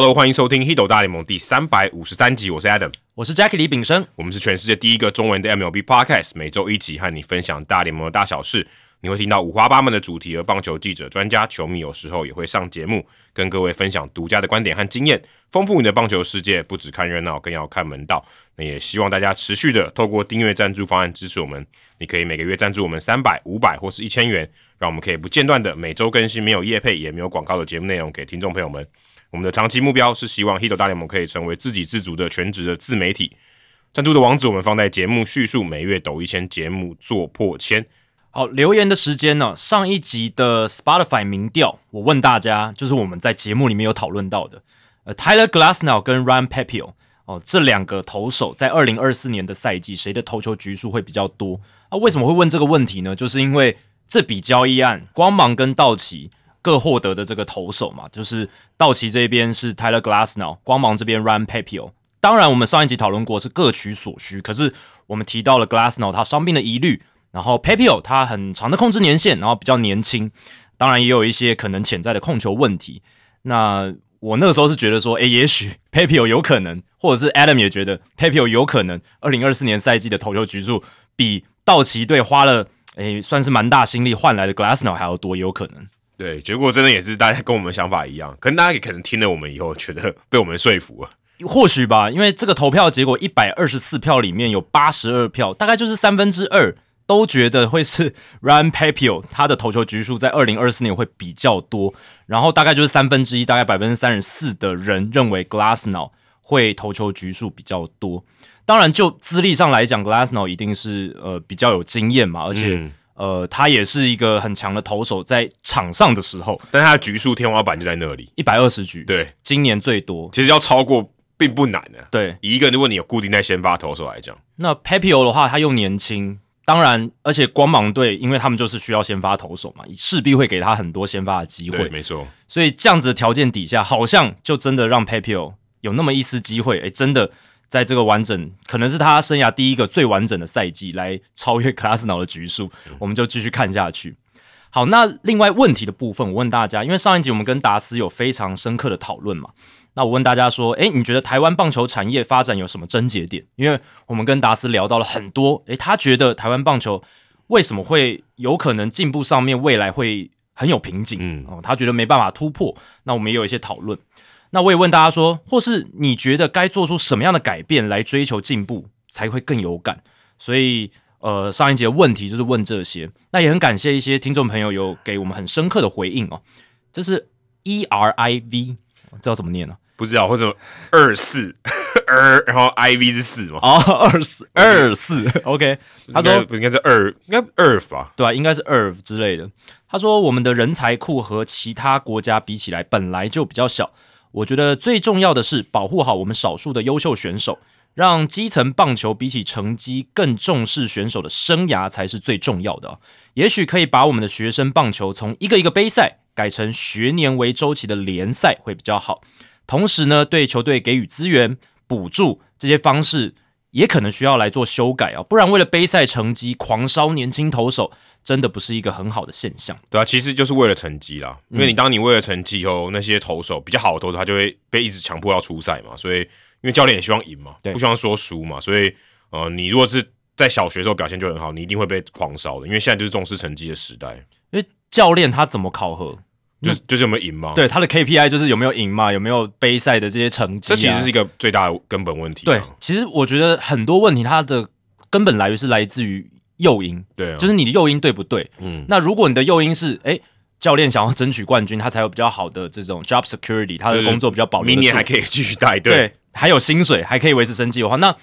Hello，欢迎收听《h i t 大联盟》第三百五十三集，我是 Adam，我是 Jackie 李炳生，我们是全世界第一个中文的 MLB Podcast，每周一集和你分享大联盟的大小事。你会听到五花八门的主题，而棒球记者、专家、球迷有时候也会上节目，跟各位分享独家的观点和经验，丰富你的棒球世界。不只看热闹，更要看门道。那也希望大家持续的透过订阅赞助方案支持我们。你可以每个月赞助我们三百、五百或是一千元，让我们可以不间断的每周更新没有业配也没有广告的节目内容给听众朋友们。我们的长期目标是希望《h i t 大联盟》可以成为自给自足的全职的自媒体。赞助的网址我们放在节目叙述，每月抖一千，节目做破千。好，留言的时间呢？上一集的 Spotify 民调，我问大家，就是我们在节目里面有讨论到的，呃，Tyler Glasnow 跟 Ryan Pepio 哦，这两个投手在二零二四年的赛季，谁的投球局数会比较多？啊，为什么会问这个问题呢？就是因为这笔交易案，光芒跟道奇。各获得的这个投手嘛，就是道奇这边是 Tyler Glasnow，光芒这边 Ryan Pepio。当然，我们上一集讨论过是各取所需，可是我们提到了 Glasnow 他伤病的疑虑，然后 Pepio 他很长的控制年限，然后比较年轻，当然也有一些可能潜在的控球问题。那我那个时候是觉得说，诶，也许 Pepio 有可能，或者是 Adam 也觉得 Pepio 有可能，二零二四年赛季的投球局数比道奇队花了诶算是蛮大心力换来的 Glasnow 还要多，有可能。对，结果真的也是大家跟我们想法一样，可能大家也可能听了我们以后，觉得被我们说服了，或许吧，因为这个投票结果一百二十四票里面有八十二票，大概就是三分之二都觉得会是 Ryan Papio 他的投球局数在二零二四年会比较多，然后大概就是三分之一，大概百分之三十四的人认为 Glassnow 会投球局数比较多。当然，就资历上来讲，Glassnow 一定是呃比较有经验嘛，而且。呃，他也是一个很强的投手，在场上的时候，但他的局数天花板就在那里，一百二十局，对，今年最多，其实要超过并不难的，对，一个如果你有固定在先发投手来讲，那 Pepio 的话，他又年轻，当然，而且光芒队，因为他们就是需要先发投手嘛，势必会给他很多先发的机会，没错，所以这样子的条件底下，好像就真的让 Pepio 有那么一丝机会，哎，真的。在这个完整，可能是他生涯第一个最完整的赛季，来超越克拉斯瑙的局数，我们就继续看下去。好，那另外问题的部分，我问大家，因为上一集我们跟达斯有非常深刻的讨论嘛，那我问大家说，诶，你觉得台湾棒球产业发展有什么症结点？因为我们跟达斯聊到了很多，诶，他觉得台湾棒球为什么会有可能进步上面未来会很有瓶颈？嗯，哦，他觉得没办法突破。那我们也有一些讨论。那我也问大家说，或是你觉得该做出什么样的改变来追求进步才会更有感？所以，呃，上一节问题就是问这些。那也很感谢一些听众朋友有给我们很深刻的回应哦。这是 E R I V，知道怎么念呢？不知道，或者二四二，然后 I V 是四嘛？哦，二四二四，OK。他说不应该是二，应该二吧？对啊，应该是二之类的。他说我们的人才库和其他国家比起来本来就比较小。我觉得最重要的是保护好我们少数的优秀选手，让基层棒球比起成绩更重视选手的生涯才是最重要的。也许可以把我们的学生棒球从一个一个杯赛改成学年为周期的联赛会比较好。同时呢，对球队给予资源补助这些方式也可能需要来做修改啊，不然为了杯赛成绩狂烧年轻投手。真的不是一个很好的现象，对啊，其实就是为了成绩啦。因为你当你为了成绩后，那些投手比较好的投手，他就会被一直强迫要出赛嘛。所以，因为教练也希望赢嘛，不希望说输嘛。所以，呃，你如果是在小学时候表现就很好，你一定会被狂烧的。因为现在就是重视成绩的时代。因为教练他怎么考核？就是就是有没有赢嘛？对，他的 KPI 就是有没有赢嘛？有没有杯赛的这些成绩？这其实是一个最大的根本问题。对，其实我觉得很多问题它的根本来源是来自于。诱因对，就是你的诱因对不对？嗯，那如果你的诱因是，哎，教练想要争取冠军，他才有比较好的这种 job security，他的工作比较保，明年还可以继续带队，对，还有薪水，还可以维持生计的话，那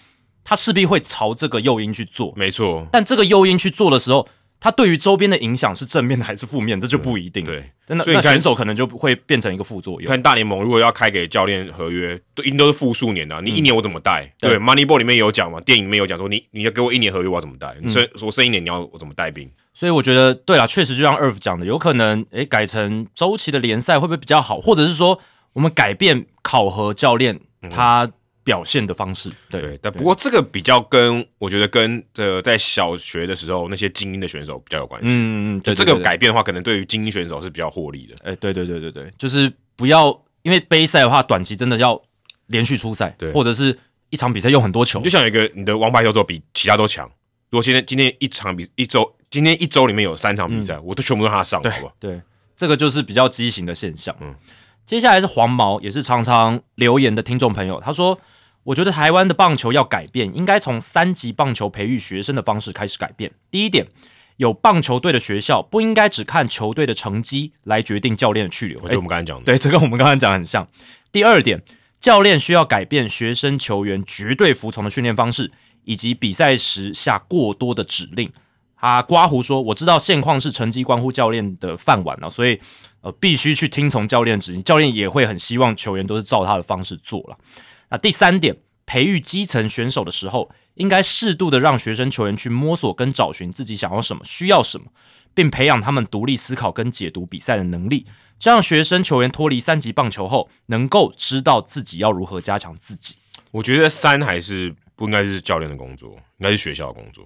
他势必会朝这个诱因去做，没错。但这个诱因去做的时候。他对于周边的影响是正面的还是负面，这就不一定。对，那那选手可能就会变成一个副作用。看大联盟如果要开给教练合约，都一定都是复数年的，你一年我怎么带？对，Moneyball 里面有讲嘛，电影里面有讲说，你你要给我一年合约，我要怎么带？你剩我剩一年，你要我怎么带兵？所以我觉得，对啦，确实就像 Earth 讲的，有可能诶改成周期的联赛会不会比较好？或者是说，我们改变考核教练他。表现的方式，对，但不过这个比较跟我觉得跟呃在小学的时候那些精英的选手比较有关系。嗯嗯，就这个改变的话，可能对于精英选手是比较获利的。哎，对对对对对，就是不要因为杯赛的话，短期真的要连续出赛，对或者是一场比赛用很多球你就，像有一个你的王牌投手比其他都强。如果今天今天一场比一周，今天一周里面有三场比赛，我都全部都让他上，嗯对好不好？对，这个就是比较畸形的现象。嗯，接下来是黄毛，也是常常留言的听众朋友，他说：“我觉得台湾的棒球要改变，应该从三级棒球培育学生的方式开始改变。第一点，有棒球队的学校不应该只看球队的成绩来决定教练的去留。对我们刚才讲的，对，这跟我们刚才讲的很像。第二点，教练需要改变学生球员绝对服从的训练方式，以及比赛时下过多的指令。他刮胡说：“我知道现况是成绩关乎教练的饭碗了、所以呃必须去听从教练指令。教练也会很希望球员都是照他的方式做了。那第三点，培育基层选手的时候，应该适度的让学生球员去摸索跟找寻自己想要什么、需要什么，并培养他们独立思考跟解读比赛的能力。这样学生球员脱离三级棒球后，能够知道自己要如何加强自己。我觉得三还是不应该是教练的工作，应该是学校的工作，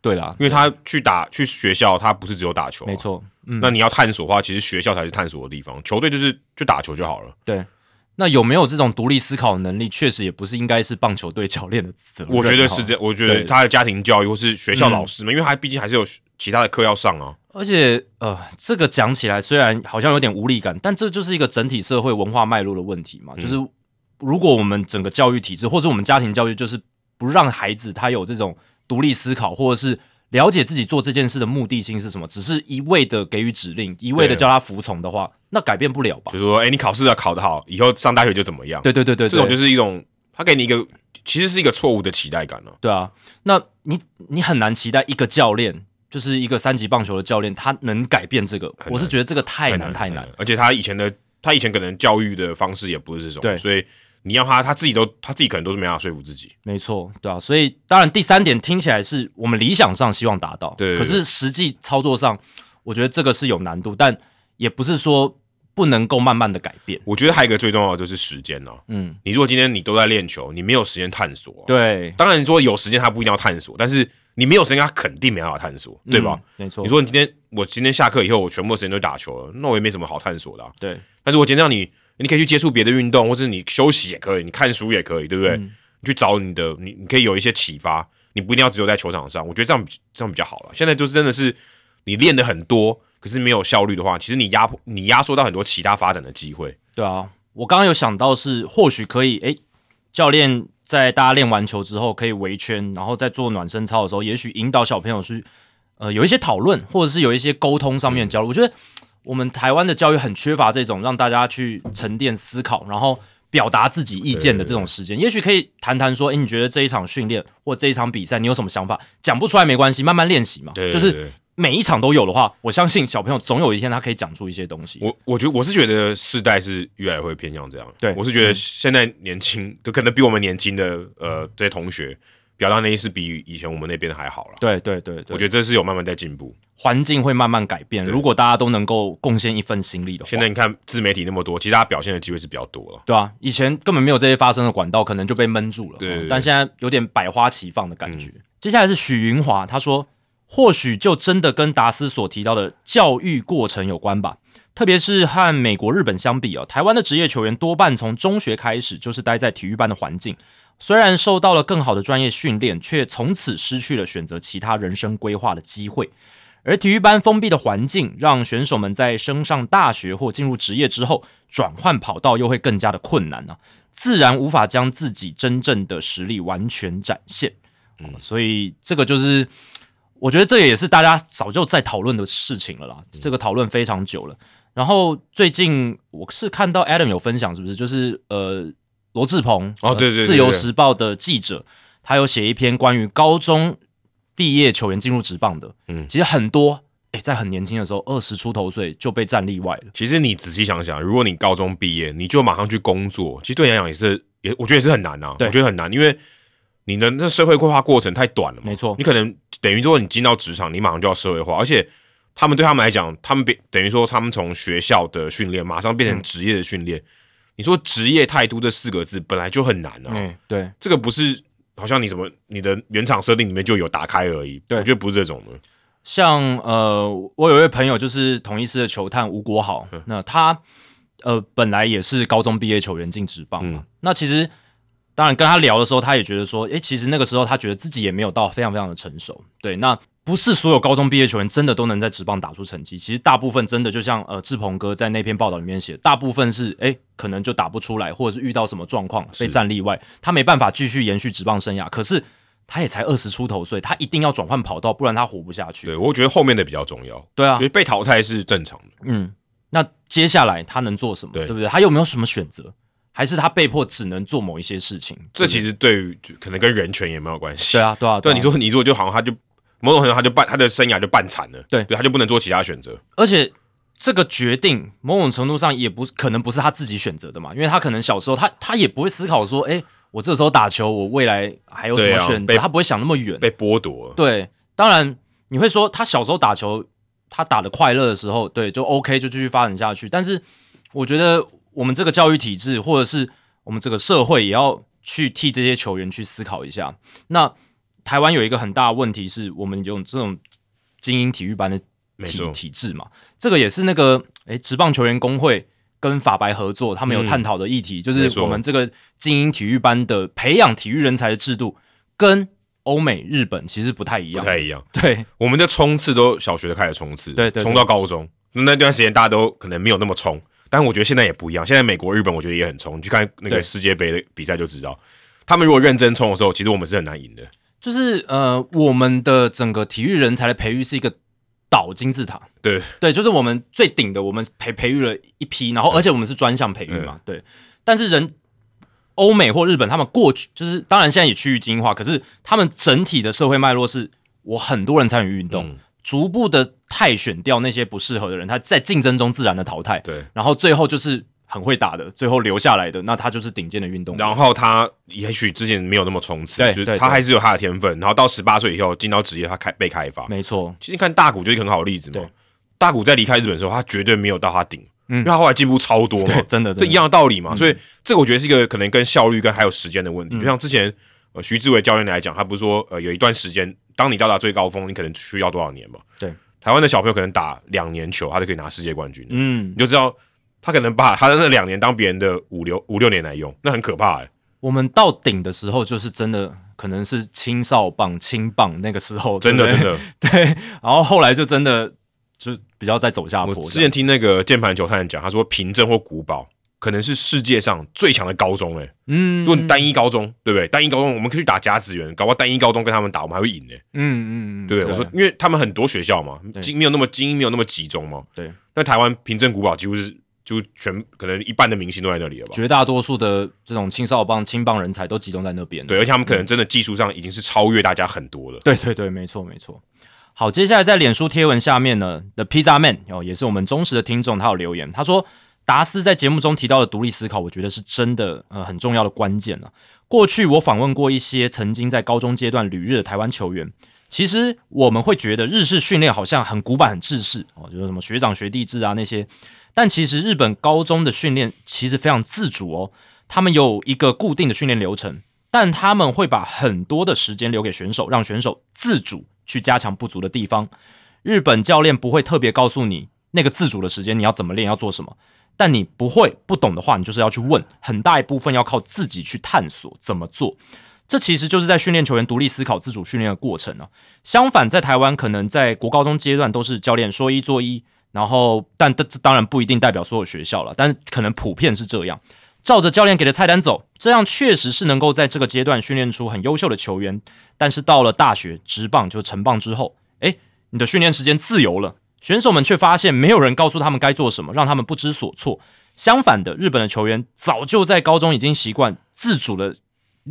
对啦，因为他去打去学校，他不是只有打球、啊没。错，嗯，那你要探索的话，其实学校才是探索的地方，球队就是就打球就好了。对。那有没有这种独立思考的能力，确实也不是应该是棒球队教练的责任。我觉得是这样，我觉得他的家庭教育或是学校老师们，因为他毕竟还是有其他的课要上啊。而且呃，这个讲起来虽然好像有点无力感，但这就是一个整体社会文化脉络的问题嘛。就是如果我们整个教育体制，或者我们家庭教育，就是不让孩子他有这种独立思考，或者是了解自己做这件事的目的性是什么，只是一味的给予指令，一味的叫他服从的话，那改变不了吧就？是说，哎、你考试要考得好，以后上大学就怎么样？对对对对，这种就是一种他给你一个其实是一个错误的期待感了、对啊，那你你很难期待一个教练，就是一个三级棒球的教练，他能改变这个。我是觉得这个太难太难。而且他以前的他以前可能教育的方式也不是这种，对所以你要他他自己都他自己可能都是没办法说服自己。没错，对啊，所以当然第三点听起来是我们理想上希望达到，对可是实际操作上，我觉得这个是有难度，但也不是说不能够慢慢的改变。我觉得还有一个最重要的就是时间哦、嗯，你如果今天你都在练球，你没有时间探索、啊，对，当然你说有时间他不一定要探索，但是你没有时间他肯定没办法探索，对吧？嗯？没错，你说你今天我今天下课以后我全部的时间都打球了，那我也没什么好探索的、啊。对，但是我今天让你你可以去接触别的运动，或是你休息也可以，你看书也可以，对不对？嗯你去找你的，你你可以有一些启发，你不一定要只有在球场上，我觉得这样比这样比较好了。现在就是真的是你练的很多，可是没有效率的话，其实你压迫你压缩到很多其他发展的机会。对啊，我刚刚有想到是或许可以，诶，教练在大家练完球之后可以围圈，然后在做暖身操的时候，也许引导小朋友去，呃，有一些讨论，或者是有一些沟通上面的交流。我觉得我们台湾的教育很缺乏这种让大家去沉淀思考，然后表达自己意见的这种时间。也许可以谈谈说，诶，你觉得这一场训练或这一场比赛，你有什么想法？讲不出来没关系，慢慢练习嘛。就是每一场都有的话，我相信小朋友总有一天他可以讲出一些东西。我我觉得我是觉得世代是越来越会偏向这样。对我是觉得现在年轻，就可能比我们年轻的呃这些同学表达能力是比以前我们那边还好了。对对对对，我觉得这是有慢慢在进步。环境会慢慢改变。如果大家都能够贡献一份心力的话，现在你看自媒体那么多，其实大家表现的机会是比较多了。对啊，以前根本没有这些发生的管道，可能就被闷住了。对但现在有点百花齐放的感觉。接下来是许云华，他说，或许就真的跟达斯所提到的教育过程有关吧。特别是和美国、日本相比啊，台湾的职业球员多半从中学开始就是待在体育班的环境，虽然受到了更好的专业训练，却从此失去了选择其他人生规划的机会。而体育班封闭的环境，让选手们在升上大学或进入职业之后，转换跑道又会更加的困难呢、自然无法将自己真正的实力完全展现。嗯，所以这个就是，我觉得这也是大家早就在讨论的事情了啦。这个讨论非常久了。然后最近我是看到 Adam 有分享，是不是？就是呃，罗志鹏哦对对对对自由时报》的记者，他有写一篇关于高中毕业球员进入职棒的。嗯其实很多诶，在很年轻的时候，二十出头岁就被战例外了。其实你仔细想想，如果你高中毕业，你就马上去工作，其实对你来讲也是也，我觉得也是很难啊。对我觉得很难，因为你的那社会规划过程太短了嘛。没错你可能等于说你进到职场，你马上就要社会化，而且他们对他们来讲，他们变等于说他们从学校的训练马上变成职业的训练。你说职业态度这四个字本来就很难啊，嗯，对，这个不是好像你什么你的原厂设定里面就有打开而已。对我觉得不是这种的。像呃，我有一位朋友就是同一师的球探吴国豪，那他呃本来也是高中毕业球员进职棒嘛。嗯那其实当然跟他聊的时候，他也觉得说，诶，其实那个时候他觉得自己也没有到非常非常的成熟。对，那不是所有高中毕业球员真的都能在职棒打出成绩，其实大部分真的就像呃志鹏哥在那篇报道里面写，大部分是诶可能就打不出来，或者是遇到什么状况被战例外，他没办法继续延续职棒生涯。可是他也才二十出头岁，他一定要转换跑道，不然他活不下去。对我觉得后面的比较重要，对啊觉，得被淘汰是正常的。嗯，那接下来他能做什么？对对不对？他有没有什么选择？还是他被迫只能做某一些事情？这其实对于可能跟人权也没有关系。对啊，对啊，对，啊你说你说就好像他就某种程度他就半他的生涯就半残了，对对，他就不能做其他选择。而且这个决定某种程度上也不可能不是他自己选择的嘛，因为他可能小时候他他也不会思考说，哎，我这时候打球，我未来还有什么选择？被他不会想那么远。被剥夺了，对，当然你会说他小时候打球，他打的快乐的时候，对，就 OK，就继续发展下去。但是我觉得我们这个教育体制，或者是我们这个社会，也要去替这些球员去思考一下。那台湾有一个很大的问题是，我们有这种精英体育班的体，体制嘛，这个也是那个诶，职棒球员工会跟法白合作，他们有探讨的议题，就是我们这个精英体育班的培养体育人才的制度，跟欧美、日本其实不太一样。不太一样。对我们的冲刺都小学就开始冲刺，对对对冲到高中那段时间大家都可能没有那么冲，但我觉得现在也不一样。现在美国、日本我觉得也很冲，你去看那个世界杯的比赛就知道，他们如果认真冲的时候，其实我们是很难赢的。就是呃，我们的整个体育人才的培育是一个倒金字塔。对对，就是我们最顶的，我们培培育了一批，然后而且我们是专项培育嘛，嗯对。但是人欧美或日本他们过去就是，当然现在也区域精英化，可是他们整体的社会脉络是，我很多人参与运动，嗯逐步的汰选掉那些不适合的人，他在竞争中自然的淘汰，对，然后最后就是很会打的，最后留下来的，那他就是顶尖的运动员。然后他也许之前没有那么冲刺，对他还是有他的天分。然后到十八岁以后进到职业，他开被开发。没错，其实看大谷就是一个很好的例子嘛。大谷在离开日本的时候，他绝对没有到他顶，嗯因为他后来进步超多嘛对，，真的，这一样的道理嘛。所以这个我觉得是一个可能跟效率跟还有时间的问题。嗯就像之前呃徐志伟教练来讲，他不是说呃有一段时间，当你到达最高峰，你可能需要多少年嘛？对，台湾的小朋友可能打两年球，他就可以拿世界冠军，嗯你，就知道他可能把他的那两年当别人的五六五六年来用，那很可怕哎、我们到顶的时候，就是真的可能是青少棒、青棒那个时候，真的真的。对。然后后来就真的就比较在走下坡。我之前听那个键盘球探讲，他说平镇或古堡可能是世界上最强的高中哎、嗯，如果你单一高中，对不对？单一高中我们可以去打甲子园，搞不好单一高中跟他们打，我们还会赢呢、嗯嗯嗯，对不对？我说，因为他们很多学校嘛，对精没有那么精英，没有那么集中嘛。对，那台湾平镇古堡几乎是就全可能一半的明星都在那里了吧？绝大多数的这种青少棒、青棒人才都集中在那边。对，而且他们可能真的技术上已经是超越大家很多了。对对对，没错没错。好，接下来在脸书贴文下面呢的 Pizza Man 哦，也是我们忠实的听众，他有留言，他说达斯在节目中提到的独立思考，我觉得是真的呃很重要的关键啊。过去我访问过一些曾经在高中阶段旅日的台湾球员，其实我们会觉得日式训练好像很古板、很制式哦，就是什么学长学弟制啊那些，但其实日本高中的训练其实非常自主哦，他们有一个固定的训练流程，但他们会把很多的时间留给选手，让选手自主去加强不足的地方。日本教练不会特别告诉你那个自主的时间你要怎么练，要做什么，但你不会不懂的话，你就是要去问，很大一部分要靠自己去探索怎么做。这其实就是在训练球员独立思考、自主训练的过程啊。相反，在台湾可能在国高中阶段都是教练说一做一，然后但这当然不一定代表所有学校了，但可能普遍是这样。照着教练给的菜单走，这样确实是能够在这个阶段训练出很优秀的球员。但是到了大学职棒就成棒之后，诶，你的训练时间自由了，选手们却发现没有人告诉他们该做什么，让他们不知所措。相反的，日本的球员早就在高中已经习惯自主的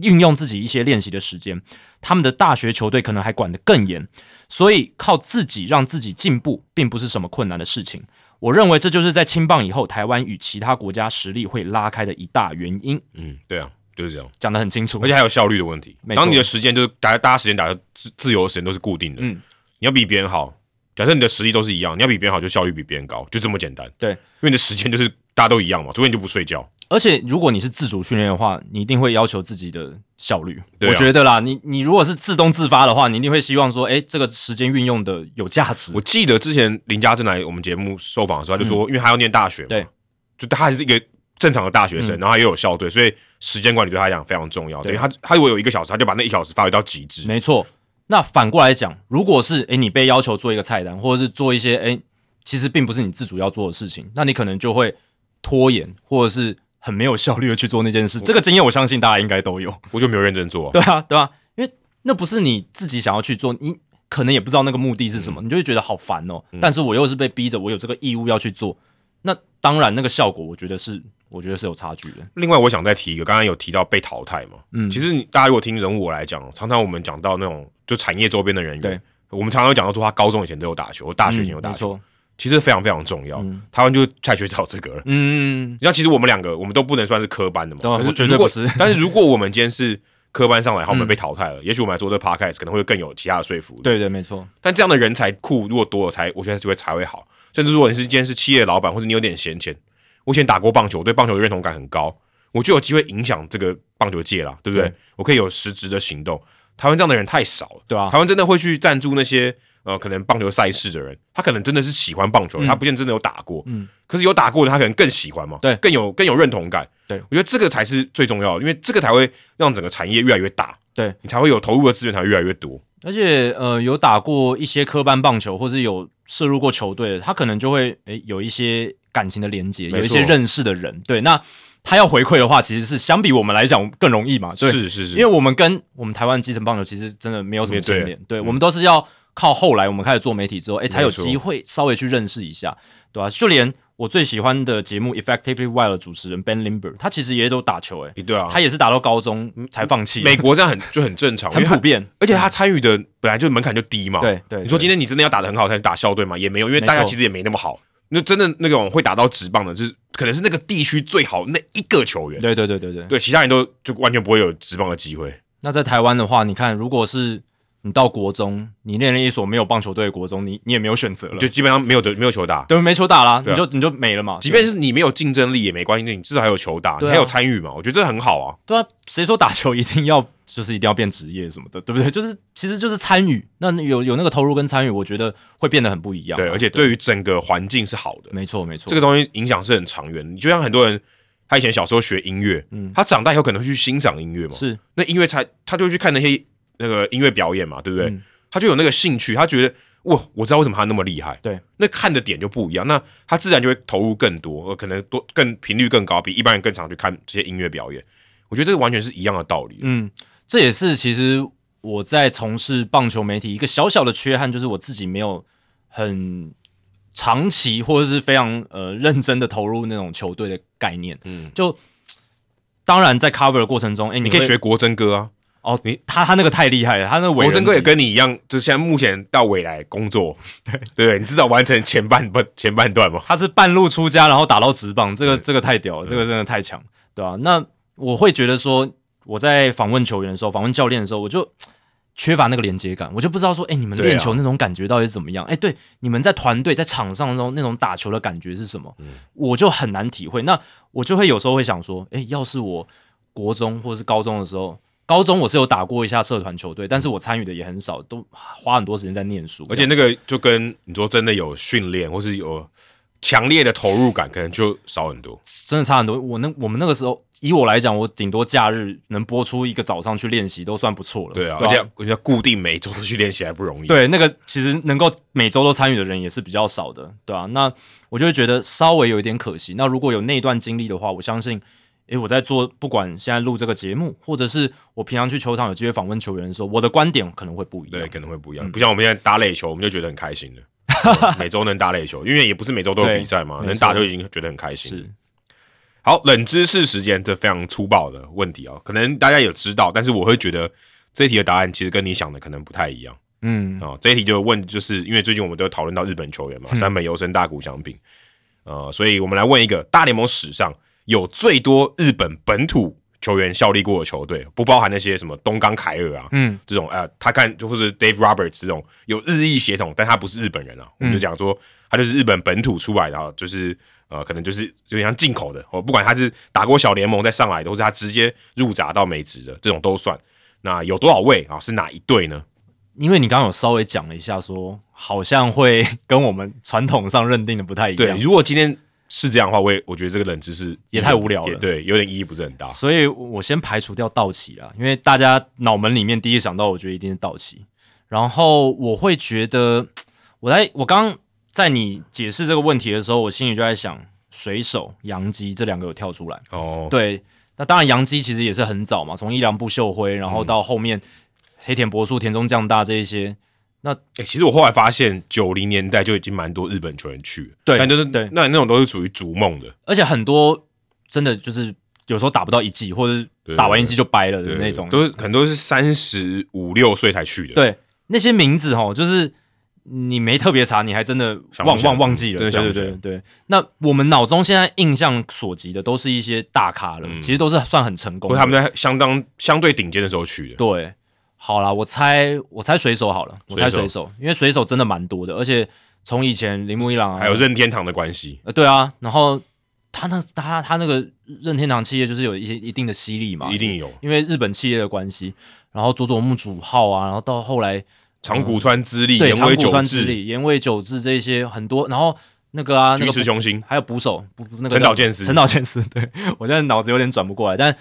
运用自己一些练习的时间，他们的大学球队可能还管得更严，所以靠自己让自己进步，并不是什么困难的事情。我认为这就是在青棒以后，台湾与其他国家实力会拉开的一大原因。嗯，对啊，就是这样。讲得很清楚而，且还有效率的问题没。错当你的时间就是大家大家时间打的自自由的时间都是固定的，嗯，你要比别人好。假设你的实力都是一样，你要比别人好，就效率比别人高，就这么简单。对因为你的时间就是大家都一样嘛，除非你就不睡觉。而且如果你是自主训练的话，你一定会要求自己的效率。对啊我觉得啦，你你如果是自动自发的话，你一定会希望说，诶，这个时间运用的有价值我。记得之前林家正来我们节目受访的时候，他就说，因为他要念大学嘛，就他还是一个正常的大学生，然后他又有校队，所以时间管理对他来讲非常重要。对他，他如果有一个小时，他就把那一小时发挥到极致。没错。那反过来讲，如果是诶你被要求做一个菜单，或者是做一些诶其实并不是你自主要做的事情，那你可能就会拖延，或者是很没有效率的去做那件事。这个经验我相信大家应该都有。我就没有认真做。对啊，对啊，因为那不是你自己想要去做，你可能也不知道那个目的是什么，你就会觉得好烦哦。但是我又是被逼着，我有这个义务要去做，那当然那个效果，我觉得是。我觉得是有差距的。另外，我想再提一个，刚刚有提到被淘汰嘛？嗯，其实大家如果听人物我来讲，常常我们讲到那种就产业周边的人员，对，我们常常讲到说他高中以前都有打球，大学以前有打球，其实非常非常重要。台湾就太缺少这个了。嗯，你像其实我们两个，我们都不能算是科班的嘛，可是绝对不是。但是如果我们今天是科班上来，然后我们被淘汰了，也许我们来做这个 podcast 可能会更有其他的说服力。对对，没错。但这样的人才库如果多了，才我觉得就会才会好。甚至如果你是今天是企业老板，或者你有点闲钱。我以前打过棒球，对棒球的认同感很高，我就有机会影响这个棒球界了，对不对？我可以有实质的行动。台湾这样的人太少了，对啊，台湾真的会去赞助那些呃，可能棒球赛事的人，他可能真的是喜欢棒球，他不见真的有打过，嗯，可是有打过的他可能更喜欢嘛，对，更有更有认同感。对，我觉得这个才是最重要的，因为这个才会让整个产业越来越大，对你才会有投入的资源才会越来越多。而且呃，有打过一些科班棒球，或者有涉入过球队的，他可能就会诶有一些。感情的连接，有一些认识的人，对，那他要回馈的话，其实是相比我们来讲更容易嘛，对，是是是，因为我们跟我们台湾基层棒球其实真的没有什么牵连，对，我们都是要靠后来我们开始做媒体之后，哎，才有机会稍微去认识一下，对吧？就连我最喜欢的节目《Effectively Wild》的主持人 Ben Limber，他其实也都打球，哎，对啊，他也是打到高中才放弃。美国这样很就很正常，很普遍，而且他参与的本来就门槛就低嘛，对对。你说今天你真的要打的很好才能打校队嘛？也没有，因为大家其实也没那么好。那真的那种会打到直棒的，就是可能是那个地区最好那一个球员。对对对对对，对其他人都就完全不会有直棒的机会。那在台湾的话，你看，如果是你到国中，你练了一所没有棒球队的国中，你你也没有选择了，就基本上没有的没有球打，对，没球打了，你就你就没了嘛。即便是你没有竞争力也没关系，你至少还有球打，你还有参与嘛。我觉得这很好啊。对啊，谁说打球一定要？就是一定要变职业什么的，对不对？就是其实就是参与，那有有那个投入跟参与，我觉得会变得很不一样。对，而且对于整个环境是好的。没错，没错，这个东西影响是很长远。你就像很多人，他以前小时候学音乐，嗯，他长大以后可能会去欣赏音乐嘛，是那音乐才他就去看那些那个音乐表演嘛，对不对？他就有那个兴趣，他觉得哇，我知道为什么他那么厉害。对，那看的点就不一样，那他自然就会投入更多，可能多更频率更高，比一般人更常去看这些音乐表演。我觉得这个完全是一样的道理。嗯。这也是其实我在从事棒球媒体一个小小的缺憾，就是我自己没有很长期或者是非常呃认真的投入那种球队的概念。嗯，就当然在 cover 的过程中，哎，你可以学国珍哥啊。哦，你他他那个太厉害了，他那国珍哥也跟你一样，就是现在目前到未来工作，对对，你至少完成前半不前半段嘛。他是半路出家，然后打到直棒，这个这个太屌了，这个真的太强，对吧？那我会觉得说。我在访问球员的时候，访问教练的时候，我就缺乏那个连接感，我就不知道说，哎，你们练球那种感觉到底是怎么样？哎，对，你们在团队在场上中那种打球的感觉是什么？我就很难体会。那我就会有时候会想说，哎，要是我国中或者是高中的时候，高中我是有打过一下社团球队，但是我参与的也很少，都花很多时间在念书，而且那个就跟你说真的有训练或是有。强烈的投入感可能就少很多，真的差很多。我那我们那个时候，以我来讲，我顶多假日能播出一个早上去练习，都算不错了。对啊，而且人家固定每周都去练习还不容易。对，那个其实能够每周都参与的人也是比较少的，对啊，那我就会觉得稍微有一点可惜。那如果有那段经历的话，我相信，诶，我在做不管现在录这个节目，或者是我平常去球场有机会访问球员的时候，我的观点可能会不一样。对，可能会不一样。不像我们现在打垒球，我们就觉得很开心了。每周能打垒球，因为也不是每周都有比赛嘛，能打就已经觉得很开心。是，好，冷知识时间，这非常粗暴的问题哦，可能大家有知道，但是我会觉得这一题的答案其实跟你想的可能不太一样。嗯，哦，这一题就问，就是因为最近我们都讨论到日本球员嘛，三本优生、大谷翔平，呃，所以我们来问一个大联盟史上有最多日本本土。球员效力过的球队，不包含那些什么东冈凯尔啊，嗯，这种呃，他看就或者 Dave Roberts 这种有日裔血统，但他不是日本人啊，我们就讲说他就是日本本土出来的，就是呃，可能就是有点像进口的，哦，不管他是打过小联盟再上来的，或是他直接入闸到美职的，这种都算。那有多少位啊？是哪一队呢？因为你刚刚有稍微讲了一下，说好像会跟我们传统上认定的不太一样。对，如果今天是这样的话，我也我觉得这个冷知识也太无聊了对，有点意义不是很大。所以我先排除掉道奇啊，因为大家脑门里面第一想到，我觉得一定是道奇。然后我会觉得，我在我刚在你解释这个问题的时候，我心里就在想，水手、洋基这两个有跳出来。哦，对，那当然洋基其实也是很早嘛，从伊良部秀辉，然后到后面黑田博树、田中将大这一些。那哎、其实我后来发现，九零年代就已经蛮多日本球员去了，对但就是对那那种都是属于逐梦的，而且很多真的就是有时候打不到一季，或者是打完一季就掰了的那种。都是很多是三十五六岁才去的。对，那些名字哈，就是你没特别查，你还真的忘忘忘记了。对对对对。那我们脑中现在印象所及的都是一些大咖了，嗯其实都是算很成功的。他们在相当相对顶尖的时候去的。对，好啦，我猜我猜水手好了，我猜水手。因为水手真的蛮多的，而且从以前铃木一朗啊，还有任天堂的关系，呃对啊，然后他那他他那个任天堂企业就是有一些一定的吸力嘛，一定有。因为日本企业的关系，然后佐佐木主浩啊，然后到后来长谷川之力、对岩尾久长谷川之志、力、岩尾久志这一些很多，然后那个啊，那巨个石雄心，还有捕手，不不那个陈岛健司。陈岛健司，对我现在脑子有点转不过来，但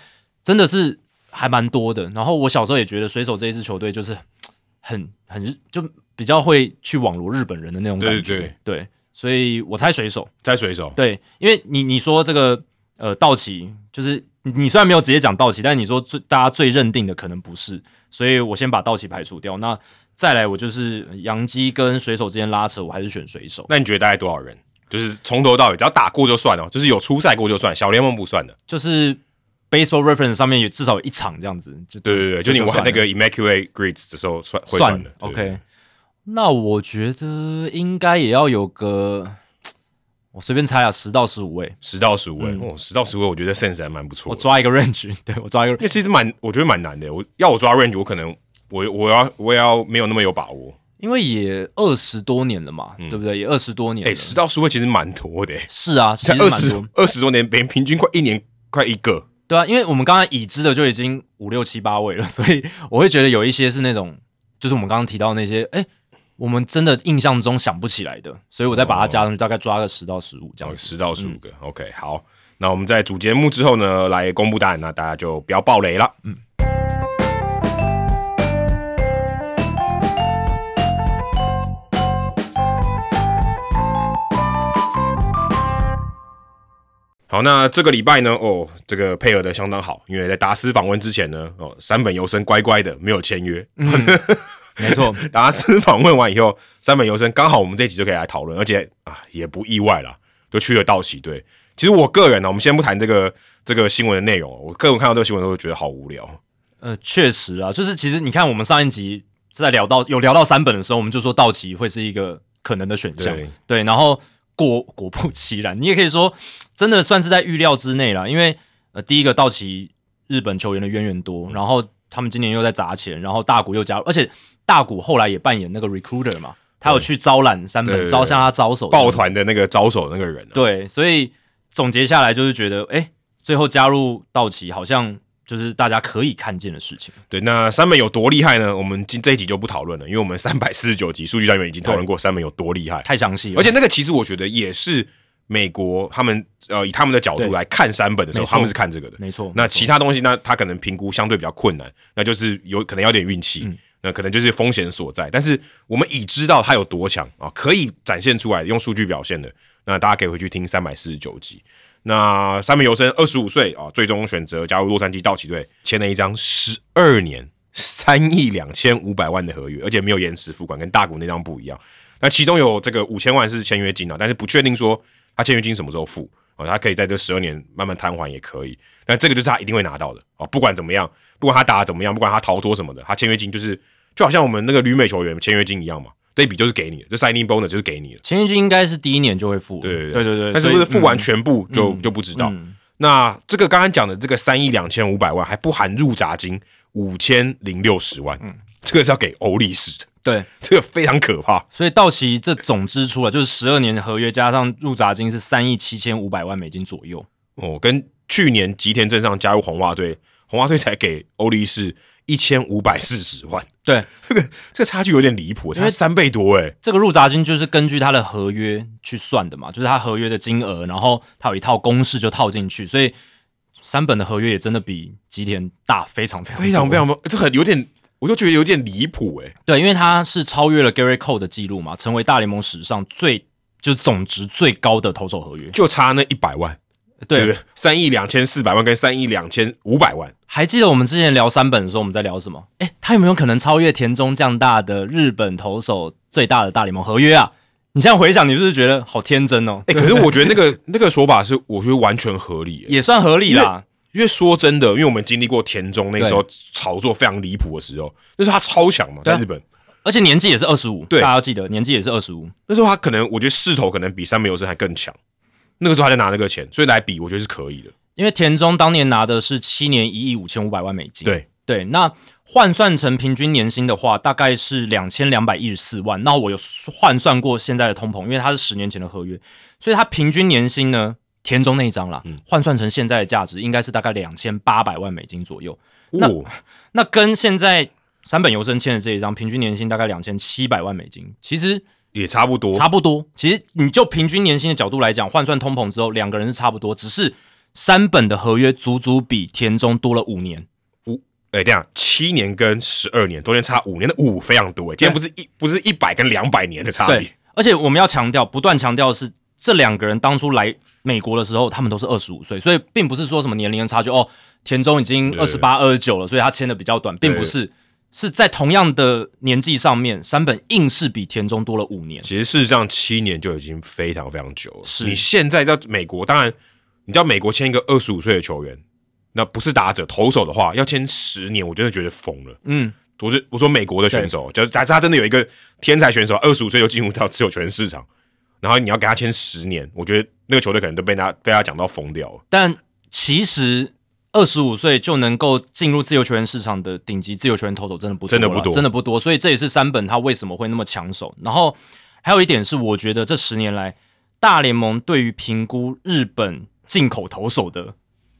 真的是还蛮多的。然后我小时候也觉得水手这一支球队就是 很很就比较会去网罗日本人的那种感觉，对对所以我猜水手，猜水手，对，因为你你说这个呃道奇，就是你你虽然没有直接讲道奇，但是你说最大家最认定的可能不是，所以我先把道奇排除掉。那再来，我就是洋基跟水手之间拉扯，我还是选水手。那你觉得大概多少人？就是从头到尾，只要打过就算了，就是有出赛过就算，小联盟不算的。就是 Baseball Reference 上面有至少有一场这样子，就对对对，就你玩那个 Immaculate Grids 的时候算会算算的。对 OK。那我觉得应该也要有个，我随便猜啊，十到十五位，十到十五位，嗯哦，十到十五位，我觉得 sense 还蛮不错。我抓一个 range，对我抓一个因为其实蛮，我觉得蛮难的。我要我抓 range，我可能我我要我也要没有那么有把握。因为也二十多年了嘛，对不对？也二十多年了。哎，十到十位其实蛮多的，哎是啊，其才二十二十多年，平平均快一年快一个。对啊，因为我们刚才已知的就已经五六七八位了，所以我会觉得有一些是那种，就是我们刚刚提到那些，哎，我们真的印象中想不起来的，所以我再把它加上去，大概抓个十到十五这样子。十到十五个、o k 好。那我们在主节目之后呢，来公布答案，那大家就不要爆雷了。嗯。好，那这个礼拜呢，哦，这个配合的相当好，因为在达斯访问之前呢，哦，山本由生乖乖的没有签约，没错，达斯访问完以后，山本由生刚好我们这一集就可以来讨论，而且啊也不意外啦，就去了道奇队。其实我个人呢，我们先不谈这个这个新闻的内容，我个人看到这个新闻都会觉得好无聊。呃，确实啊，就是其实你看，我们上一集在聊到有聊到三本的时候，我们就说道奇会是一个可能的选项，对对，然后果果不其然，你也可以说真的算是在预料之内了，因为呃，第一个道奇日本球员的渊源多，然后他们今年又在砸钱，然后大谷又加入，而且大谷后来也扮演那个 recruiter 嘛，他有去招揽三本，招向他招手，抱团的那个招手那个人、啊，对，所以总结下来就是觉得，哎，最后加入道奇好像就是大家可以看见的事情。对，那三本有多厉害呢？我们今这一集就不讨论了，因为我们三百四十九集数据单元已经讨论过三本有多厉害，太详细了，而且那个其实我觉得也是美国他们呃以他们的角度来看三本的时候，他们是看这个的。没错，那其他东西呢，他可能评估相对比较困难，那就是有可能要点运气，嗯那可能就是风险所在。但是我们已知道它有多强啊，可以展现出来用数据表现的，那大家可以回去听三百四十九集。那三名游生二十五岁啊，最终选择加入洛杉矶道奇队，签了一张十二年三亿两千五百万的合约，而且没有延迟付款，跟大谷那张不一样。那其中有这个五千万是签约金啊，但是不确定说他签约金什么时候付啊，他可以在这十二年慢慢摊还也可以。那这个就是他一定会拿到的啊，不管怎么样，不管他打得怎么样，不管他逃脱什么的，他签约金就是就好像我们那个旅美球员签约金一样嘛，这一笔就是给你的，这 signing bonus 就是给你的。签约金应该是第一年就会付，对对对。对，但是不是付完全部就、嗯就不知道。嗯。那这个刚刚讲的这个三亿两千五百万还不含入闸金五千零六十万，嗯。这个是要给欧力士的，以对，这个非常可怕。所以道奇这总支出啊，就是十二年合约加上入闸金是三亿七千五百万美金左右，哦，跟去年吉田镇上加入红袜队，红袜队才给欧力士一千五百四十万，对，这个这个差距有点离谱，差三倍多哎。这个入闸金就是根据他的合约去算的嘛，就是他合约的金额，然后他有一套公式就套进去，所以三本的合约也真的比吉田大非常非常非常非常，这很有点，我就觉得有点离谱哎。对，因为他是超越了 Gary Cole 的记录嘛，成为大联盟史上最就是总值最高的投手合约，就差那一百万。对，三亿两千四百万跟三亿两千五百万，还记得我们之前聊三本的时候，我们在聊什么？哎，他有没有可能超越田中将大的日本投手最大的大联盟合约啊？你现在回想，你是不是觉得好天真哦？哎，可是我觉得那个 那个说法是，我觉得完全合理，也算合理啦。因为说真的，因为我们经历过田中那时候炒作非常离谱的时候，那时候他超强嘛，在日本，而且年纪也是二十五，对，大家要记得年纪也是二十五。那时候他可能，我觉得势头可能比三本游生还更强。那个时候还在拿那个钱，所以来比，我觉得是可以的。因为田中当年拿的是七年一亿五千五百万美金，对对，那换算成平均年薪的话，大概是两千两百一十四万。那我有换算过现在的通膨，因为它是十年前的合约，所以它平均年薪呢，田中那一张啦，换算成现在的价值，应该是大概两千八百万美金左右。那那跟现在三本游生签的这一张平均年薪大概两千七百万美金，其实。也差不多，差不多。其实你就平均年薪的角度来讲，换算通膨之后，两个人是差不多。只是三本的合约足足比田中多了五年。五，哎，这样七年跟十二年中间差五年的五非常多。哎，今天不是一不是一百跟两百年的差别。而且我们要强调，不断强调的是，这两个人当初来美国的时候，他们都是二十五岁，所以并不是说什么年龄的差距。哦，田中已经二十八、二十九了，所以他签的比较短，并不是。是在同样的年纪上面，山本硬是比田中多了五年。其实事实上，七年就已经非常非常久了。是你现在在美国，当然你知道美国签一个二十五岁的球员，那不是打者投手的话，要签十年，我真的觉得疯了。嗯，我是我说美国的选手，就假设他真的有一个天才选手，二十五岁就进入到自由球员市场，然后你要给他签十年，我觉得那个球队可能都被他被他讲到疯掉了。但其实。二十五岁就能够进入自由球员市场的顶级自由球员投手，真的不真的不多，真的不多。所以这也是三本他为什么会那么抢手。然后还有一点是，我觉得这十年来大联盟对于评估日本进口投手的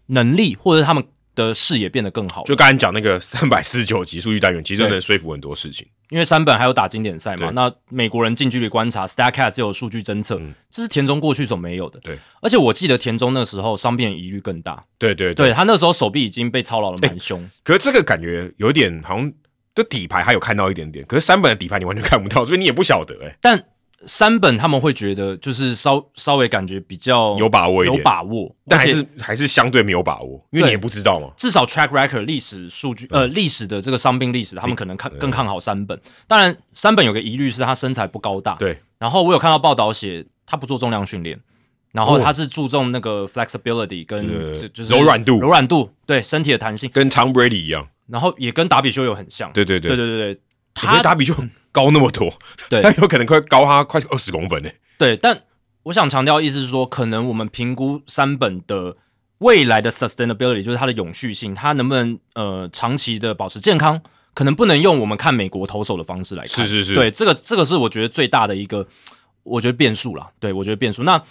能力，或者他们。的视野变得更好，就刚才讲那个 三百四十九级数据单元，其实能说服很多事情。因为三本还有打经典赛嘛，那美国人近距离观察，Statcast 有数据侦测，这是田中过去所没有的。对，而且我记得田中那时候伤病疑虑更大。对对对，他那时候手臂已经被操劳的蛮凶。可是这个感觉有点好像，就底牌还有看到一点点，可是三本的底牌你完全看不到，所以你也不晓得哎。但三本他们会觉得就是稍稍微感觉比较有把握一点，有把握，但还是还是相对没有把握，因为你也不知道嘛。至少 track record 历史数据，呃，历史的这个伤病历史，他们可能看更看好三本。当然，三本有个疑虑是他身材不高大，对。然后我有看到报道写他不做重量训练，然后他是注重那个 flexibility 跟就是柔软度，柔软度，对身体的弹性，跟 Tom Brady 一样，然后也跟达比修有很像，对对对。对对对对，他达比修。高那么多，对，他有可能快高他快二十公分呢。对，但我想强调意思是说，可能我们评估三本的未来的 sustainability，就是它的永续性，它能不能呃长期的保持健康，可能不能用我们看美国投手的方式来看。是是是，对，这个这个是我觉得最大的一个，我觉得变数啦。对我觉得变数。那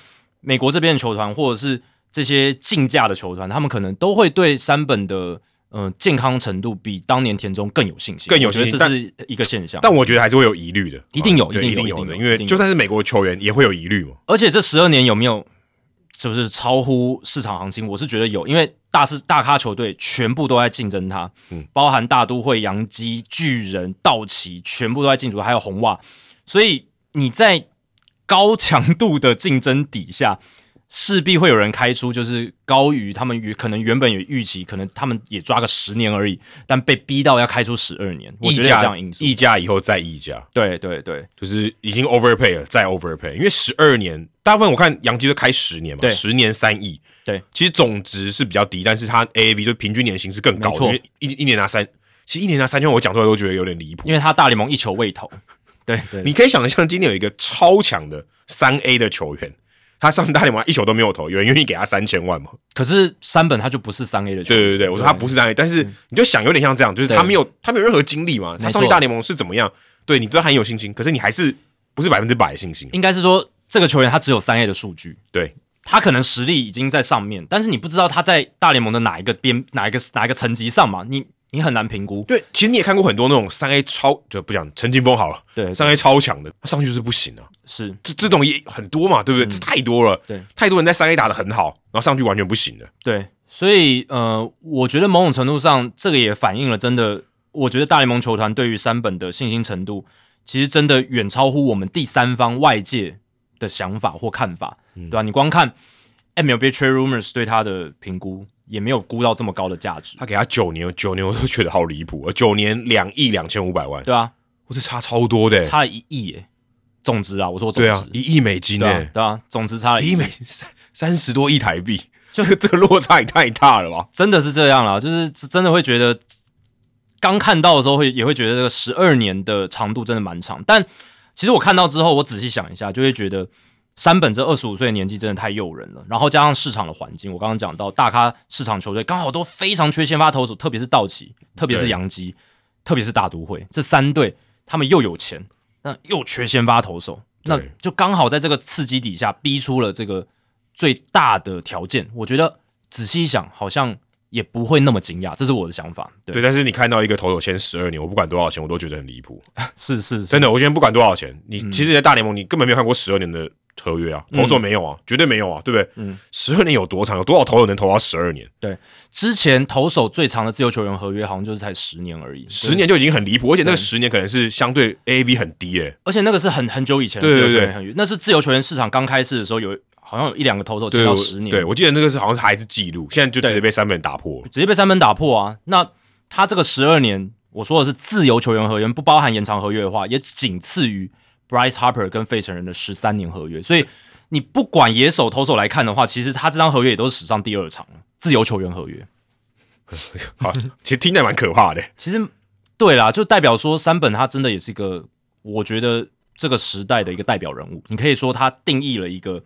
美国这边的球团或者是这些竞价的球团，他们可能都会对三本的。嗯，健康程度比当年田中更有信心，更有信心，这是一个现象。但我觉得还是会有疑虑的，一定有，一定有的，因为就算是美国球员也会有疑虑嘛。而且这十二年有没有是不是超乎市场行情？我是觉得有，因为大是大咖球队全部都在竞争他，嗯，包含大都会、洋基、巨人、道奇，全部都在竞逐，还有红袜，所以你在高强度的竞争底下。势必会有人开出，就是高于他们可能原本有预期，可能他们也抓个十年而已，但被逼到要开出十二年，溢价溢价以后再溢价，对对对，就是已经 overpay 了，再 overpay，因为十二年大部分我看杨基都开十年嘛，十年三亿，对，其实总值是比较低，但是它 AAV 就平均年薪是更高的，因为一一年拿三，其实一年拿三千，我讲出来都觉得有点离谱，因为他大联盟一球未投，对，你可以想象今天有一个超强的三 A 的球员。他上大联盟一球都没有投，有人愿意给他三千万吗？可是山本他就不是三 A 的球员对对对，我说他不是三 A，但是你就想有点像这样，就是他没有他没有任何经历嘛。他上去大联盟是怎么样？对你对他很有信心，可是你还是不是百分之百的信心？应该是说这个球员他只有三 A 的数据，对他可能实力已经在上面，但是你不知道他在大联盟的哪一个边哪一个哪一个层级上嘛？你。你很难评估。对，其实你也看过很多那种三 A 超，就不讲陈金峰好了，对，三 A 超强的，他上去就是不行啊。是这这种也很多嘛，对不对？这太多了，对，太多人在三 A 打的很好，然后上去完全不行的。对，所以呃，我觉得某种程度上，这个也反映了真的，我觉得大联盟球团对于山本的信心程度，其实真的远超乎我们第三方外界的想法或看法，对吧？你光看 MLB Trade Rumors 对他的评估，也没有估到这么高的价值，他给他九年，九年我都觉得好离谱，九年两亿两千五百万，对啊，我这差超多的，差了一亿耶。总值啊，我说总值，对啊，一亿美金呢，对啊，总值差了一亿。美三三十多亿台币，这个 这个落差也太大了吧？真的是这样了，就是真的会觉得刚看到的时候会也会觉得这个十二年的长度真的蛮长，但其实我看到之后，我仔细想一下，就会觉得山本这二十五岁的年纪真的太诱人了，然后加上市场的环境，我刚刚讲到大咖市场球队刚好都非常缺先发投手，特别是道奇，特别是洋基，特别是大都会这三队，他们又有钱。那又缺先发投手，那就刚好在这个刺激底下逼出了这个最大的条件。我觉得仔细一想，好像也不会那么惊讶，这是我的想法。对，但是你看到一个投手签十二年，我不管多少钱，我都觉得很离谱。是是，真的，我现在不管多少钱，你其实，在大联盟你根本没有看过十二年的。合约啊，投手没有啊，绝对没有啊，对不对？嗯，十二年有多长？有多少？投手能投到十二年？对，之前投手最长的自由球员合约好像就是才十年而已，十年就已经很离谱，而且那个十年可能是相对 A A V 很低诶，而且那个是很很久以前的自由球员合约，那是自由球员市场刚开始的时候，有好像有一两个投手签到十年，对我记得那个是好像是还是记录，现在就直接被三本打破，直接被三本打破啊！那他这个十二年，我说的是自由球员合约，不包含延长合约的话，也仅次于 Bryce Harper 跟费城人的十三年合约，所以。你不管野手投手来看的话，其实他这张合约也都是史上第二长自由球员合约。好，其实听起来蛮可怕的。其实对啦，就代表说山本他真的也是一个，我觉得这个时代的一个代表人物。你可以说他定义了一个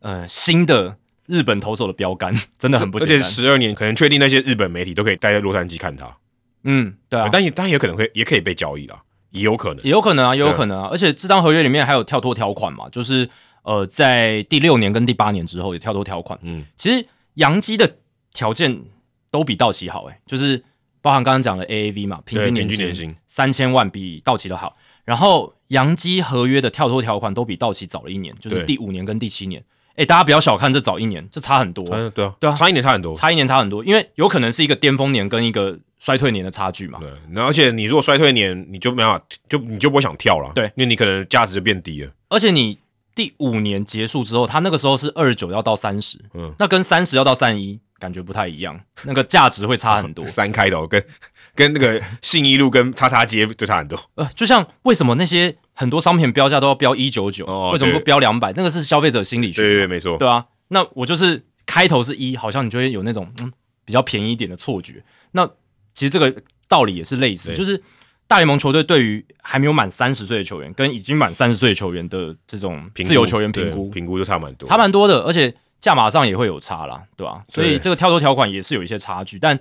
呃新的日本投手的标杆，真的很不简单。而且十二年，可能确定那些日本媒体都可以待在洛杉矶看他。嗯，对啊，但也但也可能会也可以被交易了，也有可能，也有可能啊，也有可能啊。而且这张合约里面还有跳脱条款嘛，就是。呃，在第六年跟第八年之后有跳脱条款。嗯，其实杨基的条件都比道奇好，诶，就是包含刚刚讲的 AAV 嘛，平均年薪三千万比道奇的好。然后杨基合约的跳脱条款都比道奇早了一年，就是第五年跟第七年。哎，大家不要小看这早一年，这差很多。嗯，对啊，对啊，差一年差很多，差一年差很多，因为有可能是一个巅峰年跟一个衰退年的差距嘛。对，而且你如果衰退年，你就没办法，就你就不会想跳了。对，因为你可能价值就变低了，而且你。第五年结束之后，他那个时候是二十九要到三十，嗯，那跟三十要到三一感觉不太一样，那个价值会差很多。三开头跟跟那个信义路跟叉叉街就差很多。呃，就像为什么那些很多商品标价都要标一九九，为什么不标两百？那个是消费者心理学，对对，没错，对啊。那我就是开头是一，好像你就会有那种嗯比较便宜一点的错觉。那其实这个道理也是类似，就是。大联盟球队对于还没有满三十岁的球员跟已经满三十岁的球员的这种自由球员评估，评估就差蛮多，差蛮多的，而且价码上也会有差啦，对吧？所以这个跳脱条款也是有一些差距，但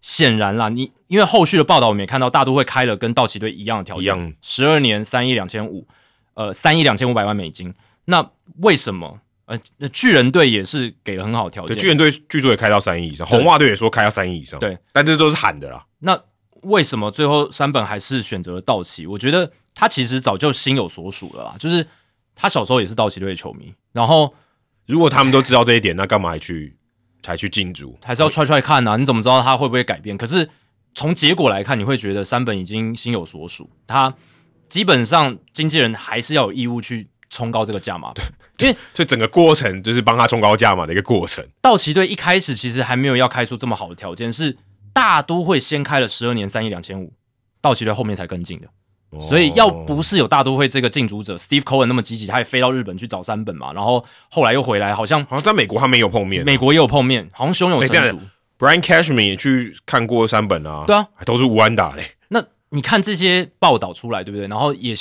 显然啦，你因为后续的报道我们也看到，大都会开了跟道奇队一样的条件，十二年三亿两千五，呃，三亿两千五百万美金。那为什么呃巨人队也是给了很好条件？巨人队据说也开到三亿以上，红袜队也说开到三亿以上，对，但这都是喊的啦。那为什么最后山本还是选择了道奇？我觉得他其实早就心有所属了啦，就是他小时候也是道奇队的球迷。然后，如果他们都知道这一点，那干嘛还去才去进驻？还是要踹踹看呢？你怎么知道他会不会改变？可是从结果来看，你会觉得山本已经心有所属。他基本上经纪人还是要有义务去冲高这个价码，对，因为 这整个过程就是帮他冲高价码的一个过程。道奇队一开始其实还没有要开出这么好的条件，是。大都会先开了十二年三亿两千五，道奇队后面才跟进的，所以要不是有大都会这个竞逐者 Steve Cohen 那么积极，他也飞到日本去找三本嘛，然后后来又回来，好像好像在美国他没有碰面，美国也有碰面，好像胸有成竹。Brian Cashman 也去看过三本啊，对啊，都是吴安打嘞。那你看这些报道出来，对不对？然后也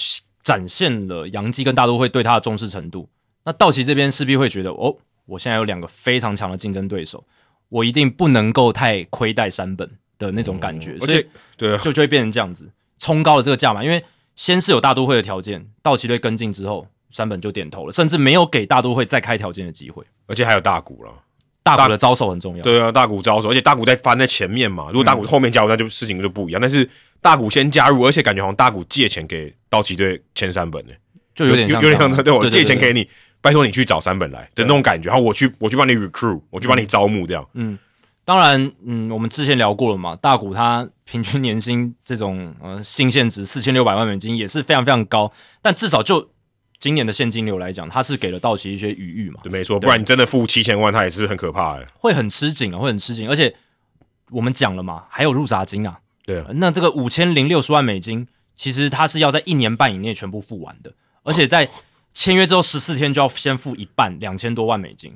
展现了杨基跟大都会对他的重视程度。那道奇这边势必会觉得，哦，我现在有两个非常强的竞争对手。我一定不能够太亏待山本的那种感觉，而且对，就就会变成这样子，冲高了这个价码。因为先是有大都会的条件，道奇队跟进之后，山本就点头了，甚至没有给大都会再开条件的机会。而且还有大股了，大谷的招手很重要。对啊，大谷招手，而且大谷在翻在前面嘛。如果大谷后面加入，那就事情就不一样。但是大谷先加入，而且感觉好像大谷借钱给道奇队签三本呢，就有点有点像这对我借钱给你，拜托你去找三本来的那种感觉。然后我去我去帮你 recruit，我去帮你招募这样。嗯，当然，嗯，我们之前聊过了嘛，大谷他平均年薪这种呃新限值四千六百万美金也是非常非常高，但至少就。今年的现金流来讲，他是给了道奇一些余裕嘛？对，没错，不然你真的付七千万，他也是很可怕的，会很吃紧啊，会很吃紧。而且我们讲了嘛，还有入闸金啊，对，那这个五千零六十万美金，其实他是要在一年半以内全部付完的，而且在签约之后十四天就要先付一半，两千多万美金。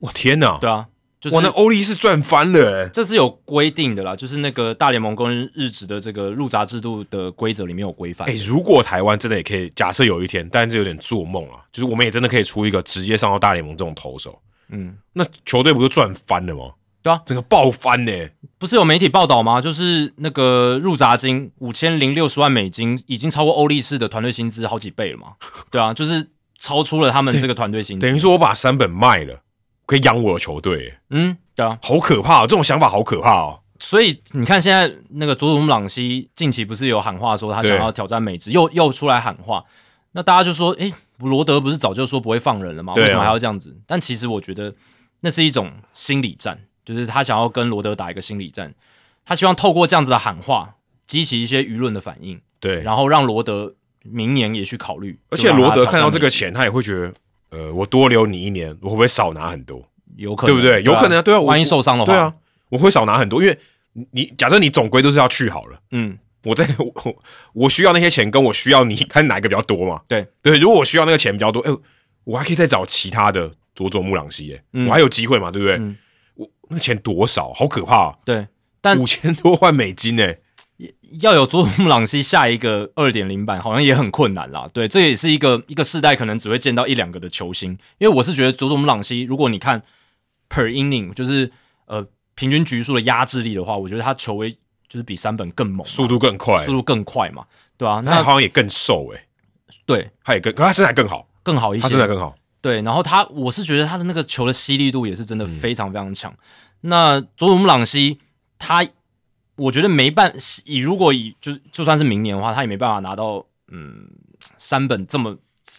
我天哪！对啊。就是哇，那欧力是赚翻了！这是有规定的啦，就是那个大联盟跟日职的这个入闸制度的规则里面有规范。哎，如果台湾真的也可以，假设有一天，但是有点做梦啊，就是我们也真的可以出一个直接上到大联盟这种投手，嗯，那球队不就赚翻了吗？对啊，整个爆翻呢！不是有媒体报道吗？就是那个入闸金五千零六十万美金，已经超过欧力士的团队薪资好几倍了嘛？对啊，就是超出了他们这个团队薪资。等于说我把三本卖了。可以养我的球队，嗯，对啊，好可怕，这种想法好可怕哦。所以你看，现在那个佐佐木朗希近期不是有喊话说他想要挑战美职，又又出来喊话，那大家就说，诶，罗德不是早就说不会放人了吗？为什么还要这样子？但其实我觉得那是一种心理战，就是他想要跟罗德打一个心理战，他希望透过这样子的喊话激起一些舆论的反应，对，然后让罗德明年也去考虑。而且罗德看到这个钱，他也会觉得。呃，我多留你一年，我会不会少拿很多？有可能，对不对？有可能啊，对啊。万一受伤的话，对啊，我会少拿很多，因为你假设你总归都是要去好了，嗯，我在我我需要那些钱，跟我需要你看哪一个比较多嘛？对对，如果我需要那个钱比较多，哎，我还可以再找其他的佐佐木朗希，哎，我还有机会嘛？对不对？我那钱多少？好可怕！对，但五千多万美金，哎。要有佐佐木朗希下一个二点零版，好像也很困难啦。对，这也是一个一个世代可能只会见到一两个的球星。因为我是觉得佐佐木朗希，如果你看 per inning，就是呃平均局数的压制力的话，我觉得他球威就是比三本更猛，速度更快，速度更快嘛，对啊？那好像也更瘦诶。对，他也更，可他身材更好，更好一些，他身材更好。对，然后他，我是觉得他的那个球的吸力度也是真的非常非常强。那佐佐木朗希他。我觉得没办以如果以就是就算是明年的话，他也没办法拿到嗯三本这么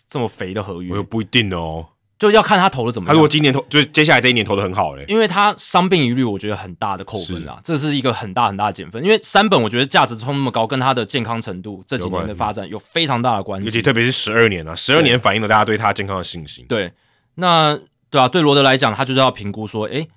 这么肥的合约。我不一定哦，就要看他投的怎么。他如果今年投，就是接下来这一年投的很好嘞，因为他伤病一率我觉得很大的扣分啊，这是一个很大很大的减分。因为三本我觉得价值冲那么高，跟他的健康程度这几年的发展有非常大的关系，尤其特别是十二年啊，十二年反映了大家对他健康的信心。对，那对啊，对罗德来讲，他就是要评估说，哎。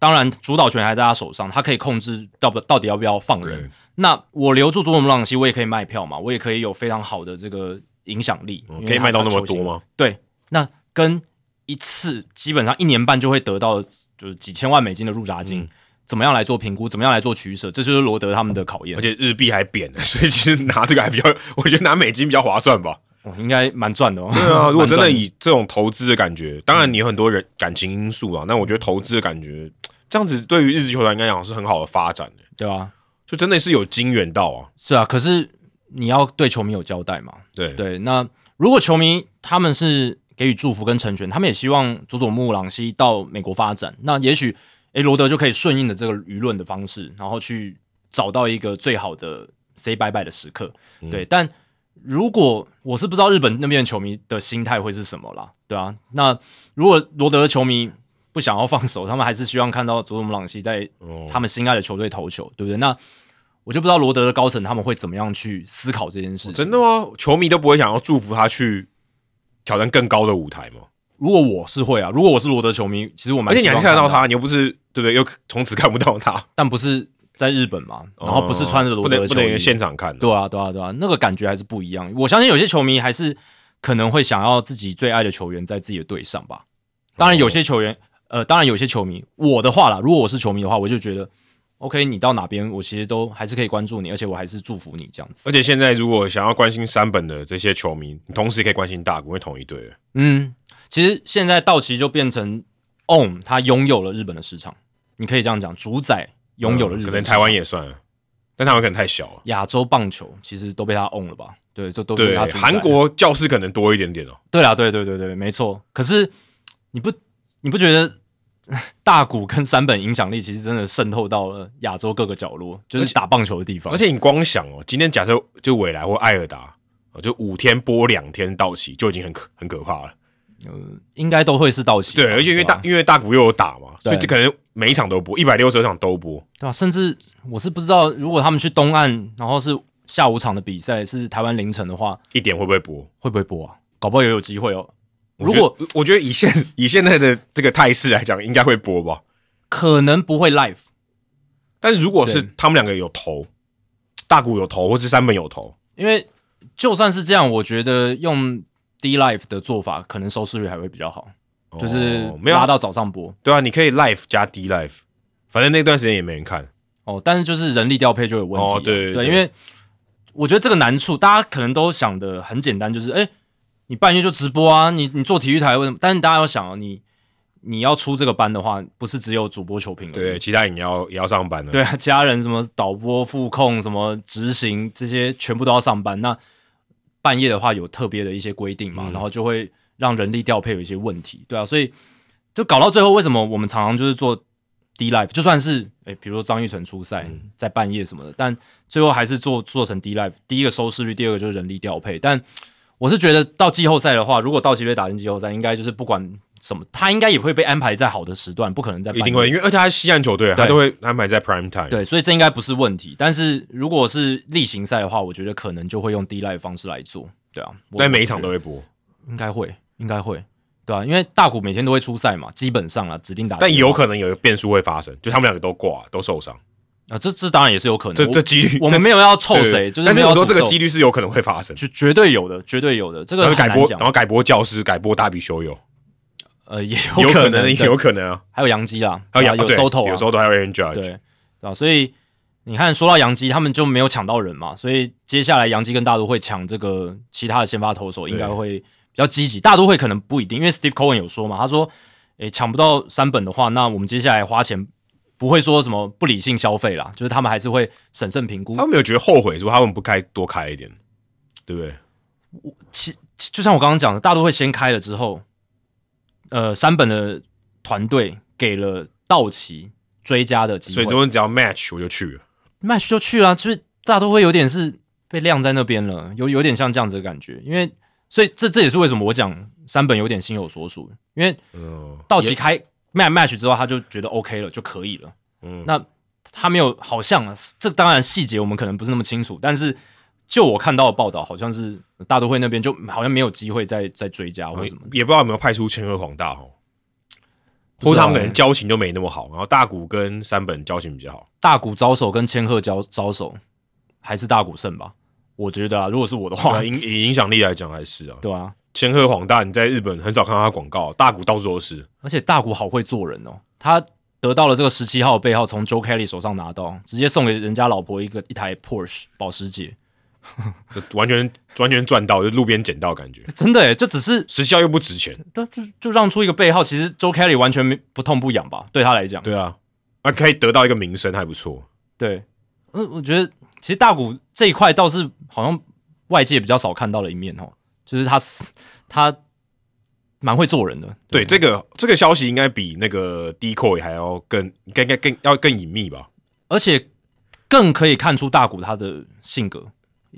当然，主导权还在他手上，他可以控制到不到底要不要放人。那我留住佐佐木朗希，我也可以卖票嘛，我也可以有非常好的这个影响力，可以卖到那么多吗？对，那跟一次基本上一年半就会得到就是几千万美金的入闸金，怎么样来做评估？怎么样来做取舍？这就是罗德他们的考验。而且日币还贬了，所以其实拿这个还比较，我觉得拿美金比较划算吧。哦，应该蛮赚的哦。对啊，如果真的以这种投资的感觉，当然你有很多人感情因素啊，那我觉得投资的感觉。这样子对于日职球团应该讲是很好的发展的，对啊？就真的是有金援到啊，是啊。可是你要对球迷有交代嘛？对对。那如果球迷他们是给予祝福跟成全，他们也希望佐佐木朗希到美国发展，那也许诶罗德就可以顺应的这个舆论的方式，然后去找到一个最好的 say bye bye 的时刻。对，但如果我是不知道日本那边的球迷的心态会是什么啦，对啊。那如果罗德的球迷，不想要放手，他们还是希望看到佐佐木朗希在他们心爱的球队投球，对不对？那我就不知道罗德的高层他们会怎么样去思考这件事情。真的吗？球迷都不会想要祝福他去挑战更高的舞台吗？如果我是会啊，如果我是罗德球迷，其实我蛮而且你还看得到他，你又不是对不对？又从此看不到他，但不是在日本嘛？然后不是穿着罗德球衣现场看的，对啊，对啊，对啊，那个感觉还是不一样。我相信有些球迷还是可能会想要自己最爱的球员在自己的队上吧。当然，有些球员。呃，当然有些球迷，我的话啦，如果我是球迷的话，我就觉得，OK，你到哪边，我其实都还是可以关注你，而且我还是祝福你这样子。而且现在如果想要关心三本的这些球迷，你同时也可以关心大股，因为同一队。嗯，其实现在道奇就变成 own，他拥有了日本的市场，你可以这样讲，主宰拥有了日本。可能台湾也算，但台湾可能太小了。亚洲棒球其实都被他 own 了吧？对，就都被他。韩国教室可能多一点点哦。对啦，对对对对，没错。可是你不。你不觉得 大谷跟三本影响力其实真的渗透到了亚洲各个角落，就是打棒球的地方。而且你光想哦，今天假设就未来或艾尔达，就五天播两天到期，就已经很可很可怕了。应该都会是到期。对，而且因为大因为大谷又有打嘛，所以就可能每一场都播，一百六十场都播。对啊，甚至我是不知道，如果他们去东岸，然后是下午场的比赛，是台湾凌晨的话，一点会不会播？会不会播啊？搞不好也有机会哦。如果我觉得以现 以现在的这个态势来讲，应该会播吧？可能不会 live，但是如果是他们两个有投，大谷有投，或是三本有投，因为就算是这样，我觉得用。D Live 的做法可能收视率还会比较好，就是没有拉到早上播。对啊，你可以 Live 加 D Live，反正那段时间也没人看。哦，但是就是人力调配就有问题。哦，对对，因为我觉得这个难处，大家可能都想的很简单，就是哎，你半夜就直播啊，你你做体育台为什么？但是大家要想啊，你你要出这个班的话，不是只有主播球评对，其他也要也要上班的。对啊，其他人什么导播、副控、什么执行这些，全部都要上班。那半夜的话有特别的一些规定嘛，然后就会让人力调配有一些问题，对啊，所以就搞到最后，为什么我们常常就是做 D Live，就算是诶，比如说张玉成出赛在半夜什么的，但最后还是做做成 D Live，第一个收视率，第二个就是人力调配。但我是觉得到季后赛的话，如果道奇队打进季后赛，应该就是不管。什么？他应该也会被安排在好的时段，不可能在一定会，因为而且他是西岸球队，他都会安排在 prime time。对，所以这应该不是问题。但是如果是例行赛的话，我觉得可能就会用 D line 方式来做。对啊，但每一场都会播，应该会，应该会，对啊，因为大谷每天都会出赛嘛，基本上啊，指定打。但有可能有变数会发生，就他们两个都挂，都受伤啊。这这当然也是有可能。这这几率，我们没有要凑谁，就是。但是我说这个几率是有可能会发生，就绝对有的，绝对有的。这个改播，然后改播教师，改播大比修有。呃，也有可能，有可能啊，还有杨基啊，还有有收头，有收头，还有 Aaron Judge，对，啊，所以你看，说到杨基，他们就没有抢到人嘛，所以接下来杨基跟大都会抢这个其他的先发投手，应该会比较积极。大都会可能不一定，因为 Steve Cohen 有说嘛，他说，诶，抢不到三本的话，那我们接下来花钱不会说什么不理性消费啦，就是他们还是会审慎评估。他们有觉得后悔，是不他们不开多开一点，对不对？我其就像我刚刚讲的，大都会先开了之后。呃，山本的团队给了道奇追加的机会，所以昨天只要 match 我就去了，match 就去了，就是大家都会有点是被晾在那边了，有有点像这样子的感觉，因为所以这这也是为什么我讲山本有点心有所属，因为道奇开 match match 之后他就觉得 OK 了就可以了，嗯，那他没有好像这当然细节我们可能不是那么清楚，但是。就我看到的报道，好像是大都会那边就好像没有机会再再追加或者什么，也不知道有没有派出千鹤黄大哦，或者他们可能交情就没那么好。然后大谷跟山本交情比较好，大谷招手跟千鹤交招手，还是大谷胜吧？我觉得啊，如果是我的话，影以影响力来讲还是啊，对啊，千鹤黄大你在日本很少看到他广告，大谷到处都是，而且大谷好会做人哦，他得到了这个十七号背号，从 Joe Kelly 手上拿到，直接送给人家老婆一个一台 Porsche 保时捷。完全完全赚到，就路边捡到感觉，真的诶，就只是时效又不值钱，但，就就让出一个背号，其实周 Kelly 完全没不痛不痒吧？对他来讲，对啊，啊，可以得到一个名声还不错。对，嗯，我觉得其实大谷这一块倒是好像外界比较少看到的一面哦，就是他他蛮会做人的。对，这个这个消息应该比那个 Decoy 还要更，应该更要更隐秘吧？而且更可以看出大谷他的性格。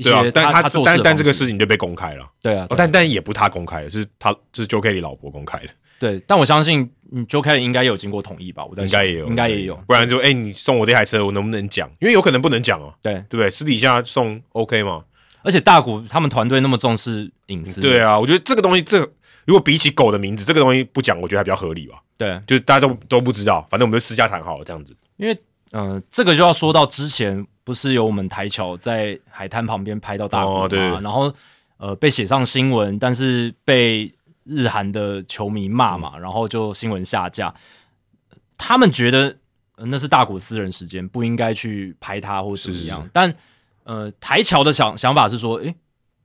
对啊，但他但但这个事情就被公开了。对啊，但但也不他公开的，是他是 Joe Kelly 老婆公开的。对，但我相信你 Joe Kelly 应该有经过同意吧？我在应该也有，应该也有，不然就哎，你送我这台车，我能不能讲？因为有可能不能讲哦。对，对不对？私底下送 OK 吗？而且大谷他们团队那么重视隐私，对啊，我觉得这个东西，这如果比起狗的名字，这个东西不讲，我觉得还比较合理吧。对，就是大家都都不知道，反正我们就私下谈好了这样子。因为嗯，这个就要说到之前。不是有我们台桥在海滩旁边拍到大谷嘛？然后呃被写上新闻，但是被日韩的球迷骂嘛，然后就新闻下架。他们觉得那是大谷私人时间，不应该去拍他或怎么样。但呃台桥的想想法是说，诶。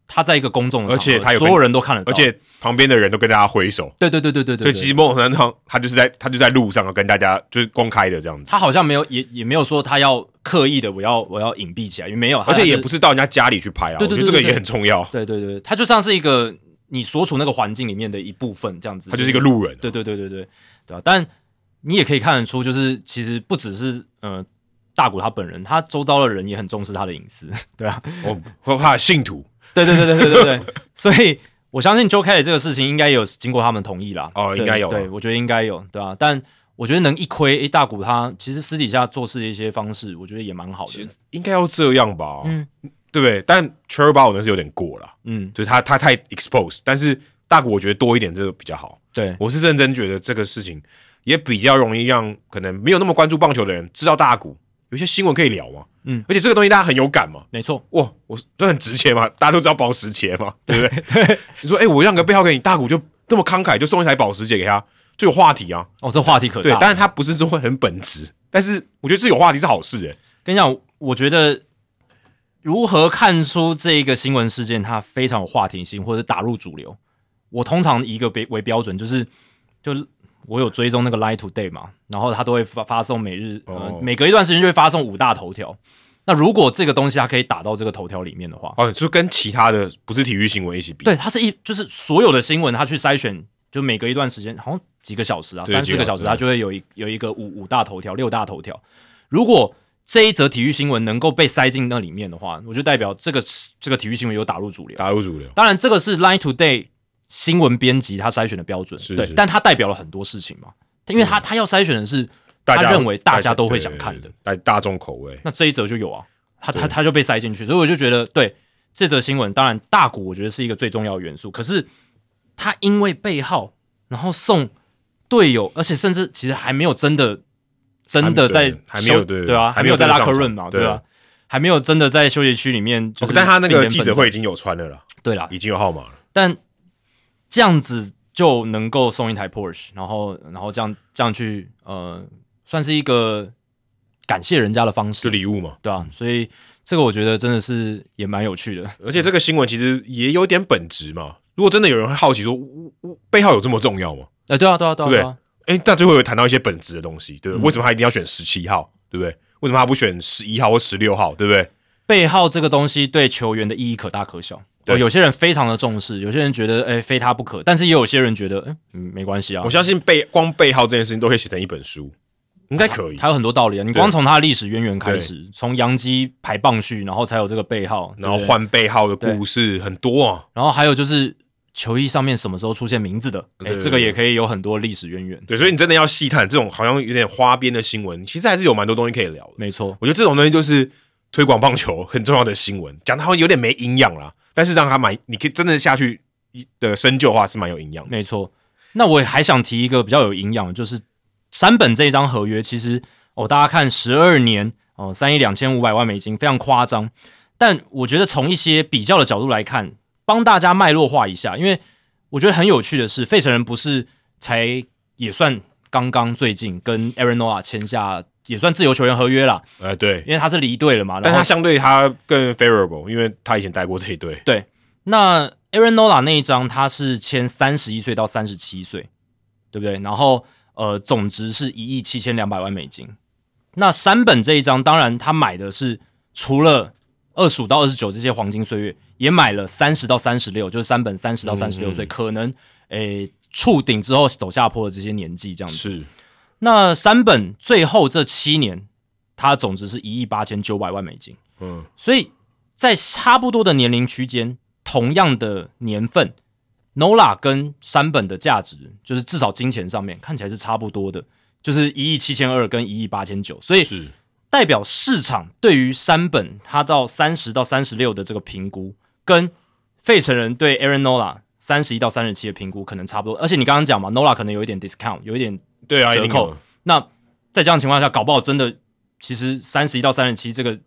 他在一个公众的，而且他有所有人都看得到，而且旁边的人都跟大家挥手。对对对对对对。所以其实某种程度上，他就是在他就在路上跟大家就是公开的这样子。他好像没有也也没有说他要刻意的我要我要隐蔽起来，也没有，而且也不是到人家家里去拍啊。我觉得这个也很重要。对对对，他就像是一个你所处那个环境里面的一部分这样子。他就是一个路人。对对对对对对吧？但你也可以看得出，就是其实不只是呃大谷他本人，他周遭的人也很重视他的隐私，对啊，我或他的信徒对对对对对对对，所以我相信 Joe Kelly 这个事情应该有经过他们同意啦。哦应该有啊对我觉得应该有，对吧、但我觉得能一窥，诶，大谷他其实私底下做事的一些方式，我觉得也蛮好的。应该要这样吧？嗯对不对？但 c h e r b o 那是有点过了，嗯，就是他他太 expose，但是大谷我觉得多一点这个比较好。对，我是认真觉得这个事情也比较容易让可能没有那么关注棒球的人知道大谷有些新闻可以聊嘛。嗯，而且这个东西大家很有感嘛。没错，哇，我都很值钱嘛，大家都知道保时捷嘛，对不 对？你说，哎、我让个背号给你，大股就这么慷慨，就送一台保时捷给他，就有话题啊。哦，这话题可大。，对但是他不是说会很本质，但是我觉得这有话题是好事哎、跟你讲，我觉得如何看出这一个新闻事件它非常有话题性，或者打入主流，我通常以一个为为标准，就是就是我有追踪那个 Line Today 嘛，然后他都会发发送每日、呃哦每隔一段时间就会发送五大头条。那如果这个东西它可以打到这个头条里面的话，哦，就跟其他的不是体育新闻一起比，对，它是一就是所有的新闻，它去筛选，就每隔一段时间，好像几个小时啊，三四个小时，几个小时它就会有一有一个五五大头条、六大头条。如果这一则体育新闻能够被塞进那里面的话，我就代表这个这个体育新闻有打入主流。打入主流。当然，这个是 Line Today 新闻编辑他筛选的标准，对是是，但他代表了很多事情嘛，因为他他要筛选的是他认为大家都会想看的，大大众口味。那这一则就有啊，他他他就被塞进去，所以我就觉得，对这则新闻，当然大股我觉得是一个最重要的元素，可是他因为背号，然后送队友，而且甚至其实还没有真的真的在还没有休对对啊，还没有在拉克润嘛，场对对吧？还没有真的在休息区里面，就是哦但他那个记者会已经有穿了啦，对啦，已经有号码了。但这样子就能够送一台 Porsche，然后然后这样这样去呃，算是一个感谢人家的方式就式，礼物嘛，对啊，所以这个我觉得真的是也蛮有趣的。而且这个新闻其实也有点本质嘛。如果真的有人会好奇说，背号有这么重要吗？哎、对啊，对啊，对啊，对对啊，哎，那最后有谈到一些本质的东西，对不对？嗯为什么他一定要选十七号，对不对？为什么他不选十一号或十六号，对不对？背号这个东西对球员的意义可大可小。对。哦，有些人非常的重视，有些人觉得哎、非他不可，但是也有些人觉得哎、嗯没关系啊。我，相信背光背号这件事情都可以写成一本书，应该可以。他有很多道理啊。你光从他的历史渊源开始，从洋基排棒序，然后才有这个背号，然后换背号的故事很多啊，然后还有就是球衣上面什么时候出现名字的，哎、这个也可以有很多历史渊源。对，所以你真的要细看这种好像有点花边的新闻，其实还是有蛮多东西可以聊的。没错，我觉得这种东西就是推广棒球很重要的新闻，讲的好像有点没营养啦，但是让他买，你可以真的下去的深究的话是蛮有营养。没错。那我还想提一个比较有营养的，就是山本这一张合约，其实哦，大家看十二年哦，三亿两千五百万美金，非常夸张。但我觉得从一些比较的角度来看，帮大家脉络化一下，因为我觉得很有趣的是，费城人不是才也算刚刚最近跟 Aaron Nola 签下也算自由球员合约啦，呃，对，因为他是离队了嘛，但他相对他更 favorable，因为他以前带过这一队。对那 Aaron Nola 那一张他是签三十一岁到三十七岁，对不对？然后呃，总值是一亿七千两百万美金。那山本这一张，当然他买的是除了二十五到二十九这些黄金岁月，也买了三十到三十六，就是山本三十到三十六岁，可能诶触顶之后走下坡的这些年纪这样子。是，那山本最后这七年，他总值是一亿八千九百万美金。嗯，所以在差不多的年龄区间，同样的年份，Nola 跟山本的价值，就是至少金钱上面看起来是差不多的，就是一亿七千二跟一亿八千九，所以是，代表市场对于山本他到三十到三十六的这个评估，跟费城人对 Aaron Nola 三十一到三十七的评估可能差不多。而且你刚刚讲嘛，Nola 可能有一点 discount，有一点对啊，折扣。那在这样情况下，搞不好真的，其实三十一到三十七这个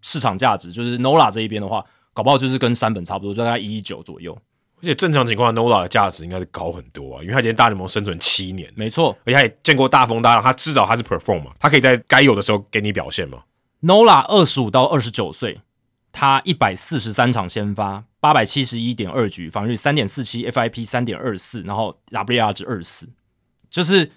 市场价值，就是 Nola 这一边的话，搞不好就是跟山本差不多，就大概一一九左右。而且正常情况下，Nola 的价值应该是高很多啊，因为他已经大联盟生存七年，没错而且他也见过大风大浪，他至少他是 perform 嘛，他可以在该有的时候给你表现嘛。，Nola 二十五到二十九岁，他一百四十三场先发，八百七十一点二局，防御率三点四七，FIP 三点二四，然后 WR 值二四，就是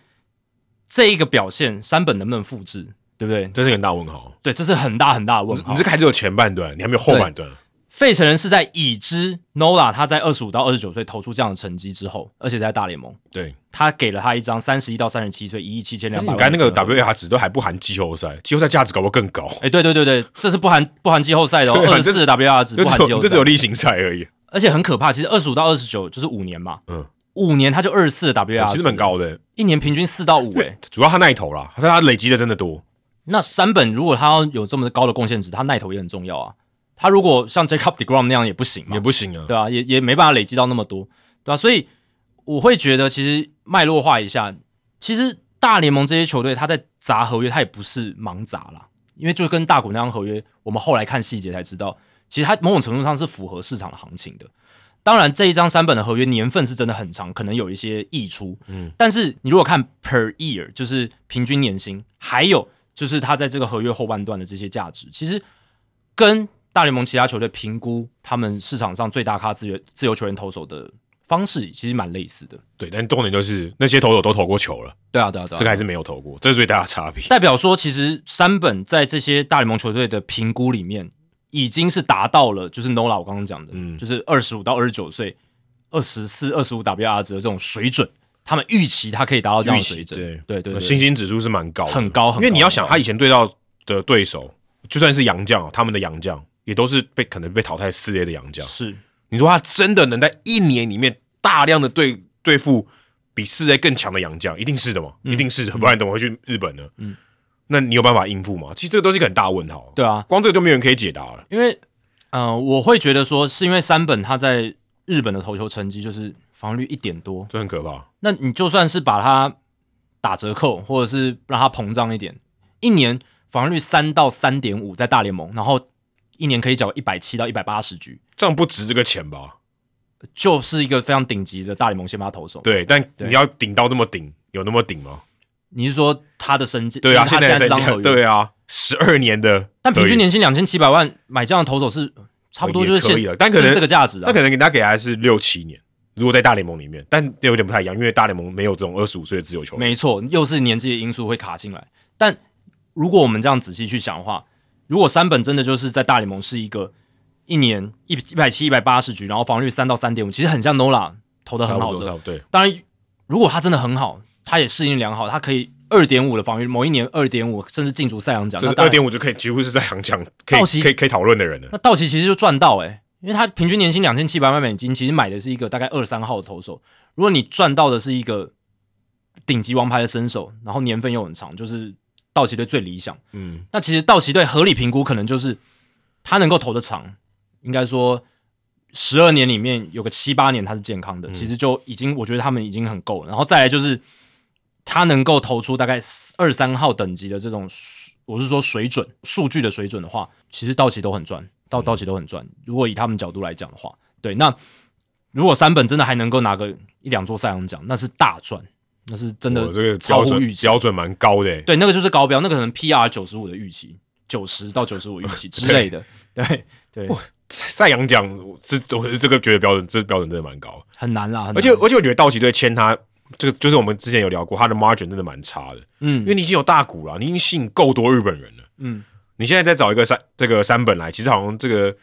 这一个表现，山本能不能复制？对不对？这是很大问号。对，这是很大很大的问号你。这个还只有前半段，你还没有后半段。费城人是在已知 Nola 他在二十五到二十九岁投出这样的成绩之后，而且在大联盟，对，他给了他一张三十一到三十七岁一亿七千两百万。你刚那个 WAR 值都还不含季后赛，季后赛价值搞不更高。哎，对对对对，这是不含不含季后赛的哦，二十四 WAR 值不含季后赛，这只有例行赛而已。而且很可怕，其实二十五到二十九就是五年嘛，嗯，五年他就二十四的 WAR，其实很高的，一年平均四到五，哎，主要他那一头啦，他他累积的真的多。那山本如果他要有这么高的贡献值，他耐头也很重要啊。他如果像 Jacob Degrom 那样也不行，也不行啊，对啊，也也没办法累积到那么多，对吧？所以我会觉得，其实脉络化一下，其实大联盟这些球队他在砸合约，他也不是盲砸啦，因为就跟大股那张合约，我们后来看细节才知道，其实他某种程度上是符合市场的行情的。当然，这一张三本的合约年份是真的很长，可能有一些溢出，嗯，但是你如果看 per year，就是平均年薪，还有就是他在这个合约后半段的这些价值，其实跟大联盟其他球队评估他们市场上最大咖自由自由球员投手的方式，其实蛮类似的。对，但重点就是那些投手都投过球了。对啊，对啊，对啊，这个还是没有投过，这是最大的差别。代表说，其实三本在这些大联盟球队的评估里面，已经是达到了，就是 Nola 我刚刚讲的，嗯，就是二十五到二十九岁，二十四、二十五 WR 值的这种水准，他们预期他可以达到这样的水准。对对对，信心指数是蛮高，很高，因为你要想，他以前对到的对手，就算是洋将，他们的洋将。也都是被可能被淘汰四 A 的洋将，是你说他真的能在一年里面大量的对对付比四 A 更强的洋将，一定是的嘛？一定是，的，不然怎么会去日本呢？嗯，那你有办法应付吗？其实这个都是一个很大问号。对啊，光这个就没有人可以解答了。因为，嗯，我会觉得说，是因为山本他在日本的投球成绩就是防御率一点多，这很可怕。那你就算是把它打折扣，或者是让它膨胀一点，一年防御率三到三点五，在大联盟，然后。一年可以缴一百七到一百八十局，这样不值这个钱吧？就是一个非常顶级的大联盟先发投手。对，但你要顶到这么顶，有那么顶吗？你是说他的身价？对啊，现在这张合约，对啊，十二年的，但平均年薪两千七百万，买这样的投手是差不多就是可以了。但可能这个价值，那可能给他给还是六七年。如果在大联盟里面，但有点不太一样，因为大联盟没有这种二十五岁的自由球员。没错，又是年纪的因素会卡进来。但如果我们这样仔细去想的话，如果三本真的就是在大联盟是一个。一年一一百七一百八十局，然后防御三到三点五，其实很像 Nola 投的很好的。对，当然，如果他真的很好，他也适应良好，他可以二点五的防御，某一年二点五，甚至进足赛扬奖，那二点五就可以几乎是赛扬奖，可以可以可以讨论的人了。那道奇其实就赚到诶，因为他平均年薪两千七百万美金，其实买的是一个大概二三号的投手。如果你赚到的是一个顶级王牌的身手，然后年份又很长，就是道奇队最理想。嗯，那其实道奇队合理评估可能就是他能够投的长。应该说，十二年里面有个七八年他是健康的，其实就已经我觉得他们已经很够了。然后再来就是他能够投出大概二三号等级的这种，我是说水准数据的水准的话，其实道奇都很赚，道道奇都很赚。如果以他们角度来讲的话，对，那如果三本真的还能够拿个一两座赛扬奖，那是大赚，那是真的这个超乎预期，标准蛮高的。对，那个就是高标，那个可能 PR 九十五的预期，九十到九十五预期之类的。对对。赛扬奖是，我是这个觉得标准，这标准真的蛮高，很难啦。而且而且我觉得道奇队签他，这个就是我们之前有聊过，他的 margin 真的蛮差的。嗯，因为你已经有大股了，你已经吸引够多日本人了。嗯，你现在再找一个三这个三本来，其实好像这个，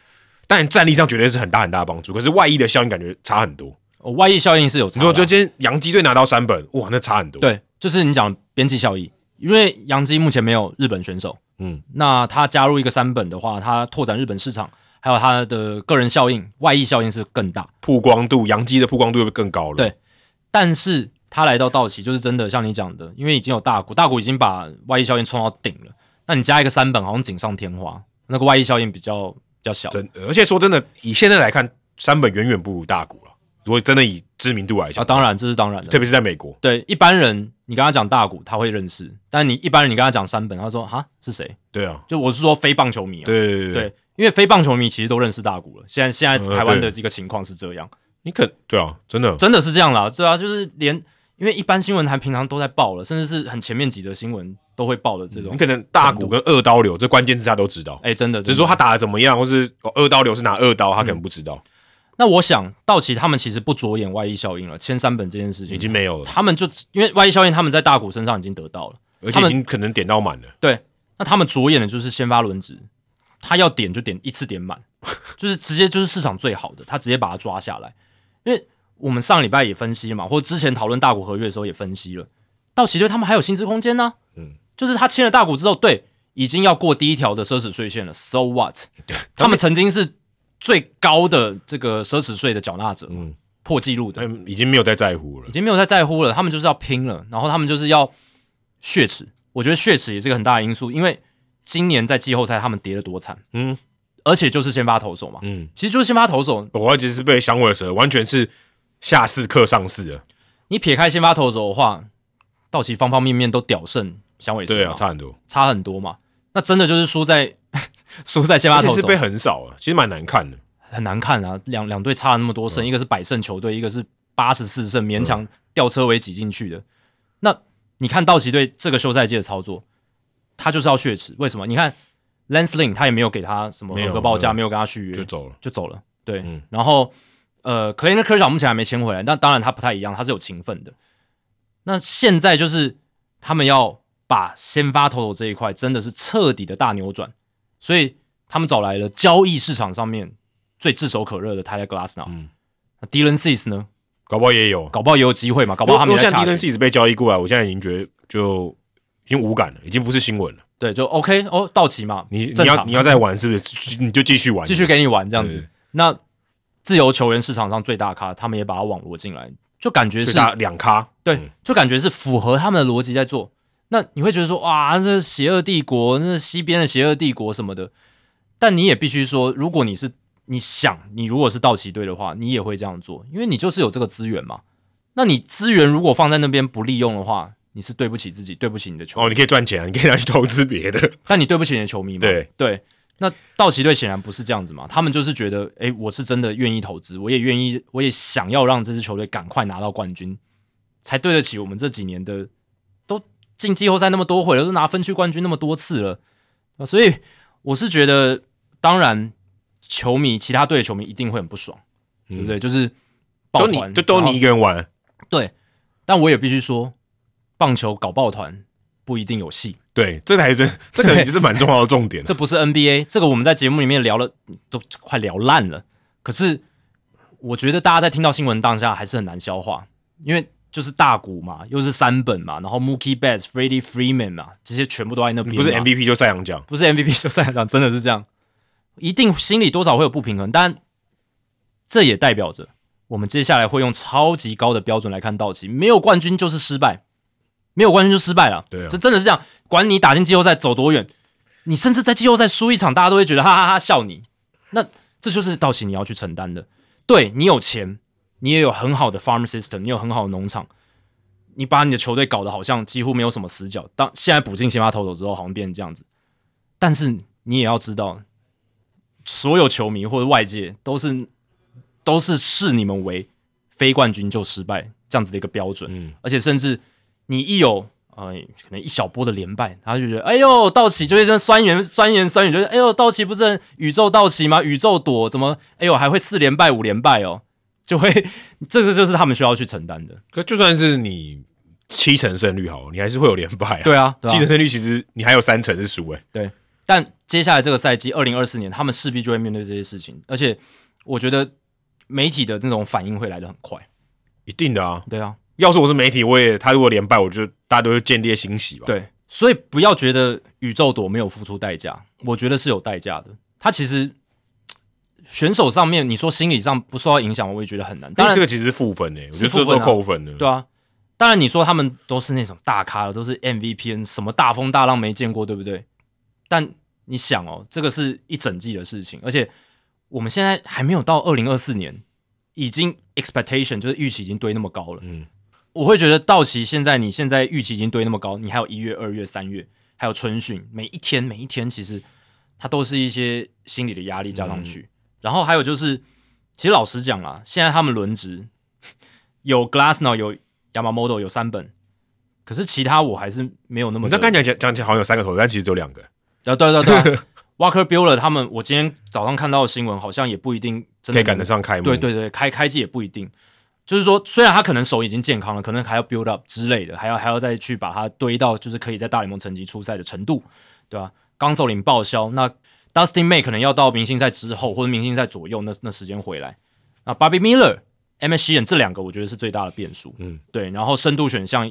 但战力上绝对是很大很大的帮助。可是外溢的效应感觉差很多。哦外溢效应是有，如果就今天洋基队拿到三本，哇，那差很多。对，就是你讲边际效益，因为洋基目前没有日本选手。嗯，那他加入一个三本的话，他拓展日本市场。还有他的个人效应、外溢效应是更大，曝光度，杨基的曝光度会更高了。对，但是他来到道奇，就是真的像你讲的，因为已经有大股，大股已经把外溢效应冲到顶了。那你加一个三本，好像锦上添花，那个外溢效应比较比较小。真，而且说真的，以现在来看，三本远远不如大股了。如果真的以知名度来讲，啊，当然这是当然的，特别是在美国。对一般人，你跟他讲大股，他会认识；但你一般人，你跟他讲三本，他说哈是谁？对啊，就我是说非棒球迷啊。对对对。因为非棒球迷其实都认识大谷了，现在现在台湾的这个情况是这样，你肯对啊，真的真的是这样啦，对啊，就是连因为一般新闻台平常都在报了，甚至是很前面几则新闻都会报的这种，你可能大股跟二刀流这关键字他都知道，哎，真的，只是说他打的怎么样，或是二刀流是拿二刀，他可能不知道。那我想道奇他们其实不着眼外溢效应了，签三本这件事情已经没有了，他们就因为外溢效应，他们在大股身上已经得到了，而且已经可能点到满了。对，那他们着眼的就是先发轮值。他要点就点一次点满，就是直接就是市场最好的，他直接把它抓下来。因为我们上礼拜也分析了嘛，或之前讨论大股合约的时候也分析了，道奇队他们还有薪资空间呢。嗯，就是他签了大股之后，对，已经要过第一条的奢侈税线了。So what？他们曾经是最高的这个奢侈税的缴纳者，嗯，破纪录的，已经没有再在乎了，已经没有再在乎了。他们就是要拼了，然后他们就是要血耻。我觉得血耻也是一个很大的因素，因为今年在季后赛他们跌得多惨，嗯。而且就是先发投手嘛，嗯，其实就是先发投手，我其实是被响尾蛇完全是下四课上四了。你撇开先发投手的话，道奇方方面面都屌胜响尾蛇，对啊，差很多，差很多嘛。那真的就是输在 输在先发投手，是被很少啊，其实蛮难看的，很难看啊。两两队差了那么多胜，一个是百胜球队，一个是八十四胜勉强吊车尾挤进去的。那你看道奇队这个休赛季的操作，他就是要血池，为什么？你看。Lance Lynn 他也没有给他什么合格报价，没有跟他续约，就走了，就走了。对，然后呃 c l a y n e r 科长目前还没签回来，但当然他不太一样，他是有情分的。那现在就是他们要把先发投手这一块真的是彻底的大扭转，所以他们找来了交易市场上面最炙手可热的 Tyler Glass 嗯，那 Dylan Cease 呢？搞不好也有，搞不好也有机会嘛？搞不好他们现在 Dylan Cease 被交易过来，我现在已经觉得就已经无感了，已经不是新闻了。对，就 OK 哦，到期嘛，你你要你要再玩是不是？你就继续玩，继续给你玩这样子。那自由球员市场上最大咖，他们也把它网罗进来，就感觉是两咖，对，就感觉是符合他们的逻辑在做。那你会觉得说，哇，这邪恶帝国，那西边的邪恶帝国什么的。但你也必须说，如果你是你想，你如果是道奇队的话，你也会这样做，因为你就是有这个资源嘛。那你资源如果放在那边不利用的话，你是对不起自己，对不起你的球哦，你可以赚钱，你可以拿去投资别的，但你对不起你的球迷吗？对。对，那道奇队显然不是这样子嘛，他们就是觉得，哎，我是真的愿意投资，我也愿意，我也想要让这支球队赶快拿到冠军，才对得起我们这几年的都进季后赛那么多回了，都拿分区冠军那么多次了。啊，所以我是觉得，当然球迷其他队的球迷一定会很不爽，对不对？就是都你就都你一个人玩，对，但我也必须说。棒球搞抱团不一定有戏，对，这才是 这可能也是蛮重要的重点。这不是 NBA，这个我们在节目里面聊了都快聊烂了。可是我觉得大家在听到新闻当下还是很难消化，因为就是大股嘛，又是三本嘛，然后 Mookie Betts、Freddie Freeman 嘛，这些全部都在那边。不是 MVP 就赛扬奖，不是 MVP 就赛扬奖，真的是这样，一定心里多少会有不平衡。但这也代表着我们接下来会用超级高的标准来看道奇，没有冠军就是失败。没有冠军就失败了，对，这真的是这样。管你打进季后赛走多远，你甚至在季后赛输一场，大家都会觉得哈哈哈笑你。那这就是道奇你要去承担的。对你有钱，你也有很好的 farm system，你有很好的农场，你把你的球队搞得好像几乎没有什么死角。当现在补进先发投手之后，好像变成这样子。但是你也要知道，所有球迷或者外界都是都是视你们为非冠军就失败这样子的一个标准，嗯，而且甚至。你一有呃，可能一小波的连败，他就觉得，哎呦，道奇就会这样酸言酸言酸语，就是，哎呦，道奇不是宇宙道奇吗？宇宙躲怎么，哎呦，还会四连败五连败哦，就会，这个就是他们需要去承担的。可就算是你七成胜率好，你还是会有连败啊。对啊，七成胜率其实你还有三成是输哎。对，但接下来这个赛季二零二四年，他们势必就会面对这些事情，而且我觉得媒体的那种反应会来的很快，一定的啊，对啊。要是我是媒体，我也他如果连败，我就大家都会见猎欣喜吧。对，所以不要觉得宇宙朵没有付出代价，我觉得是有代价的。他其实选手上面，你说心理上不受到影响，我也觉得很难。当然，这个其实是负分诶，我觉扣分的。对啊，当然你说他们都是那种大咖了都是 MVP，什么大风大浪没见过，对不对？但你想哦，这个是一整季的事情，而且我们现在还没有到二零二四年，已经 expectation 就是预期已经堆那么高了。嗯。我会觉得道奇现在，你现在预期已经堆那么高，你还有一月、二月、三月，还有春训，每一天每一天，其实它都是一些心理的压力加上去。然后还有就是，其实老实讲啊，现在他们轮值有 Glassnow，有 Yamamoto，有三本，可是其他我还是没有那么。那刚讲讲讲起来好像有三个头，但其实只有两个。啊，对对对，Walker Bueller 他们，我今天早上看到的新闻，好像也不一定可以赶得上开幕。对对对，开开机也不一定。就是说，虽然他可能手已经健康了，可能还要 build up 之类的，还要还要再去把它堆到就是可以在大联盟层级出赛的程度，对吧？刚手领报销，那 Dustin May 可能要到明星赛之后或者明星赛左右那那时间回来。那 Bobby Miller、MSN 这两个我觉得是最大的变数。嗯，对。然后深度选项，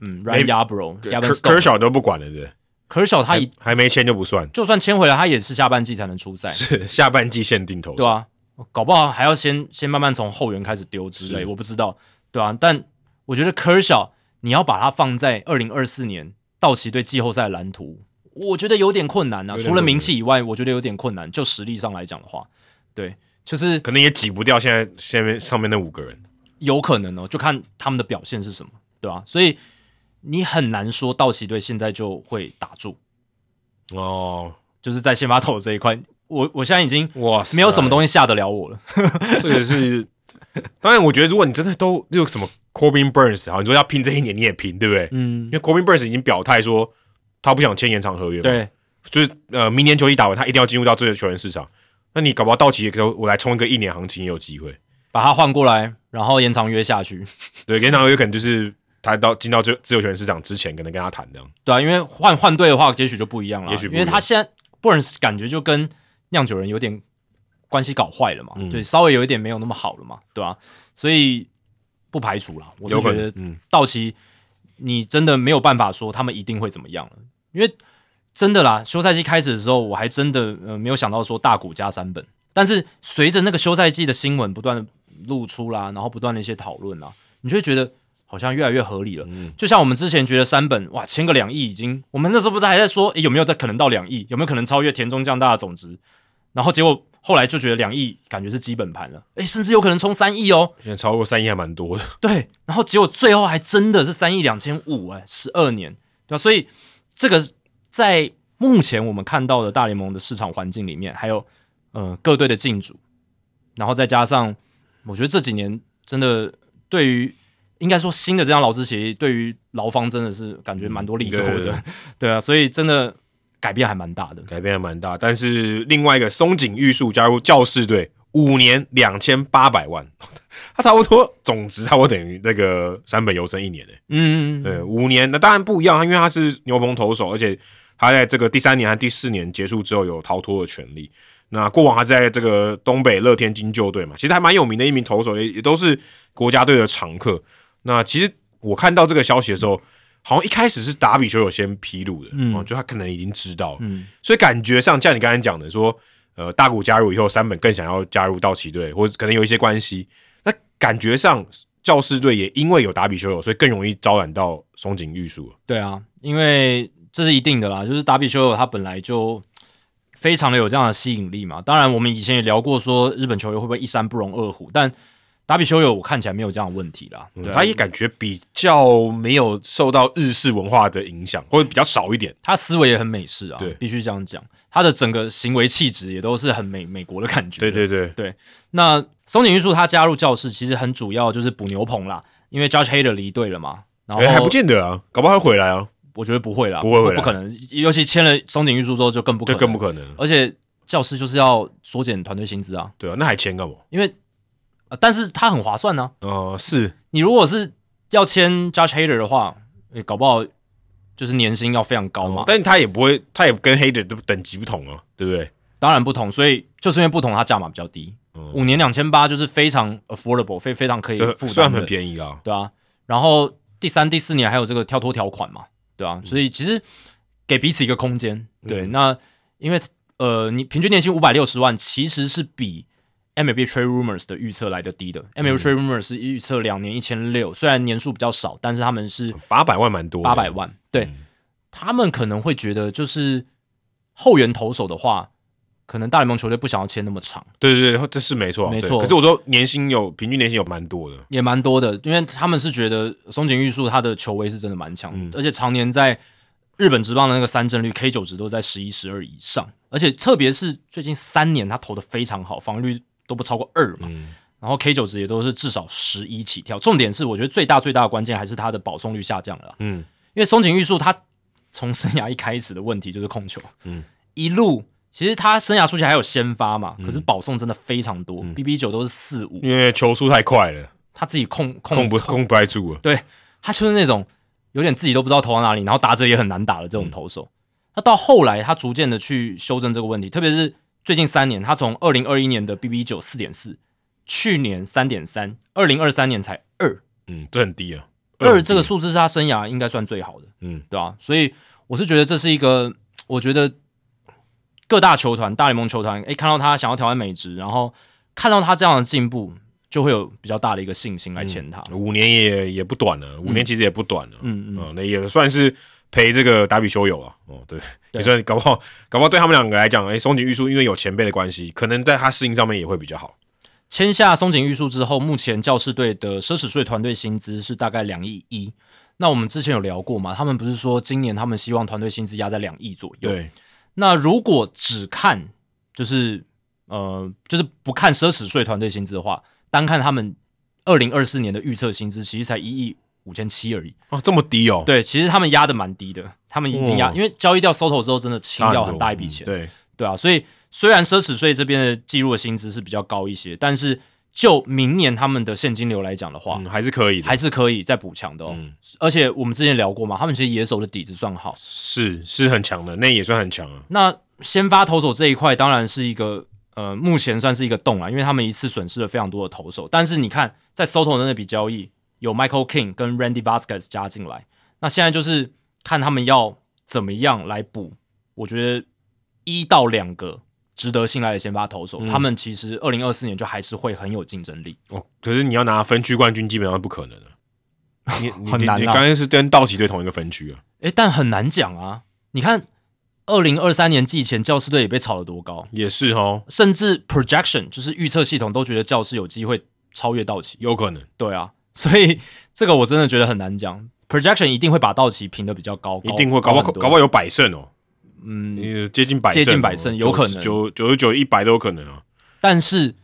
嗯，Ryan Yarbrough、Gavin Kershaw 都不管了，对不对？Kershaw 他还没签就不算，就算签回来，他也是下半季才能出赛，是下半季限定投。对啊，搞不好还要先先慢慢从后援开始丢之类，我不知道，对啊，但我觉得 Kershaw 你要把它放在二零二四年道奇队季后赛蓝图。我觉得有点困难啊，除了名气以外，我觉得有点困难。就实力上来讲的话，对，就是可能也挤不掉现在下面上面那五个人，有可能哦，就看他们的表现是什么，对吧？所以你很难说道奇队现在就会打住哦，就是在先发投这一块，我我现在已经哇，没有什么东西吓得了我了。这个是，当然，我觉得如果你真的都有什么 Corbin Burns，好，你说要拼这一年，你也拼，对不对？嗯，因为 Corbin Burns 已经表态说。他不想签延长合约，对，就是呃，明年球季打完，他一定要进入到这个球员市场。那你搞不好到期，我我来冲一个一年行情也有机会，把他换过来，然后延长约下去。对，延长合约可能就是他到进到这自由球员市场之前，可能跟他谈这样。对啊，因为换换队的话，也许就不一样了。也许因为他现在 Burns 感觉就跟酿酒人有点关系搞坏了嘛，对，稍微有一点没有那么好了嘛，对吧？所以不排除了，我就觉得，嗯，到期。你真的没有办法说他们一定会怎么样了，因为真的啦，休赛季开始的时候，我还真的呃没有想到说大股加三本，但是随着那个休赛季的新闻不断的露出啦，然后不断的一些讨论啊，你就会觉得好像越来越合理了。嗯，就像我们之前觉得三本哇签个两亿已经，我们那时候不是还在说，诶有没有在可能到两亿，有没有可能超越田中将大的总值，然后结果。后来就觉得两亿感觉是基本盘了，诶，甚至有可能冲三亿哦。现在超过三亿还蛮多的。对，然后结果最后还真的是三亿两千五，哎，十二年，对吧？所以这个在目前我们看到的大联盟的市场环境里面，还有呃各队的进组，然后再加上我觉得这几年真的对于应该说新的这张劳资协议，对于劳方真的是感觉蛮多利多的，对啊，所以真的。改变还蛮大的，改变还蛮大。但是另外一个松井玉树加入教士队，五年两千八百万，他差不多总值差不多等于那个山本游生一年诶。嗯，对，五年那当然不一样，因为他是牛棚投手，而且他在这个第三年和第四年结束之后有逃脱的权利。那过往他在这个东北乐天金鹫队嘛，其实还蛮有名的一名投手，也也都是国家队的常客。那其实我看到这个消息的时候。好像一开始是达比球有先披露的，嗯，就他可能已经知道，嗯，所以感觉上像你刚才讲的说，呃，大谷加入以后，三本更想要加入道奇队，或者可能有一些关系，那感觉上教师队也因为有达比球有，所以更容易招揽到松井玉树。对啊，因为这是一定的啦，就是达比球有他本来就非常的有这样的吸引力嘛。当然，我们以前也聊过说日本球员会不会一山不容二虎，但达比修友，我看起来没有这样的问题啦。他也感觉比较没有受到日式文化的影响，或者比较少一点。他思维也很美式啊，对，必须这样讲。他的整个行为气质也都是很美美国的感觉。对对对对。那松井玉树他加入教室，其实很主要就是补牛棚啦，因为 Judge Hader 离队了嘛。然后还不见得啊，搞不好还回来啊。我觉得不会啦，不会回来，不可能。尤其签了松井玉树之后，就更不可能，更不可能。而且教室就是要缩减团队薪资啊。对啊，那还签干嘛？因为。啊，但是他很划算呢。呃，是你如果是要签 Judge Hader 的话，诶，搞不好就是年薪要非常高嘛。但是他也不会，他也跟 Hader 的等级不同啊，对不对？当然不同，所以就是因为不同，他价码比较低。五年两千八就是非常 affordable，非非常可以负担，算很便宜啊。对啊，然后第三、第四年还有这个跳脱条款嘛，对啊，所以其实给彼此一个空间。对，那因为呃，你平均年薪五百六十万，其实是比。MLB Trade Rumors 的预测来的低的，MLB Trade Rumors 是预测两年一千六，虽然年数比较少，但是他们是八百万蛮多，八百万。对，他们可能会觉得就是后援投手的话，可能大联盟球队不想要签那么长。对对对，这是没错，没错。可是我说年薪有平均年薪有蛮多的，也蛮多的，因为他们是觉得松井玉树他的球威是真的蛮强，而且常年在日本职棒的那个三振率 K 九值都在十一十二以上，而且特别是最近三年他投的非常好，防御率。都不超过二嘛，然后 K 九值也都是至少十一起跳。重点是，我觉得最大最大的关键还是他的保送率下降了。嗯，因为松井玉树他从生涯一开始的问题就是控球，嗯，一路其实他生涯初期还有先发嘛，可是保送真的非常多，BB 九都是四五，因为球速太快了，他自己控控不控不太住了。对他就是那种有点自己都不知道投到哪里，然后打者也很难打的这种投手。他到后来他逐渐的去修正这个问题，特别是最近三年，他从二零二一年的 BB 九四点四，去年三点三，二零二三年才二，嗯，这很低啊，二这个数字是他生涯应该算最好的，嗯，对吧、所以我是觉得这是一个，我觉得各大球团、大联盟球团，诶，看到他想要挑战美职，然后看到他这样的进步，就会有比较大的一个信心来签他。五年也也不短了，五年其实也不短了，嗯嗯，嗯，那也算是陪这个达比修友啊，哦，对，对也算搞不好，搞不好对他们两个来讲，哎、松井玉树因为有前辈的关系，可能在他适应上面也会比较好。签下松井玉树之后，目前教士队的奢侈税团队薪资是大概两亿一。那我们之前有聊过嘛？他们不是说今年他们希望团队薪资压在两亿左右？对，那如果只看就是呃，就是不看奢侈税团队薪资的话，单看他们二零二四年的预测薪资，其实才一亿五千七而已。哦，这么低哦，对，其实他们压的蛮低的，他们已经压，哦因为交易掉 Soto 之后，真的清掉很大一笔钱。嗯对，对啊，所以虽然奢侈税这边的计入的薪资是比较高一些，但是就明年他们的现金流来讲的话，嗯，还是可以的，还是可以再补强的哦。嗯而且我们之前聊过嘛，他们其实野手的底子算好。是是很强的，那也算很强啊。那先发投手这一块当然是一个呃，目前算是一个洞啊，因为他们一次损失了非常多的投手。但是你看，在 Soto 的那笔交易有 Michael King 跟 Randy Vasquez 加进来，那现在就是看他们要怎么样来补。我觉得一到两个值得信赖的先发投手，嗯他们其实二零二四年就还是会很有竞争力。哦，可是你要拿分区冠军，基本上不可能 的。你你很难啊你你刚才是跟道奇队同一个分区啊，诶，但很难讲啊。你看，二零二三年季前教师队也被炒得多高，也是哦，甚至 projection 就是预测系统都觉得教师有机会超越道奇。有可能，对啊，所以这个我真的觉得很难讲。projection 一定会把道奇评的比较高，一定会搞不好搞不好有百胜哦，嗯，呃接近百接近百胜有可能九九十九一百都有可能啊。但是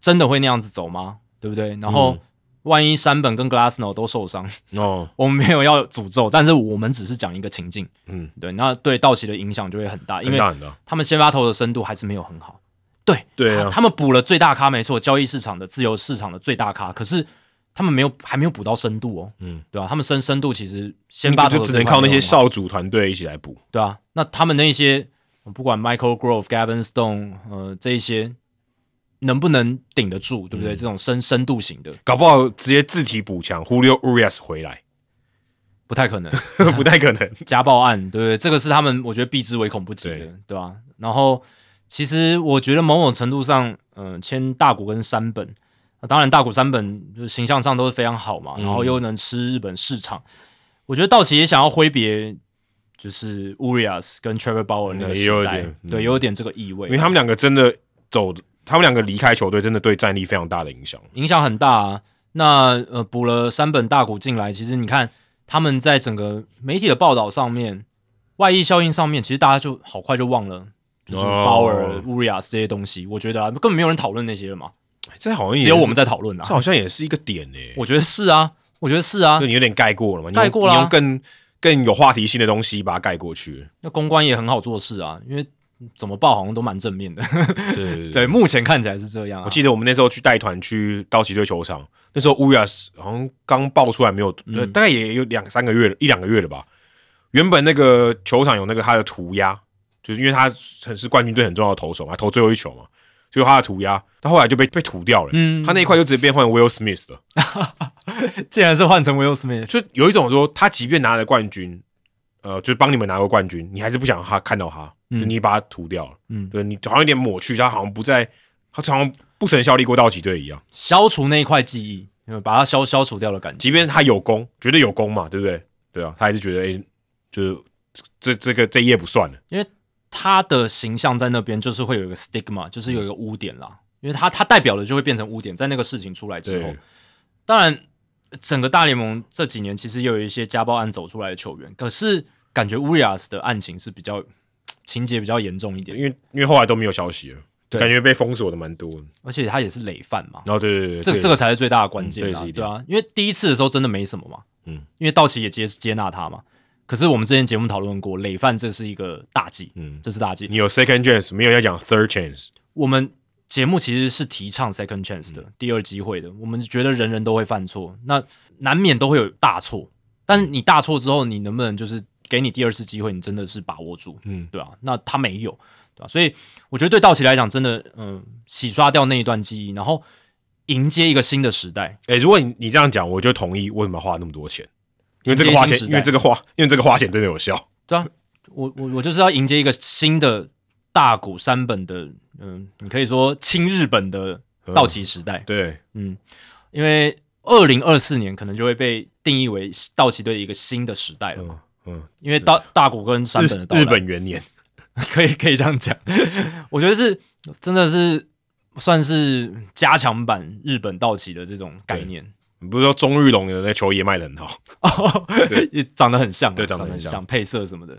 真的会那样子走吗？对不对？然后、嗯万一山本跟 Glassno 都受伤，哦，我们没有要诅咒，但是我们只是讲一个情境，嗯，对，那对道奇的影响就会很大，因为他们先发投的深度还是没有很好。对对啊他他们补了最大咖没错，交易市场的自由市场的最大咖，可是他们没有还没有补到深度哦，嗯，对啊、他们深深度其实先发就只能靠那些少主团队一起来补。对啊，那他们那些不管 Michael Grove、Gavin Stone，呃，这一些能不能顶得住，对不嗯。对？这种深深度型的。搞不好直接自体补强，Julio Urias 回来，不太可能，不太可能。家暴案，对不对？这个是他们我觉得避之唯恐不及的，对。对吧、然后其实我觉得某种程度上，嗯、签大谷跟山本，那当然大谷三本就是形象上都是非常好嘛，嗯然后又能吃日本市场，我觉得道奇也想要挥别。就是 Urias 跟 Trevor Bauer 那一点嗯对，有一点这个意味，因为他们两个真的走，他们两个离开球队，真的对战力非常大的影响。影响很大啊。那呃，补了三本大股进来，其实你看他们在整个媒体的报道上面，外溢效应上面，其实大家就好快就忘了，就是哦鲍尔、乌瑞亚斯这些东西。我觉得啊，根本没有人讨论那些了嘛，这好像也只有我们，在讨论啊这。好像也是一个点呢、我觉得是啊，我觉得是啊就。你有点盖过了嘛，你用盖过了啊你用更更有话题性的东西把它盖过去。那公关也很好做事啊，因为怎么报好像都蛮正面的。对对 对，目前看起来是这样啊。我记得我们那时候去带团去道奇队球场，那时候乌亚斯好像刚爆出来没有，大概也有两三个月，一两个月了吧。原本那个球场有那个他的涂鸦，就是因为他很是冠军队很重要的投手嘛，投最后一球嘛，就他的涂鸦，他后来就被被涂掉了。嗯，他那一块就直接变换 Will Smith 了，竟然是换成 Will Smith，就有一种说他即便拿了冠军，呃，就是帮你们拿过冠军，你还是不想让他看到他，嗯就你把他涂掉了，嗯对你好像有点抹去，他好像不在，他好像不曾效力过道奇队一样。消除那一块记忆，因为把它消消除掉的感觉。即便他有功，绝对有功嘛，对不对？对啊，他还是觉得，哎、就是这这个这一页不算了。他的形象在那边就是会有一个 stigma，就是有一个污点啦，因为他他代表的就会变成污点，在那个事情出来之后。对，，当然整个大联盟这几年其实也有一些家暴案走出来的球员，可是感觉乌里亚斯的案情是比较情节比较严重一点，因为因为后来都没有消息了，对。感觉被封锁的蛮多。而且他也是累犯嘛，然后对对对，这个这个才是最大的关键对啊，因为第一次的时候真的没什么嘛，嗯，因为道奇也接接纳他嘛，可是我们之前节目讨论过，累犯这是一个大忌，嗯，这是大忌，你有 second chance，没有要讲 third chance。我们节目其实是提倡 second chance 的、第二机会的。我们觉得人人都会犯错，那难免都会有大错。但是你大错之后，你能不能就是给你第二次机会，你真的是把握住，嗯，对啊，那他没有，对吧、所以我觉得对道奇来讲，真的，嗯，洗刷掉那一段记忆，然后迎接一个新的时代。哎、如果你你这样讲，我就同意为什么花那么多钱，因为这个花钱，因为这个花，因为这个花钱真的有效。对啊，我我我就是要迎接一个新的大谷山本的，嗯，你可以说亲日本的道奇时代，对，嗯，因为二零二四年可能就会被定义为道奇队一个新的时代了嘛，嗯嗯，因为大大谷跟山本的日日本元年，可以可以这样讲，我觉得是真的是算是加强版日本道奇的这种概念，你不是说钟玉龙的那球衣也卖的很好？也长得很像啊，对长得很很像配色什么的，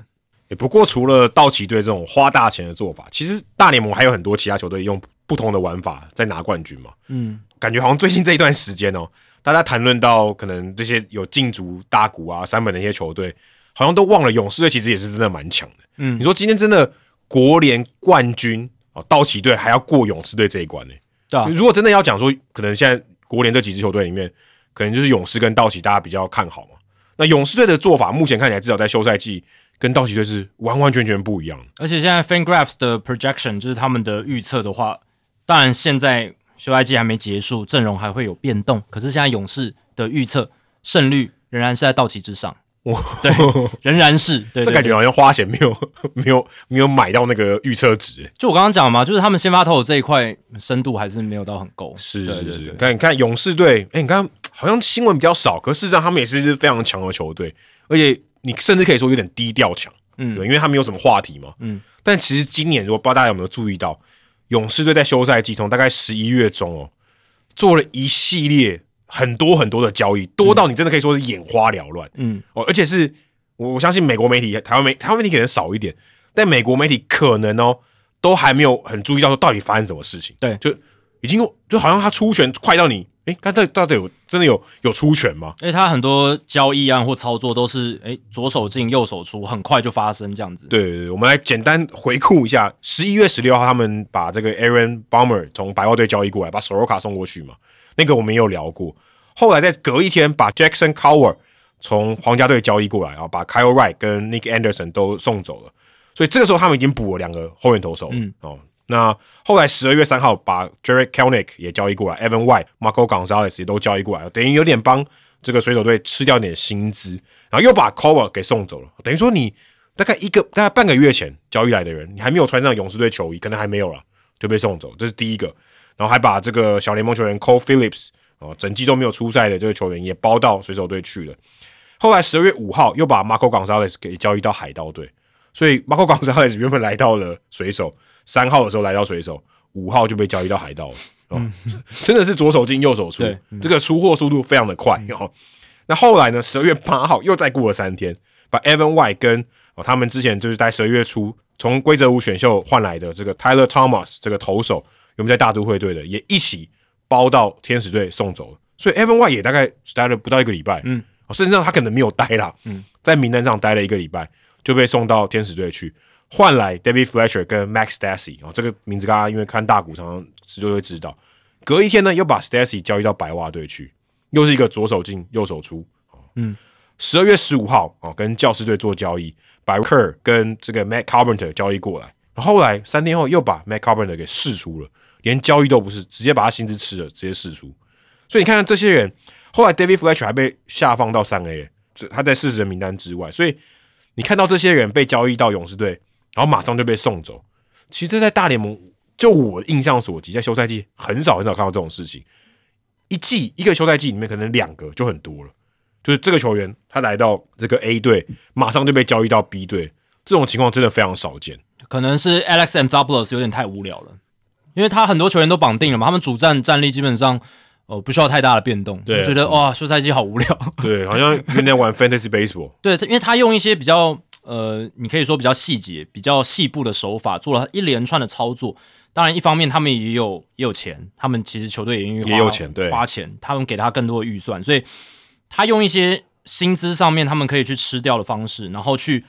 也不过除了道奇队这种花大钱的做法，其实大联盟还有很多其他球队用不同的玩法在拿冠军嘛。嗯，感觉好像最近这一段时间哦，大家谈论到可能这些有进足大谷啊、三本的一些球队，好像都忘了勇士队其实也是真的蛮强的。嗯。你说今天真的国联冠军哦，道奇队还要过勇士队这一关呢、对啊，如果真的要讲说，可能现在国联这几支球队里面，可能就是勇士跟道奇大家比较看好嘛。那勇士队的做法，目前看起来至少在休赛季跟道奇队是完完全全不一样的。而且现在 FanGraphs 的 projection 就是他们的预测的话，当然现在休赛季还没结束，阵容还会有变动。可是现在勇士的预测胜率仍然是在道奇之上，对，仍然是对这感觉好像花钱没有没有没有买到那个预测值、就我刚刚讲嘛，就是他们先发投手这一块深度还是没有到很够。是是是，看你看勇士队，哎、你看好像新闻比较少，可事实上他们也是非常强的球队，而且你甚至可以说有点低调强，嗯对，因为他没有什么话题嘛，嗯。但其实今年，如果不知道大家有没有注意到，勇士队在休赛季从大概十一月中哦，做了一系列很多很多的交易，多到你真的可以说是眼花缭乱。嗯，哦，而且是我我相信美国媒体、台湾媒台湾媒体可能少一点，但美国媒体可能哦都还没有很注意到说到底发生什么事情。对就已经就好像他出拳快到你，诶，他到到底有真的有有出拳吗？因为他很多交易案或操作都是诶左手进右手出，很快就发生这样子。对对对，我们来简单回顾一下，十一月十六号他们把这个 Aaron Bomber 从白袜队交易过来，把索罗卡送过去嘛，那个我们也有聊过。后来在隔一天把 Jackson Coward 从皇家队交易过来，然后把 Kyle Wright 跟 Nick Anderson 都送走了，所以这个时候他们已经补了两个后援投手、嗯哦。那后来十二月三号把 Jared Kelnick 也交易过来，Evan White、Marco Gonzalez 也都交易过来，等于有点帮这个水手队吃掉点薪资，然后又把 Coward 给送走了，等于说你大概一个大概半个月前交易来的人，你还没有穿上勇士队球衣，可能还没有啦，就被送走，这是第一个。然后还把这个小联盟球员 Cole Phillips 哦，整季都没有出赛的这个球员也包到水手队去了。后来十二月五号又把 Marco Gonzalez 给交易到海盗队，所以 Marco Gonzalez 原本来到了水手，三号的时候来到水手，五号就被交易到海盗了。哦，真的是左手进右手出对，这个出货速度非常的快哦。那后来呢？十二月八号又再过了三天，把 Evan White 跟哦他们之前就是在十二月初从规则五选秀换来的这个 Tyler Thomas 这个投手，我们在大都会队的，也一起包到天使队送走了。所以 Evan White 也大概待了不到一个礼拜，嗯哦，甚至上他可能没有待啦，嗯，在名单上待了一个礼拜，就被送到天使队去，换来 David Fletcher 跟 Max Stassi 哦，这个名字大家因为看大股常常就会知道。隔一天呢，又把 Stassi 交易到白袜队去，又是一个左手进右手出。嗯，十二月十五号哦，跟教师队做交易，把 Kerr 跟这个 Matt Carpenter 交易过来，后来三天后又把 Matt Carpenter 给释出了，连交易都不是，直接把他薪资吃了，直接释出。所以你看看这些人，后来 David Fletcher 还被下放到三 A，这他在四十人名单之外，所以你看到这些人被交易到勇士队，然后马上就被送走。其实，在大联盟，就我印象所及，在休赛季很少很少看到这种事情。一季一个休赛季里面，可能两个就很多了。就是这个球员他来到这个 A 队，马上就被交易到 B 队，这种情况真的非常少见。可能是 Alex Anthopoulos 有点太无聊了，因为他很多球员都绑定了嘛，他们主战战力基本上呃不需要太大的变动。对我觉得哇，休赛季好无聊。对，好像有点玩 Fantasy Baseball。对，因为他用一些比较呃，你可以说比较细节、比较细部的手法，做了一连串的操作。当然，一方面他们也有也有钱，他们其实球队也愿意也有钱对花钱，他们给他更多的预算，所以他用一些薪资上面他们可以去吃掉的方式，然后去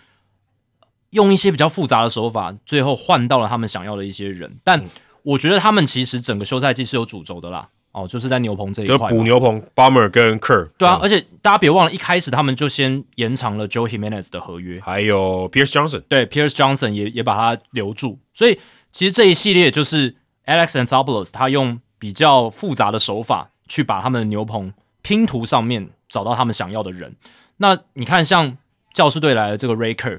用一些比较复杂的手法，最后换到了他们想要的一些人。但我觉得他们其实整个休赛季是有主轴的啦。哦，就是在牛棚这一块就。补牛棚 Bomber 跟 Kerr，对啊，嗯而且大家别忘了，一开始他们就先延长了 Joe Jimenez 的合约，还有 Pierce Johnson，对，Pierce Johnson 也也把他留住，所以其实这一系列就是 Alex Anthopoulos 他用比较复杂的手法去把他们的牛棚拼图上面找到他们想要的人。那你看，像教师队来的这个 Raker，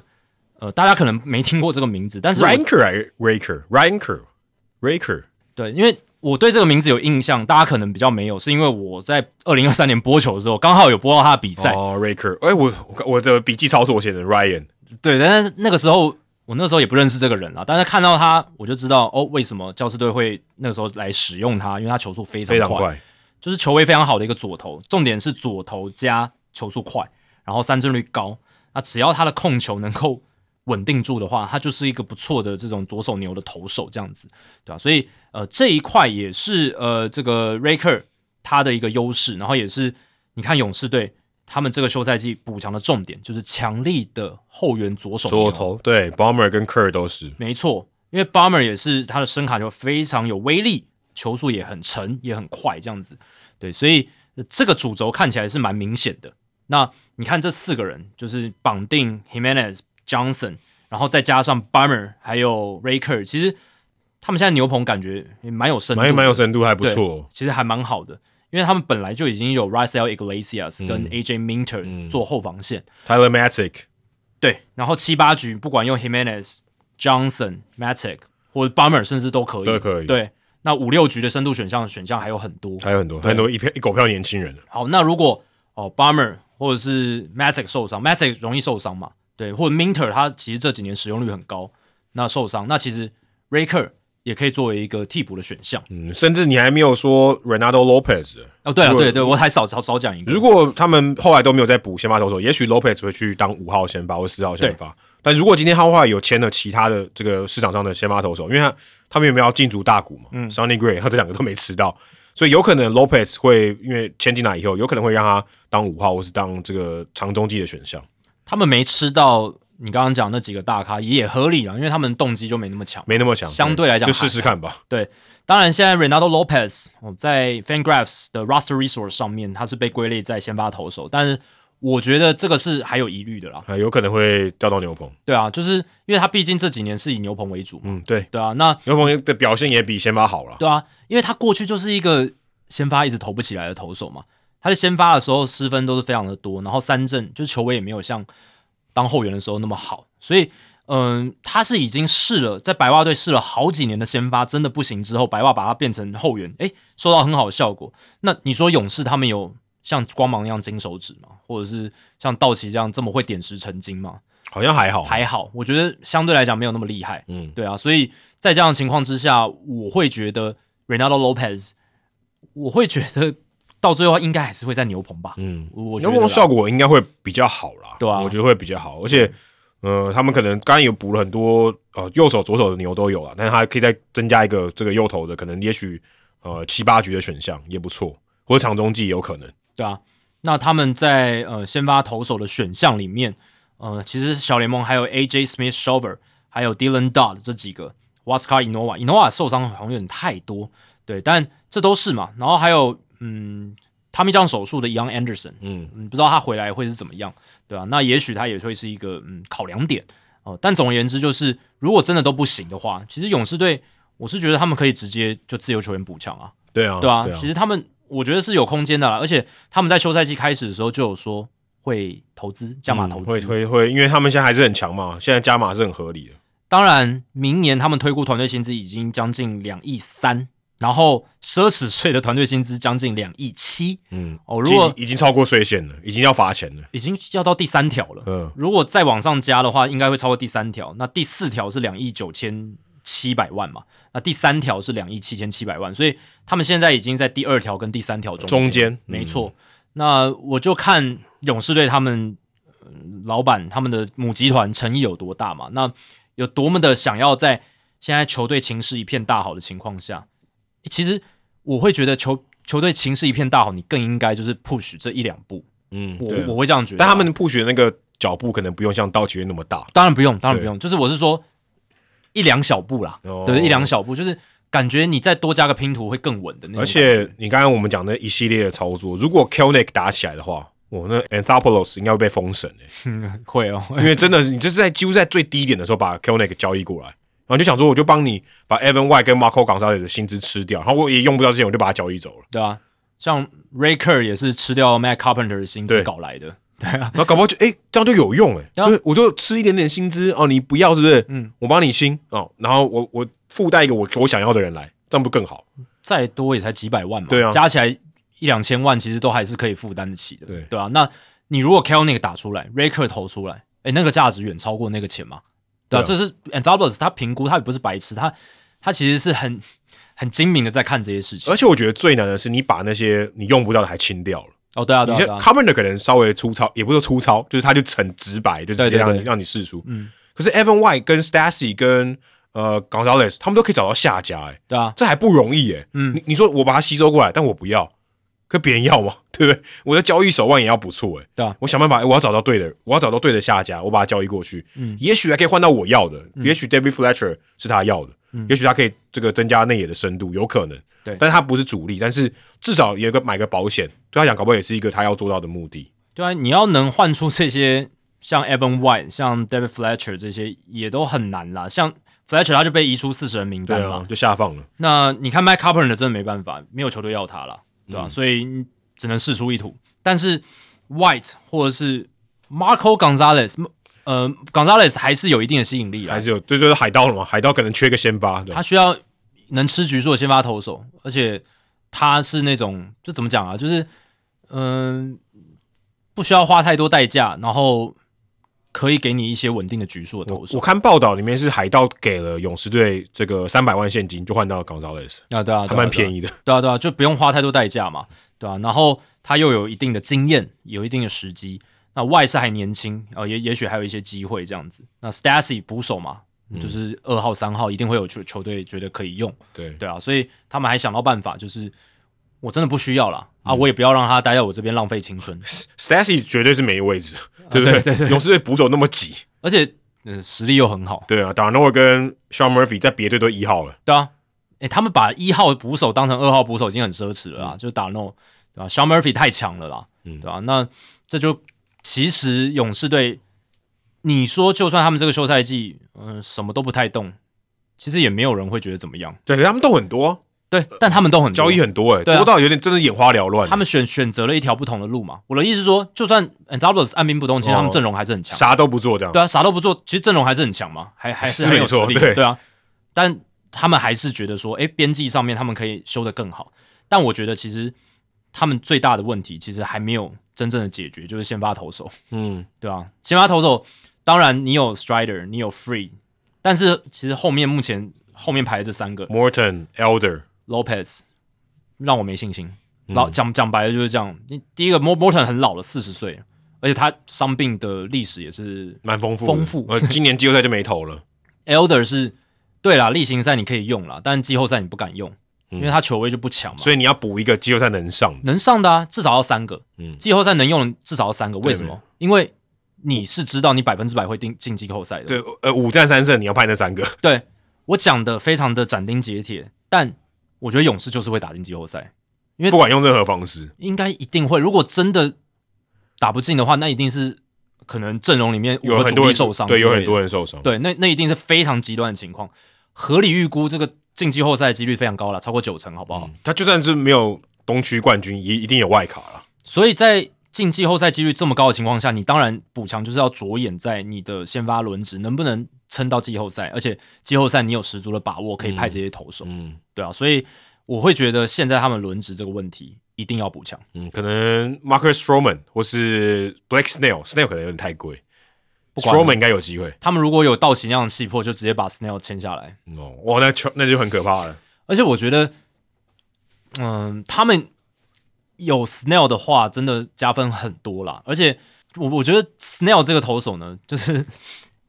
呃，大家可能没听过这个名字，但是 Raker？Ranker，Raker，对，因为我对这个名字有印象，大家可能比较没有，是因为我在二零二三年播球的时候，刚好有播到他的比赛，哦，Raker，哎，我我我的笔记抄是我写的 Ryan，对，但是那个时候我那时候也不认识这个人啊，但是看到他我就知道哦，为什么教士队会那个时候来使用他，因为他球速非常快，非常快，就是球威非常好的一个左投，重点是左投加球速快，然后三振率高，那只要他的控球能够稳定住的话，他就是一个不错的这种左手牛的投手这样子，对吧、所以呃这一块也是呃这个 Raker 他的一个优势，然后也是你看勇士队他们这个休赛季补强的重点就是强力的后援左手左投对 Bomber 跟 Kerr 都是，没错，因为 Bomber 也是他的声卡球非常有威力，球速也很沉，也很快，这样子。对，所以、呃这个主轴看起来是蛮明显的。那你看这四个人，就是绑定 Jimenez、Johnson，然后再加上 Bomber 还有 Raker，其实他们现在牛棚感觉也蛮有深度的，蛮蛮有深度，还不对错。其实还蛮好的。因为他们本来就已经有 Rysel Iglesias 跟嗯 AJ Minter 做后防线，Tyler Matic，对，然后七八局不管用 Jimenez、Johnson、Matic 或者 Bummer 甚至都可以，都可以对，那五六局的深度选项选项还有很多。还有很多对很多一票一狗票年轻人好，那如果哦 Bummer 或者是 Matic 受伤，Matic 容易受伤嘛？对，或者 Minter 他其实这几年使用率很高，那受伤，那其实 Raker 也可以作为一个替补的选项。嗯，甚至你还没有说 Ronaldo Lopez 哦，对了，如果对对，我还少少少讲一个。如果他们后来都没有再补先发投手，也许 Lopez 会去当五号先发或四号先发。但如果今天他后来有签了其他的这个市场上的先发投手，因为他他们有没有要进驻大股嘛？嗯，Sonny Gray 他这两个都没吃到，所以有可能 Lopez 会因为签进来以后，有可能会让他当五号或是当这个长中继的选项，他们没吃到你刚刚讲那几个大咖也合理了，因为他们动机就没那么强。没那么强，相对来讲就试试看吧。对当然，现在 Ronaldo Lopez 哦，在 FanGraphs 的 Roster Resource 上面，他是被归类在先发投手，但是我觉得这个是还有疑虑的啦。啊，有可能会调到牛棚。对啊，就是因为他毕竟这几年是以牛棚为主嘛，嗯，对，对啊，那牛棚的表现也比先发好了。对啊，因为他过去就是一个先发一直投不起来的投手嘛，他在先发的时候失分都是非常的多，然后三振就是球威也没有像当后援的时候那么好，所以嗯，他是已经试了在白袜队试了好几年的先发，真的不行之后，白袜把他变成后援，诶，收到很好的效果。那你说勇士他们有像光芒一样金手指吗？或者是像道奇这样这么会点石成金吗？好像还好，还好，我觉得相对来讲没有那么厉害。嗯，对啊，所以在这样的情况之下，我会觉得 Ronaldo Lopez，我会觉得到最后应该还是会在牛棚吧。嗯，我我觉得牛棚效果应该会比较好啦。对啊我觉得会比较好，而且。呃，他们可能刚刚有补了很多呃右手、左手的牛都有了，但是他可以再增加一个这个右投的，可能也许呃七八局的选项也不错，或者长中继有可能。对啊，那他们在呃先发投手的选项里面，呃，其实小联盟还有 AJ Smith Shover，还有 Dylan Dodd 这几个 Waskar Inova，Inova 受伤好像有点太多，对，但这都是嘛。然后还有嗯，Tommy John 手术的 Young Anderson，嗯，嗯，不知道他回来会是怎么样，对吧、那也许他也会是一个嗯考量点哦、但总而言之，就是如果真的都不行的话，其实勇士队我是觉得他们可以直接就自由球员补强啊，对啊，对啊，对其实他们我觉得是有空间的啦，而且他们在休赛季开始的时候就有说会投资加码投资，嗯会会会，因为他们现在还是很强嘛，现在加码是很合理的。当然明年他们推估团队薪资已经将近两亿三，然后奢侈税的团队薪资将近两亿七嗯，哦，如果已已经超过税线了，已经要罚钱了。已经要到第三条了。嗯，如果再往上加的话，应该会超过第三条。那第四条是两亿九千七百万嘛？那第三条是两亿七千七百万，所以他们现在已经在第二条跟第三条中中间嗯没错。那我就看勇士队他们、呃老板他们的母集团诚意有多大嘛？那有多么的想要在现在球队情势一片大好的情况下，其实我会觉得球球队情势一片大好，你更应该就是 push 这一两步。嗯，我我会这样觉得啊。但他们 push 那个脚步可能不用像道奇队那么大。当然不用，当然不用，就是我是说一两小步啦，哦对，一两小步，就是感觉你再多加个拼图会更稳的那种而。且你刚刚我们讲那一系列的操作，如果 Kelnick 打起来的话，我那 Anthopoulos 应该会被封神诶、会哦，因为真的你这是在几乎在最低点的时候把 Kelnick 交易过来，然后就想说我就帮你把 Evan White 跟 Marco Gonzalez 的薪资吃掉，然后我也用不到这些，我就把他交易走了。对啊，像 Ray Kerr 也是吃掉 Matt Carpenter 的薪资搞来的。对啊然后搞不好就哎、这样就有用哎、对啊就是我就吃一点点薪资哦，你不要是不是？嗯，我帮你薪哦，然后我我附带一个我我想要的人来，这样不更好？再多也才几百万嘛，对啊加起来一两千万，其实都还是可以负担得起的，对对啊，那你如果 Kelnick 打出来，Raker 投出来，诶，那个价值远超过那个钱嘛，对啊，这是 Anthopoulos 他评估，他也不是白痴，他他其实是很很精明的在看这些事情。而且我觉得最难的是你把那些你用不到的还清掉了。哦，对啊，对啊，你像对啊，Carpenter 可能稍微粗糙，也不是说粗糙，就是他就很直白，就直接让让你试出。嗯，可是 Evan White 跟 Stacy 跟呃 Gonzalez 他们都可以找到下家、欸，对啊，这还不容易哎、嗯。你你说我把它吸收过来，但我不要，可别人要嘛，对不对？我的交易手腕也要不错哎、对啊，我想办法，欸我要找到对的，我要找到对的下家，我把它交易过去，嗯。也许还可以换到我要的，也许 David Fletcher 是他要的，嗯。也许他可以这个增加内野的深度，有可能，对。但是他不是主力，但是至少有一个买个保险，对他讲，搞不好也是一个他要做到的目的。对啊，你要能换出这些像 Evan White、像 David Fletcher 这些也都很难啦，像 Fletcher 他就被移出四十人名单嘛，对啊，就下放了。那你看 Mike Carpenter 真的没办法，没有球队要他了，对嗯。吧、所以你只能试出一图。但是 White 或者是 Marco Gonzalez，呃，Gonzalez 还是有一定的吸引力啊。还，是有，对对对，海盗了嘛，海盗可能缺个先发，对。他需要能吃局数的先发投手，而且他是那种就怎么讲啊，就是嗯、不需要花太多代价，然后可以给你一些稳定的局数的投手。我看报道里面是海盗给了勇士队这个三百万现金，就换到 Gonzalez，啊，对啊，还蛮便宜，的。对啊，对啊，就不用花太多代价嘛，对啊，然后他又有一定的经验，有一定的时机。那外是还年轻，呃，也也许还有一些机会这样子。那 Stacy 捕手嘛，就是二号、三号一定会有球球队觉得可以用，对，对啊，所以他们还想到办法，就是我真的不需要了，啊，我也不要让他待在我这边浪费青春，Stacy 绝对是没位置，对不对？啊对对。勇士队捕手那么挤，而且呃实力又很好，对啊 n o 跟 Sean Murphy 在别队都一号了，对啊，诶，他们把一号捕手当成二号捕手已经很奢侈了啦，就是打 h a n Murphy 太强了啦，嗯。对吧、那这就其实勇士队，你说就算他们这个休赛季，嗯、什么都不太动，其实也没有人会觉得怎么样，对，他们动很多，对，但他们都很交易很多，哎，对啊多到有点真的眼花缭乱。他们选选择了一条不同的路嘛。我的意思是说，就算 a n d a b l o s 按兵不动，其实他们哦阵容还是很强。啥都不做，这样对啊，啥都不做，其实阵容还是很强嘛，还还是是很有实力，对对啊。但他们还是觉得说，诶，边际上面他们可以修得更好。但我觉得其实他们最大的问题，其实还没有真正的解决，就是先发投手，嗯，对啊，先发投手，当然你有 Strider，你有 Free，但是其实后面目前后面排的这三个 Morton Elder，Lopez 让我没信心。老讲讲白了就是这样。你第一个 Mor Morton 很老了，四十岁，而且他伤病的历史也是蛮丰富，丰富呃，今年季后赛就没投了，Elder 是对啦，例行赛你可以用啦，但季后赛你不敢用，因为他球威就不强嘛。所以你要补一个季后赛能上，能上的啊，至少要三个。嗯季后赛能用的至少要三个，为什么？因为你是知道你百分之百会进进季后赛的。对，呃，五战三胜，你要派那三个，对我讲的非常的斩钉截铁，但我觉得勇士就是会打进季后赛，因为不管用任何方式，应该一定会。如果真的打不进的话，那一定是可能阵容里面有很多人受伤，对，有很多。人受伤，对，那那一定是非常极端的情况。合理预估这个进季后赛的几率非常高了，超过九成，好不好？他就算是没有东区冠军，也一定有外卡了。所以在进季后赛几率这么高的情况下，你当然补强就是要着眼在你的先发轮值能不能撑到季后赛，而且季后赛你有十足的把握可以派这些投手，嗯对啊，所以我会觉得现在他们轮值这个问题一定要补强。嗯，可能 Marcus Stroman 或是 Blake Snell，Snell 可能有点太贵，Stroman 应该有机会。他们如果有道奇那样的气魄，就直接把 Snell 签下来。哦，哇，那就那就很可怕了。而且我觉得，嗯，他们有 Snell 的话，真的加分很多啦。而且我我觉得 Snell 这个投手呢，就是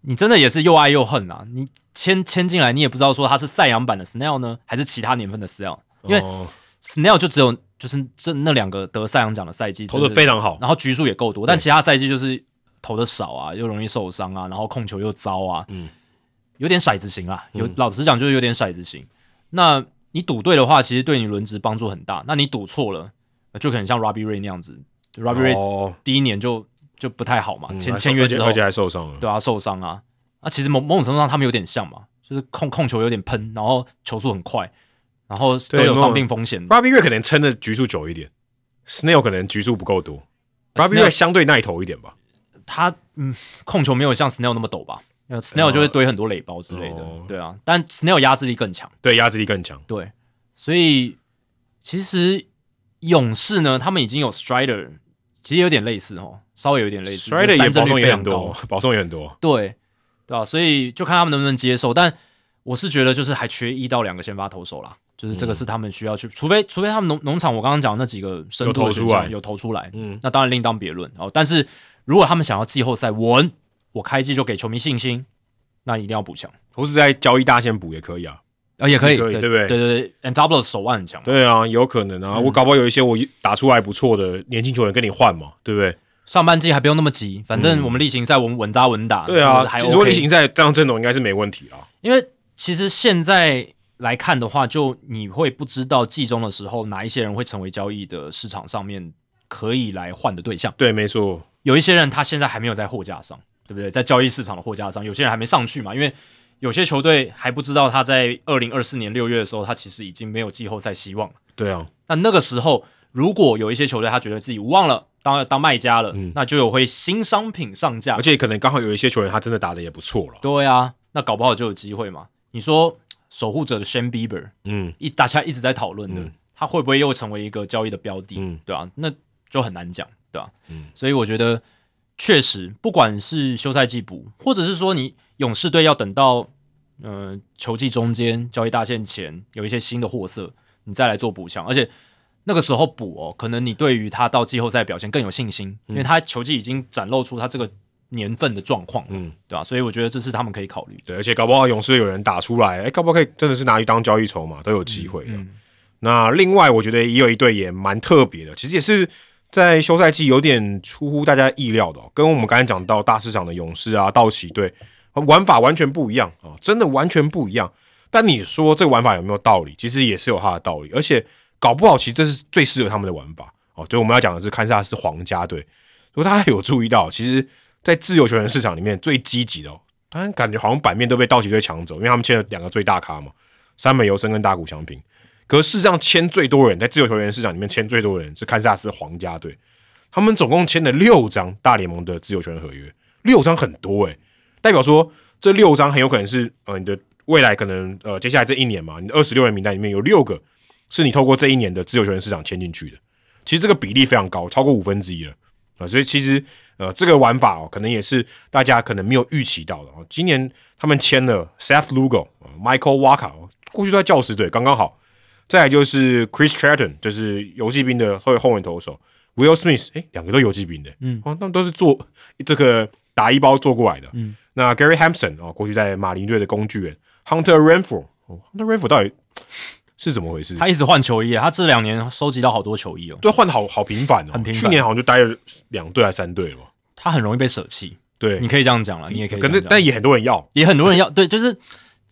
你真的也是又爱又恨啊。你签签进来，你也不知道说他是赛扬版的 Snell 呢，还是其他年份的 Snell，因为哦 Snell 就只有就是这那两个得赛扬奖的赛季投的非常好，然后局数也够多，但其他赛季就是投的少啊，又容易受伤啊，然后控球又糟啊，嗯，有点骰子型啊，有、老实讲就是有点骰子型。那你赌对的话，其实对你轮值帮助很大。那你赌错了，就可能像 Robbie Ray 那样子，Robbie Ray 第一年就就不太好嘛，签签约之后而且还受伤了，对啊，受伤啊。啊，其实某某种程度上他们有点像嘛，就是控控球有点喷，然后球速很快，然后都有伤病风险。Robbie 可能撑的局数久一点，Snail 可能局数不够多，Robbie 相对耐投一点吧。他嗯，控球没有像 Snail 那么陡吧？Snail 就会堆很多垒包之类的，哦对啊。但 Snail 压制力更强，对，压制力更强。对，所以其实勇士呢，他们已经有 Strider，其实有点类似哦，稍微有点类似 Strider 也保送也很多，保送也很多，对对啊，所以就看他们能不能接受。但我是觉得就是还缺一到两个先发投手啦，就是这个是他们需要去，除非除非他们农农场我刚刚讲的那几个深有投出来有投出来，嗯，那当然另当别论哦。但是如果他们想要季后赛稳，我开季就给球迷信心，那一定要补强或是在交易大线补也可以啊。啊，也可以，对对不对对对对 a n d Double 手腕很强，对啊，有可能啊，我搞不好有一些我打出来不错的年轻球员跟你换嘛，对不对？上半季还不用那么急，反正我们例行赛我们稳扎稳打，对啊就是，还你说 OK 例行赛这样阵容应该是没问题啊。因为其实现在来看的话，就你会不知道季中的时候哪一些人会成为交易的市场上面可以来换的对象。对，没错，有一些人他现在还没有在货架上，对不对？在交易市场的货架上，有些人还没上去嘛，因为有些球队还不知道他在二零二四年六月的时候，他其实已经没有季后赛希望了。对啊，那那个时候，如果有一些球队他觉得自己无望了，当当卖家了，嗯那就有会新商品上架而，且可能刚好有一些球员他真的打的也不错了。对啊，那搞不好就有机会嘛。你说守护者的 Shane Bieber，嗯一大家一直在讨论的，嗯他会不会又成为一个交易的标的？嗯对啊，那就很难讲，对吧、嗯所以我觉得确实，不管是休赛季补，或者是说你勇士队要等到呃球季中间交易大限前有一些新的货色，你再来做补强，而且那个时候补哦，可能你对于他到季后赛表现更有信心，因为他球季已经展露出他这个年份的状况，嗯，对吧、所以我觉得这是他们可以考虑的。对，而且搞不好勇士有人打出来，哎，搞不好可以真的是拿去当交易筹码，都有机会的。嗯。那另外，我觉得也有一队也蛮特别的，其实也是在休赛季有点出乎大家意料的、哦，跟我们刚才讲到大市场的勇士啊、道奇队玩法完全不一样啊、真的完全不一样。但你说这个玩法有没有道理？其实也是有它的道理，而且搞不好其实这是最适合他们的玩法哦。就我们要讲的是堪萨斯皇家队，如果大家有注意到，其实，在自由球员市场里面最积极的、哦，当然感觉好像版面都被道奇队抢走，因为他们签了两个最大咖嘛，三本由生跟大谷翔平。可是事实上，签最多人在自由球员市场里面签最多人是堪萨斯皇家队，他们总共签了六张大联盟的自由球员合约，六张很多诶、代表说这六张很有可能是呃你的未来可能呃接下来这一年嘛，你的二十六人名单里面有六个是你透过这一年的自由球员市场签进去的，其实这个比例非常高，超过五分之一了。啊、所以其实呃这个玩法哦，可能也是大家可能没有预期到的哦。今年他们签了 Seth Lugo、呃 Michael Walker，过去都在教师队，刚刚好。再来就是 Chris Stratton，就是游击兵的后后援投手，Will Smith，诶，两个都游击兵的，嗯，哦，他们都是做这个打一包做过来的，嗯，那 Gary Hampson 哦，过去在马林队的工具人，Hunter Renfro，哦，Hunter Renfro 到底是怎么回事？他一直换球衣，他这两年收集到好多球衣哦，对，换的好好频繁哦，很频繁去年好像就待了两队还是三队了吧？他很容易被舍弃，对，你可以这样讲了，你也可以可是但也很多人要，也很多人要，对，就是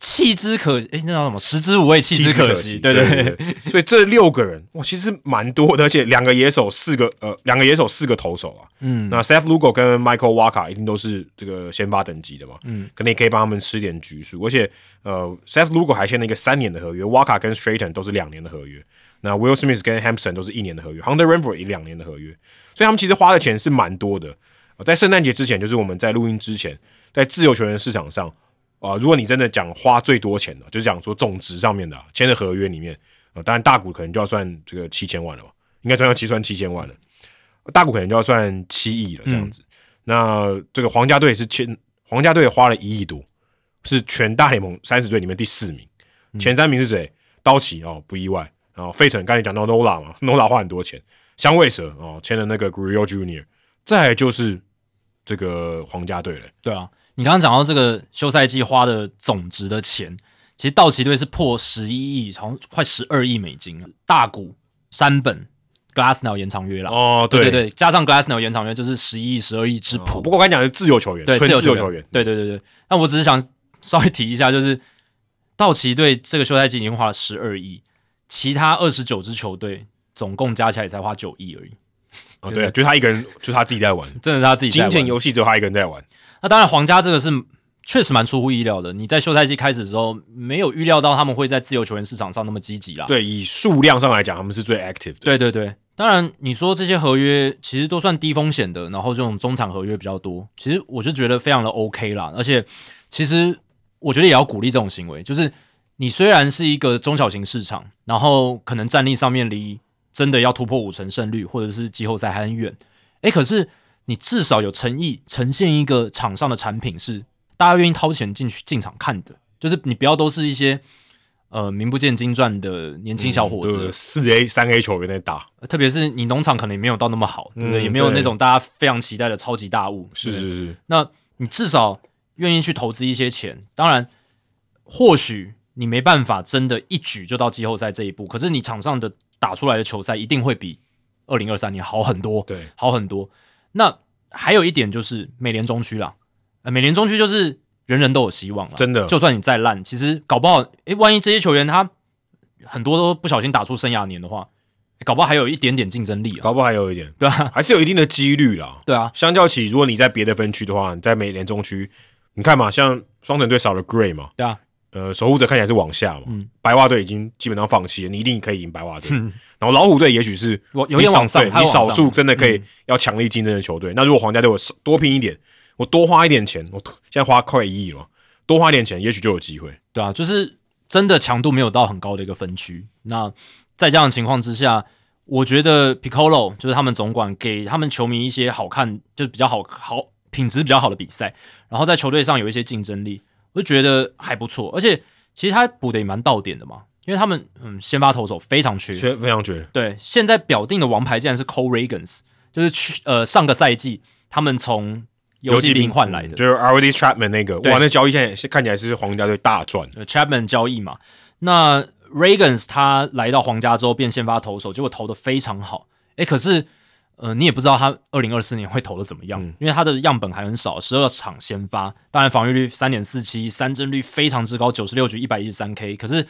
弃之可，诶，那叫什么？食之无味，弃之可惜，对对对对。所以这六个人哇，其实蛮多的，而且两个野手，四个呃，两个野手，四个投手啊。嗯，那 Seth Lugo 跟 Michael Waka 一定都是这个先发等级的嘛，嗯，可能也可以帮他们吃点局数。而且呃，Seth Lugo 还签了一个三年的合约，Waka 跟 Straighten 都是两年的合约。那 Will Smith 跟 Hampson 都是一年的合约，Hunter Renfro 也两年的合约，所以他们其实花的钱是蛮多的。呃在圣诞节之前，就是我们在录音之前，在自由球员市场上，啊、如果你真的讲花最多钱的，就是讲说总值上面的、啊、签的合约里面，呃，当然大股可能就要算这个七千万了吧，应该算要七算七千万了，大股可能就要算七亿了这样子。那这个皇家队是签，皇家队花了一亿多，是全大联盟三十队里面第四名，前三名是谁？刀奇哦，不意外。然后费城刚才讲到 Nola 嘛，Nola 花很多钱，香味蛇哦签了那个 Grillo Junior，再来就是这个皇家队了。对啊，你刚刚讲到这个休赛季花的总值的钱，其实道奇队是破十一亿，好像快十二亿美金了。大股、山本、Glassnow 延长约了，哦，对对对，加上 Glassnow 延长约就是十一亿、十二亿之谱。哦不过我刚才讲的是自由球员，对，纯自由球员。对对对对。那我只是想稍微提一下，就是道奇队这个休赛季已经花了十二亿，其他二十九支球队总共加起来才花九亿而已，哦，对，就他一个人，就他自己在玩，真的是他自己在金。钱游戏只有他一个人在玩。那当然，皇家这个是确实蛮出乎意料的。你在休赛季开始的时候，没有预料到他们会在自由球员市场上那么积极啦。对，以数量上来讲，他们是最 active 的。对对对，当然你说这些合约其实都算低风险的，然后这种中场合约比较多，其实我就觉得非常的 OK 啦。而且其实我觉得也要鼓励这种行为，就是你虽然是一个中小型市场，然后可能战力上面离真的要突破五成胜率或者是季后赛还很远，诶，可是你至少有诚意呈现一个场上的产品是大家愿意掏钱进去进场看的，就是你不要都是一些。呃，名不见经传的年轻小伙子，对四 A、三 A 球员在打，特别是你农场可能也没有到那么好，对不对？嗯也没有那种大家非常期待的超级大物。是是是，那你至少愿意去投资一些钱。当然，或许你没办法真的一举就到季后赛这一步，可是你场上的打出来的球赛一定会比二零二三年好很多，对，好很多。那还有一点就是美联中区啦，呃，美联中区就是人人都有希望了，真的。就算你再烂，其实搞不好，诶，万一这些球员他很多都不小心打出生涯年的话，诶搞不好还有一点点竞争力啊，搞不好还有一点，对啊，还是有一定的几率啦。对啊，相较起，如果你在别的分区的话，你在美联中区，你看嘛，像双城队少了 Gray 嘛，对啊，呃，守护者看起来是往下嘛，嗯白袜队已经基本上放弃了，你一定可以赢白袜队。嗯然后老虎队也许是我有点往上你少对你少数真的可以嗯要强力竞争的球队。那如果皇家队我少多拼一点，我多花一点钱，我现在花快一亿了，多花一点钱，也许就有机会。对啊，就是真的强度没有到很高的一个分区。那在这样的情况之下，我觉得 Piccolo 就是他们总管给他们球迷一些好看，就是比较好好品质比较好的比赛，然后在球队上有一些竞争力，我就觉得还不错。而且其实他补的也蛮到点的嘛，因为他们嗯先发投手非常缺，缺非常缺，对，现在表定的王牌竟然是 Cole Regans，就是去呃上个赛季他们从游击兵换来的嗯，就是 r d Chapman 那个，对哇，那交易现在看起来是皇家队大赚。呃 Chapman 交易嘛。那 Regans 他来到皇家之后变先发投手，结果投的非常好。诶，可是呃，你也不知道他二零二四年会投的怎么样，嗯因为他的样本还很少，十二场先发，当然防御率三点四七，三振率非常之高，九十六局一百一十三 K。可是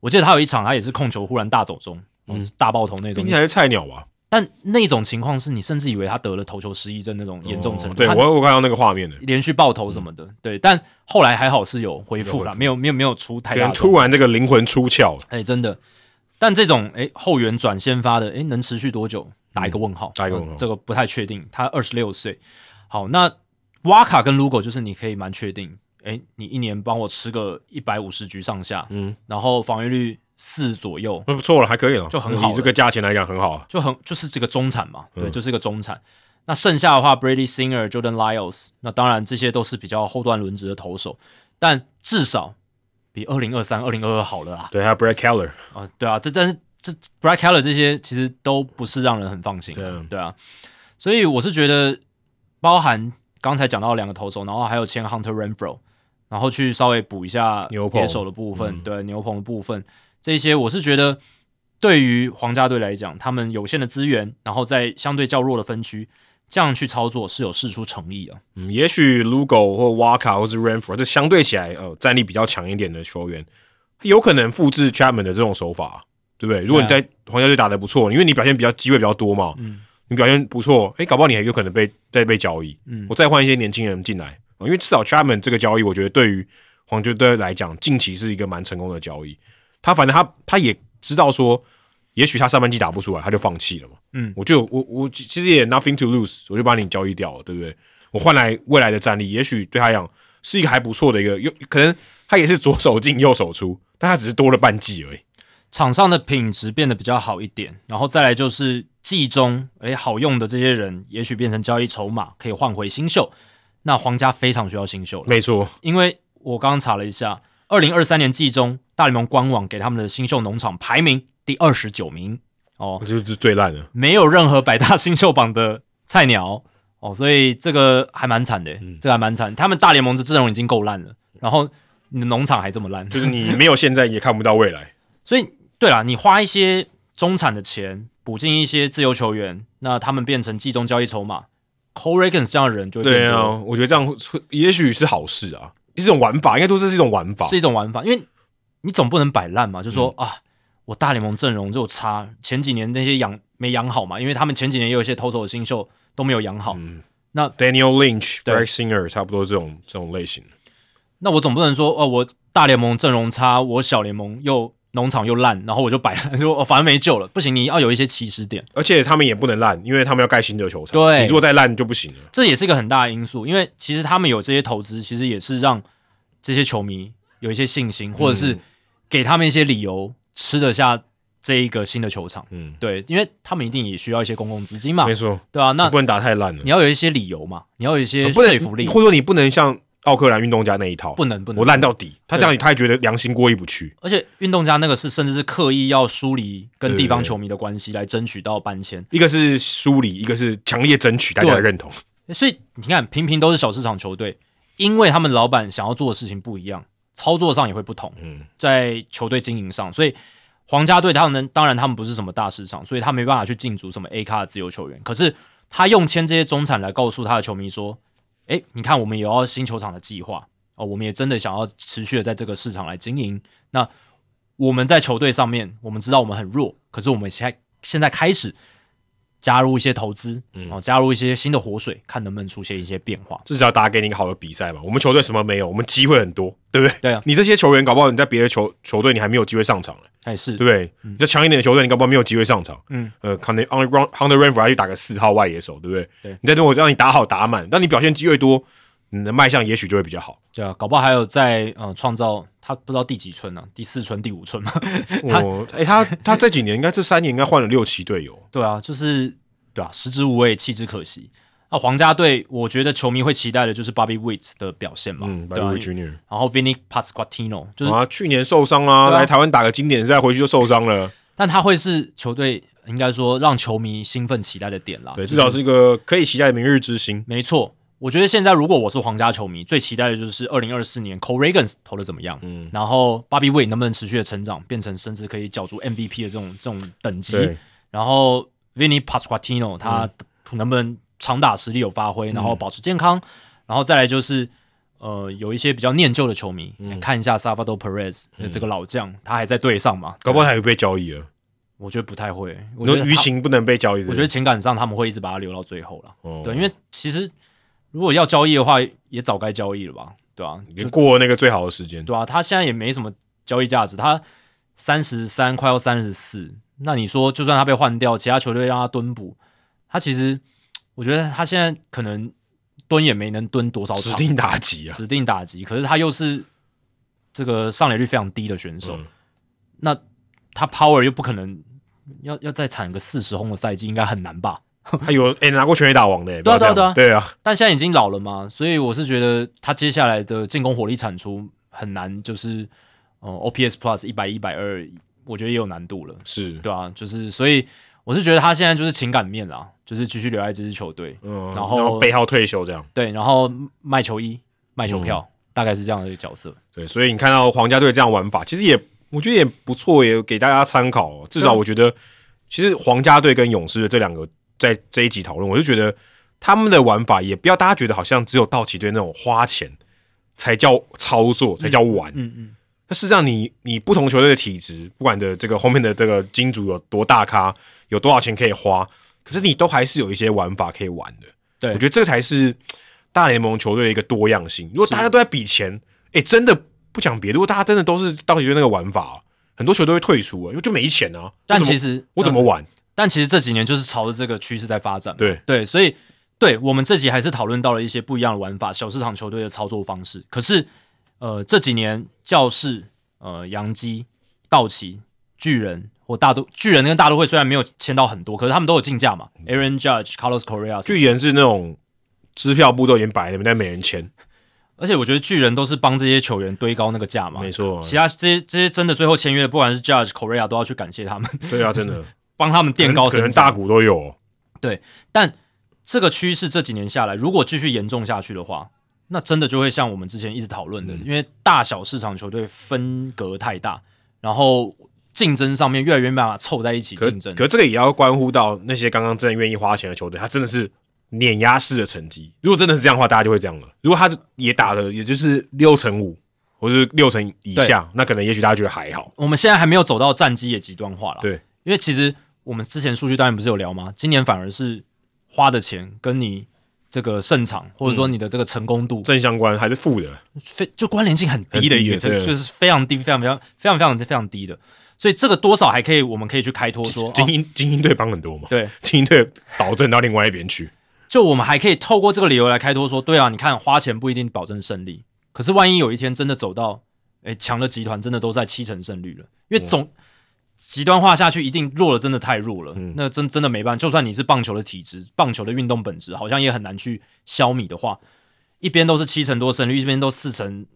我记得他有一场他也是控球忽然大走中，嗯，大爆头那种毕竟，还是菜鸟吧？但那种情况是你甚至以为他得了投球失忆症那种严重程度。哦对我我看到那个画面的，连续爆头什么的，对，但后来还好是有恢复啦，有恢复没有没有没有出太可能大突然这个灵魂出窍了，哎、真的。但这种哎、后援转先发的，哎、能持续多久？打一个问号，打一个问号呃这个不太确定。他二十六岁，好，那瓦卡跟 Lugo 就是你可以蛮确定，哎、你一年帮我吃个一百五十局上下，嗯，然后防御率四左右，那不错了，还可以了，就很好以这个价钱来讲很好啊。就很就是这个中产嘛，对，嗯就是一个中产。那剩下的话，Brady Singer、Jordan Lyles，那当然这些都是比较后段轮值的投手，但至少比二零二三、二零二二好了啦。对，还有 Brad Keller，啊，对啊，这但是这 Brad Keller 这些其实都不是让人很放心的，对啊。对啊，所以我是觉得，包含刚才讲到两个投手，然后还有签 Hunter Renfro，然后去稍微补一下牛棚野手的部分，嗯。对牛棚的部分，这些我是觉得对于皇家队来讲，他们有限的资源，然后在相对较弱的分区。这样去操作是有试出诚意啊，嗯，也许 Lugo 或 Waka 或是 Renfro 这相对起来呃战力比较强一点的球员，有可能复制 Chapman 的这种手法，对不对？如果你在皇家队打得不错，因为你表现比较机会比较多嘛，嗯你表现不错，诶，搞不好你还有可能被再被交易，嗯我再换一些年轻人进来，呃因为至少 Chapman 这个交易，我觉得对于皇家队来讲，近期是一个蛮成功的交易。他反正他他也知道说，也许他上半季打不出来，他就放弃了嘛。嗯我就我我其实也 nothing to lose，我就把你交易掉了，对不对？我换来未来的战力，也许对他来讲是一个还不错的一个，有可能他也是左手进右手出，但他只是多了半季而已。场上的品质变得比较好一点，然后再来就是季中诶好用的这些人，也许变成交易筹码，可以换回新秀。那皇家非常需要新秀，没错，因为我刚刚查了一下，二零二三年季中大联盟官网给他们的新秀农场排名第二十九名哦，就是最烂的。没有任何百大新秀榜的菜鸟哦，所以这个还蛮惨的，这个还蛮惨。他们大联盟的阵容已经够烂了，然后你的农场还这么烂，就是你没有现在，也看不到未来。所以，对啦，你花一些中产的钱补进一些自由球员，那他们变成季中交易筹码。Cole Regans 这样的人就会，对啊，我觉得这样会也许是好事啊，一种玩法，应该说这是一种玩法。是一种玩法，因为你总不能摆烂嘛，就说、啊，我大联盟阵容就差，前几年那些养没养好嘛，因为他们前几年也有一些投手的新秀都没有养好。那 Daniel Lynch、对 Brett Singer 差不多这种这种类型。那我总不能说哦，我大联盟阵容差，我小联盟又农场又烂，然后我就摆烂，说哦反正没救了，不行，你要有一些起始点，而且他们也不能烂，因为他们要盖新的球场。对你如果再烂就不行了。这也是一个很大的因素。因为其实他们有这些投资，其实也是让这些球迷有一些信心，或者是给他们一些理由吃得下这一个新的球场。嗯，对，因为他们一定也需要一些公共资金嘛没，错，对啊，那不能打太烂了你，要有一些理由嘛，你要有一些说服力，或者说你不能像奥克兰运动家那一套，不能不能。我烂到底，他这样他也觉得良心过意不去。而且运动家那个是甚至是刻意要疏离跟地方球迷的关系来争取到搬迁，一个是疏离，一个是强烈争取大家的认同。所以你看频频都是小市场球队，因为他们老板想要做的事情不一样，操作上也会不同，嗯，在球队经营上，所以皇家队他们当然他们不是什么大市场，所以他没办法去进驻什么 A 卡的自由球员，可是他用签这些中产来告诉他的球迷说，哎，你看我们也要新球场的计划哦，我们也真的想要持续的在这个市场来经营。那我们在球队上面，我们知道我们很弱，可是我们现在现在开始加入一些投资，哦，加入一些新的活水，看能不能出现一些变化。至少要打给你一个好的比赛嘛。我们球队什么没有，我们机会很多，对不对？对啊你这些球员搞不好你在别的球球队你还没有机会上场了，还是对不对？你这强一点的球队你搞不好没有机会上场。嗯，呃，可能 Hunter Hunter Renfro 还去打个四号外野手，对不对？对你在等我让你打好打满，当你表现机会多，你的卖相也许就会比较好。对啊，搞不好还有在呃创造他不知道第几春呢、第四春、第五春嘛？哦，哎、他他这几年应该这三年应该换了六七队友。对啊，就是对啊，食之无味，弃之可惜。那皇家队，我觉得球迷会期待的就是 Bobby Witt 的表现嘛，嗯然后 Vinny Pasquantino 就是，啊，去年受伤啊，来台湾打个经典赛，回去就受伤了。但他会是球队应该说让球迷兴奋期待的点啦。对，就至少是一个可以期待的明日之星。没错。我觉得现在如果我是皇家球迷，最期待的就是二零二四年 Cole Reagans 投的怎么样，嗯，然后 Bobby Witt 能不能持续的成长，变成甚至可以角逐 MVP 的这种这种等级。然后 Vinny Pasquantino 他能不能长打实力有发挥，然后保持健康，然后再来就是呃有一些比较念旧的球迷、看一下 Salvador Perez、这个老将，他还在队上嘛？搞不好还会被交易了。我觉得不太会，我觉得他，舆情不能被交易，我觉得情感上他们会一直把他留到最后了。哦。对，因为其实如果要交易的话，也早该交易了吧？对啊，已经过了那个最好的时间。对啊，他现在也没什么交易价值，他三十三快要三十四，那你说就算他被换掉，其他球队让他蹲补，他其实我觉得他现在可能蹲也没能蹲多少场，指定打击啊，指定打击，可是他又是这个上垒率非常低的选手，嗯那他 power 又不可能要要再产个四十轰的赛季，应该很难吧？他 有哎、拿过全垒打王的、欸，对啊不要这样对对啊，但现在已经老了嘛，所以我是觉得他接下来的进攻火力产出很难，就是呃 OPS Plus 一百一百二，我觉得也有难度了，是，对啊，就是所以我是觉得他现在就是情感面啦，就是继续留在这支球队，嗯，然后背号退休这样，对，然后卖球衣、卖球票，嗯。大概是这样的一个角色。对，所以你看到皇家队这样玩法，其实也我觉得也不错，也给大家参考、哦。至少我觉得，其实皇家队跟勇士的这两个在这一集讨论，我就觉得他们的玩法也不要大家觉得好像只有道奇队那种花钱才叫操作，才叫玩。嗯嗯，那事实上你，你不同球队的体质，不管的这个后面的这个金主有多大咖，有多少钱可以花，可是你都还是有一些玩法可以玩的。对我觉得这才是大联盟球队的一个多样性。如果大家都在比钱，哎、真的不讲别的，如果大家真的都是道奇队那个玩法、很多球队会退出啊，因为就没钱啊。但其实我怎么玩？但其实这几年就是朝着这个趋势在发展。对对，所以对我们这集还是讨论到了一些不一样的玩法，小市场球队的操作方式。可是，呃，这几年教室、呃，洋基、道奇、巨人或大都巨人跟大都会虽然没有签到很多，可是他们都有竞价嘛。Aaron Judge、Carlos Correa，巨人是那种支票部都已经摆在那边，但没人签。而且我觉得巨人都是帮这些球员堆高那个价嘛。没错，其他这些这些真的最后签约的，不管是 Judge、Correa，都要去感谢他们，对啊，真的帮他们垫高身价可能大。股都有对、但这个趋势这几年下来，如果继续严重下去的话，那真的就会像我们之前一直讨论的，嗯因为大小市场球队分隔太大，然后竞争上面越来越没办法凑在一起竞争。可这个也要关乎到那些刚刚真的愿意花钱的球队，他真的是碾压式的成绩。如果真的是这样的话，大家就会这样了。如果他也打了，也就是六成五，或是六成以下，那可能也许大家觉得还好。我们现在还没有走到战绩也极端化了。对，因为其实我们之前数据当然不是有聊吗？今年反而是花的钱跟你这个胜场，或者说你的这个成功度正相关还是负的，非就关联性很低的一个，就是非常低、非常非常非常非常非常低的。所以这个多少还可以，我们可以去开脱说，哦、精英精英队帮很多嘛，对，精英队保证到另外一边去。就我们还可以透过这个理由来开脱说，对啊，你看花钱不一定保证胜利，可是万一有一天真的走到，诶强的集团真的都在七成胜率了，因为总、极端化下去，一定弱了，真的太弱了，那真真的没办法。就算你是棒球的体质，棒球的运动本质，好像也很难去消弭的话，一边都是七成多胜率，一边都四成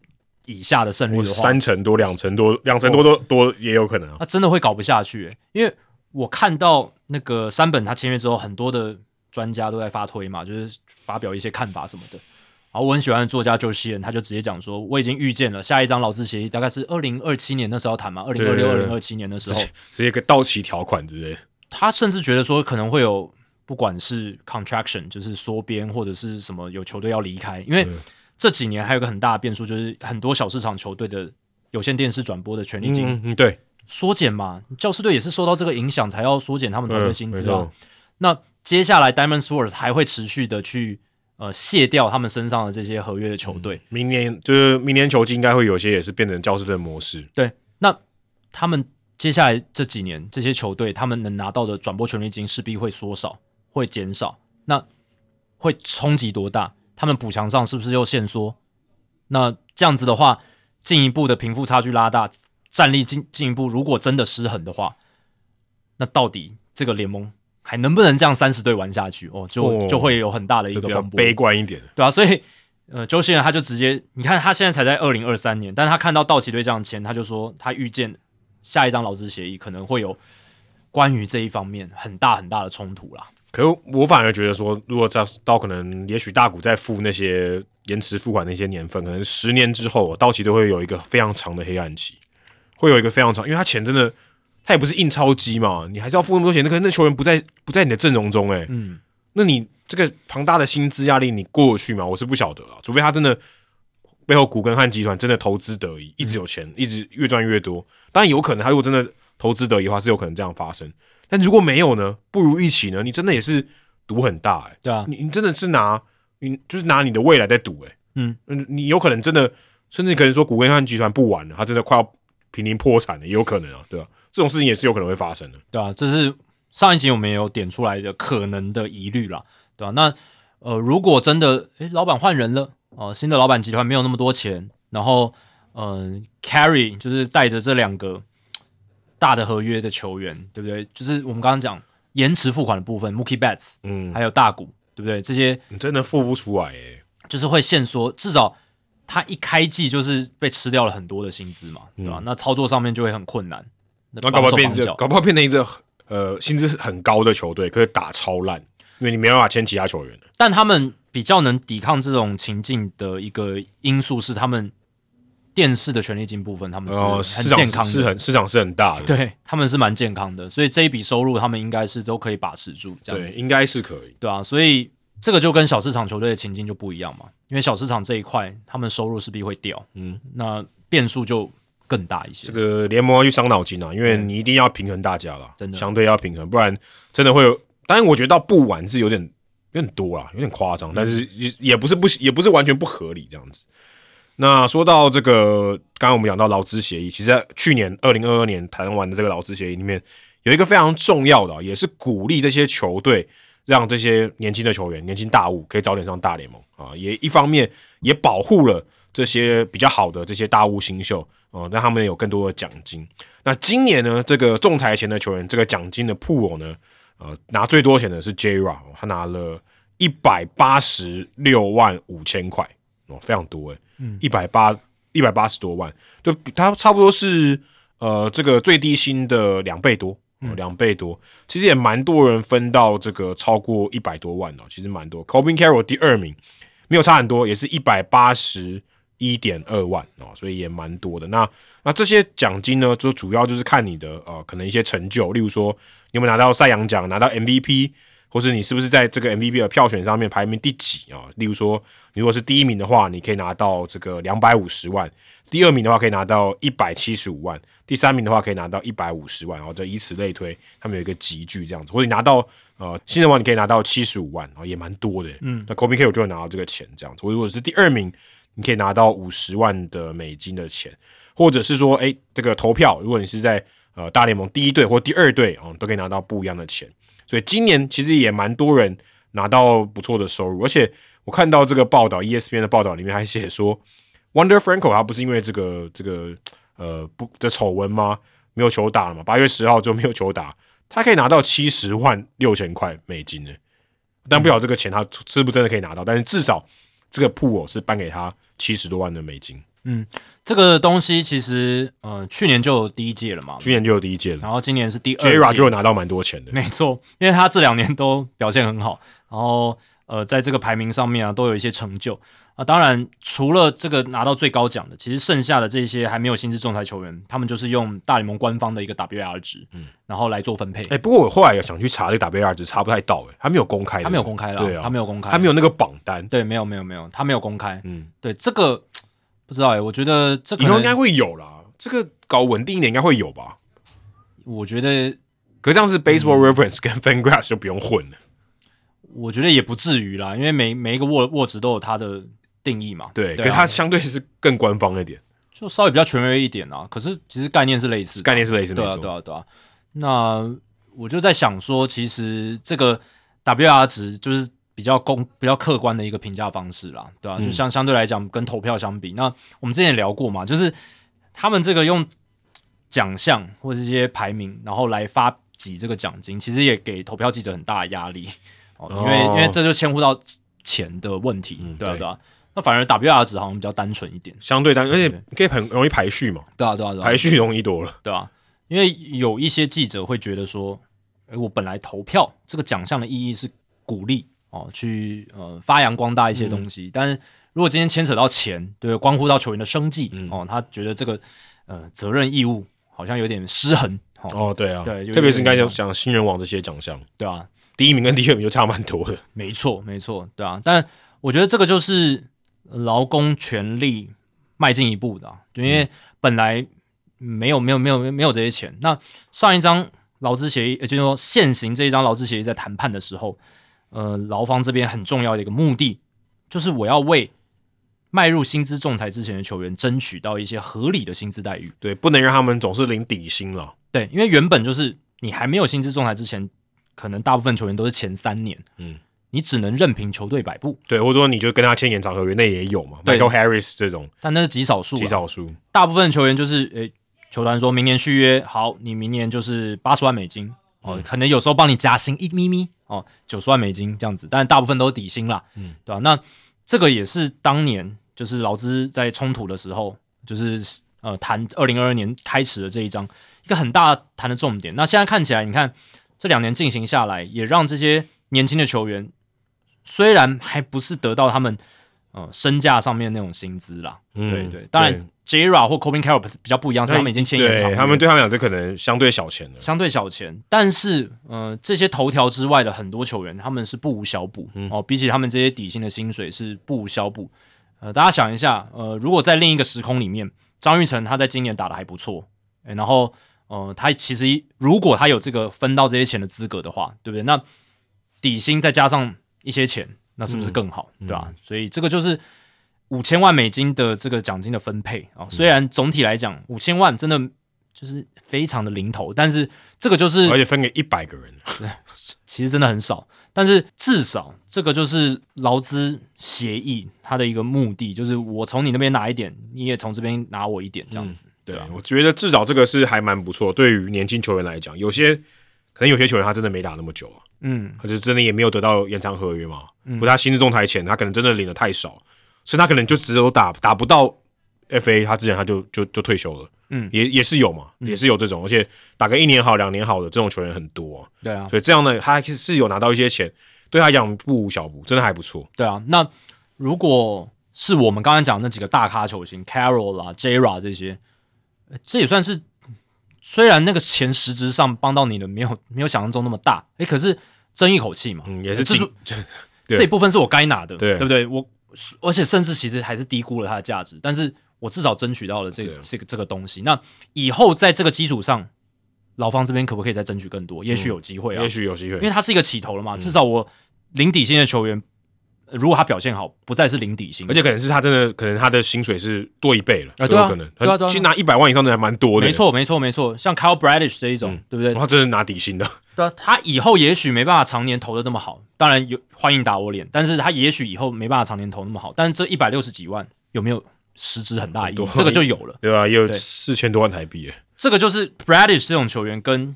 以下的胜率的话，三成多、两成多、两成多都多也有可能啊。他真的会搞不下去、欸，因为我看到那个山本他签约之后，很多的专家都在发推嘛，就是发表一些看法什么的。然后我很喜欢的作家周希人，他就直接讲说，我已经预见了下一张劳资协议大概是二零二七年那时候要谈嘛，二零二六、二零二七年的时候，直接一个到期条款之类的。他甚至觉得说可能会有不管是 contraction 就是缩编或者是什么有球队要离开，因为嗯这几年还有个很大的变数，就是很多小市场球队的有线电视转播的权利金对，缩减嘛，教师队也是受到这个影响，才要缩减他们团队薪资啊。那接下来 Diamond Sports 还会持续的去呃卸掉他们身上的这些合约的球队，明年就是明年球季应该会有些也是变成教师队模式。对，那他们接下来这几年这些球队他们能拿到的转播权利金势必会缩少，会减少，那会冲击多大？他们补强上是不是又限缩？那这样子的话，进一步的贫富差距拉大，战力进进一步如果真的失衡的话，那到底这个联盟还能不能这样三十队玩下去？哦，就、哦就会有很大的一就比较个风波。悲观一点。对啊，所以呃，周星人他就直接，你看他现在才在二零二三年，但是他看到道奇队这样签，他就说他预见下一张劳资协议可能会有关于这一方面很大很大的冲突啦。可是我反而觉得说，如果到到可能，也许大股在付那些延迟付款那些年份，可能十年之后，道奇队会有一个非常长的黑暗期，会有一个非常长，因为他钱真的，他也不是印钞机嘛，你还是要付那么多钱，那可能那球员不在不在你的阵容中、欸，嗯，那你这个庞大的薪资压力，你过得去吗？我是不晓得啊，除非他真的背后古根汉集团真的投资得宜，一直有钱，一直越赚越多。当然有可能，他如果真的投资得宜的话，是有可能这样发生。但如果没有呢？不如一起呢？你真的也是赌很大哎、对啊，你你真的是拿你就是拿你的未来在赌哎、嗯嗯，你有可能真的，甚至可能说古根汉集团不玩了，他真的快要濒临破产了，也有可能啊，对吧、这种事情也是有可能会发生的。对啊，这是上一集我们也有点出来的可能的疑虑啦，对吧、那呃，如果真的诶老板换人了哦、新的老板集团没有那么多钱，然后嗯、c a r r y 就是带着这两个大的合约的球员，对不对？就是我们刚刚讲延迟付款的部分，Mookie Betts 嗯，还有大谷，对不对？这些你真的付不出来哎、就是会限缩，至少他一开季就是被吃掉了很多的薪资嘛，对吧、那操作上面就会很困难，那那搞不好变绑手绑脚搞不好变成一个呃薪资很高的球队，可是打超烂，因为你没办法签其他球员了。但他们比较能抵抗这种情境的一个因素是，他们电视的权利金部分，他们是哦市场很健康的，是很市场是很大的，对，他们是蛮健康的，所以这一笔收入他们应该是都可以把持住，这样对，子，应该是可以。对啊，所以这个就跟小市场球队的情境就不一样嘛，因为小市场这一块他们收入势必会掉，嗯，那变数就更大一些。这个联盟要去伤脑筋啊，因为你一定要平衡大家了，真的相对要平衡，不然真的会有。当然，我觉得到不玩是有点有点多啦，有点夸张，但是也也不是不也不是完全不合理这样子。那说到这个，刚刚我们讲到劳资协议，其实在去年二零二二年谈完的这个劳资协议里面，有一个非常重要的啊，也是鼓励这些球队让这些年轻的球员、年轻大物可以早点上大联盟啊，也一方面也保护了这些比较好的这些大物新秀哦、让他们有更多的奖金。那今年呢，这个仲裁前的球员，这个奖金的铺偶呢，呃，拿最多钱的是 J Ra，、哦、他拿了一百八十六万五千块哦，非常多诶，嗯，一百八一百八十多万，就比他差不多是呃这个最低薪的两倍多。哦两、倍多，其实也蛮多人分到这个超过一百多万的哦，其实蛮多。Cobin Carroll 第二名，没有差很多，也是一百八十一点二万哦，所以也蛮多的。那那这些奖金呢，就主要就是看你的呃可能一些成就，例如说你有没有拿到赛扬奖、拿到 MVP，或是你是不是在这个 MVP 的票选上面排名第几啊？例如说，你如果是第一名的话，你可以拿到这个两百五十万；第二名的话可以拿到一百七十五万；第三名的话可以拿到一百五十万，然后就以此类推，他们有一个集聚这样子，或者你拿到呃新人王，你可以拿到七十五万，然后也蛮多的。嗯，那 Kobe K 我就会拿到这个钱这样子。我如果是第二名，你可以拿到五十万的美金的钱，或者是说，哎，这个投票，如果你是在呃大联盟第一队或第二队啊，都可以拿到不一样的钱。所以今年其实也蛮多人拿到不错的收入，而且我看到这个报道，ESPN 的报道里面还写说，Wonder Franco 他不是因为这个这个呃不这丑闻吗？没有球打了嘛？八月十号就没有球打，他可以拿到七十万六千块美金呢。但不晓得这个钱他是不是真的可以拿到，但是至少这个铺哦是颁给他七十多万的美金。嗯，这个东西其实，呃，去年就有第一届了嘛，去年就有第一届了，然后今年是第二届，Jra 就有拿到蛮多钱的，没错，因为他这两年都表现很好，然后呃，在这个排名上面啊，都有一些成就啊。当然，除了这个拿到最高奖的，其实剩下的这些还没有薪资仲裁球员，他们就是用大联盟官方的一个 WAR 值，嗯，然后来做分配。哎，不过我后来想去查这个 WAR 值，查不太到，哎，他没有公开，他没有公开了，对啊，他没有公开，他没有那个榜单，对，没有，没有，没有，他没有公开，嗯，对，这个。不知道哎，我觉得这以后应该会有啦。这个搞稳定一点应该会有吧？我觉得，可这样是 Baseball Reference 跟 FanGraphs 就不用混了。我觉得也不至于啦，因为每每一个握握值都有它的定义嘛。对，可它相对是更官方一点，就稍微比较权威一点啊。可是其实概念是类似，概念是类似，对啊，对啊，对啊。那我就在想说，其实这个 WR 值就是。比较公、比较客观的一个评价方式啦，对吧？就相相对来讲，跟投票相比，那我们之前也聊过嘛，就是他们这个用奖项或者一些排名，然后来发给这个奖金，其实也给投票记者很大的压力哦，因为因为这就牵乎到钱的问题，对啊对啊。那反而 WR 值好像比较单纯一点，相对单，而且可以很容易排序嘛，对啊对啊对啊，排序容易多了，对啊。因为有一些记者会觉得说，诶，我本来投票这个奖项的意义是鼓励。哦，去呃发扬光大一些东西，但是如果今天牵扯到钱，对，关乎到球员的生计，哦，他觉得这个呃责任义务好像有点失衡。哦，对啊，对，特别是应该讲讲新人王这些奖项，对啊，第一名跟第二名就差蛮多的。没错，没错，对啊，但我觉得这个就是劳工权利迈进一步的，就因为本来没有没有没有没有这些钱，那上一张劳资协议，也就是说现行这一张劳资协议在谈判的时候。呃，劳方这边很重要的一个目的，就是我要为迈入薪资仲裁之前的球员争取到一些合理的薪资待遇。对，不能让他们总是领底薪了。对，因为原本就是你还没有薪资仲裁之前，可能大部分球员都是前三年，嗯，你只能任凭球队摆布。对，或者说你就跟他签延长合约，那也有嘛，Michael Harris 这种，但那是极少数，极少数。大部分球员就是，诶，球团说明年续约，好，你明年就是八十万美金。哦，可能有时候帮你加薪一咪咪哦，九十万美金这样子，但大部分都是底薪啦，嗯，对吧？那这个也是当年就是劳资在冲突的时候，就是呃谈二零二二年开始的这一章一个很大谈的重点。那现在看起来，你看这两年进行下来，也让这些年轻的球员虽然还不是得到他们呃身价上面那种薪资啦，对对，当然。Jira 或 Cobin Carroll 比较不一样，是他们已经签延长他们对他们讲这可能相对小钱的，相对小钱。但是，呃，这些头条之外的很多球员，他们是不无小补哦。比起他们这些底薪的薪水是不无小补。呃，大家想一下，呃，如果在另一个时空里面，张玉成他在今年打的还不错，然后，呃，他其实如果他有这个分到这些钱的资格的话，对不对？那底薪再加上一些钱，那是不是更好？对吧？所以这个就是。五千万美金的这个奖金的分配啊，虽然总体来讲五千万真的就是非常的零头，但是这个就是而且分给一百个人，其实真的很少。但是至少这个就是劳资协议它的一个目的，就是我从你那边拿一点，你也从这边拿我一点，这样子。对啊，我觉得至少这个是还蛮不错。对于年轻球员来讲，有些可能有些球员他真的没打那么久啊，嗯，他就真的也没有得到延长合约嘛，嗯或他薪资仲裁前他可能真的领的太少。所以他可能就只有打打不到 FA，他之前他就就就退休了。嗯，也也是有嘛，也是有这种，而且打个一年好、两年好的这种球员很多。对啊，所以这样呢，他是有拿到一些钱，对他讲不无小补，真的还不错。对啊，那如果是我们刚才讲那几个大咖球星，Carroll 啦、Jra 这些，这也算是虽然那个钱实质上帮到你的没有 没有想象中那么大，诶，可是争一口气嘛，嗯，也是这是 对这一部分是我该拿的，对对不对？我而且甚至其实还是低估了它的价值，但是我至少争取到了这对这个这个东西。那以后在这个基础上，老方这边可不可以再争取更多？也许有机会啊，也许有机会因为他是一个起头了嗯嘛。至少我零底薪的球员，呃如果他表现好，不再是零底薪，而且可能是他真的，可能他的薪水是多一倍了，啊对啊有可能。对啊对啊其实拿一百万以上的还蛮多的，没。错没错没错，像 Kyle Bradish 这一种，嗯对不对然？后真的拿底薪的，对啊，他以后也许没办法常年投的那么好，当然有欢迎打我脸，但是他也许以后没办法常年投那么好，但是这一百六十几万有没有实质很大意义？这个就有了。对吧？也有四千多万台币耶，这个就是 Bradish 这种球员跟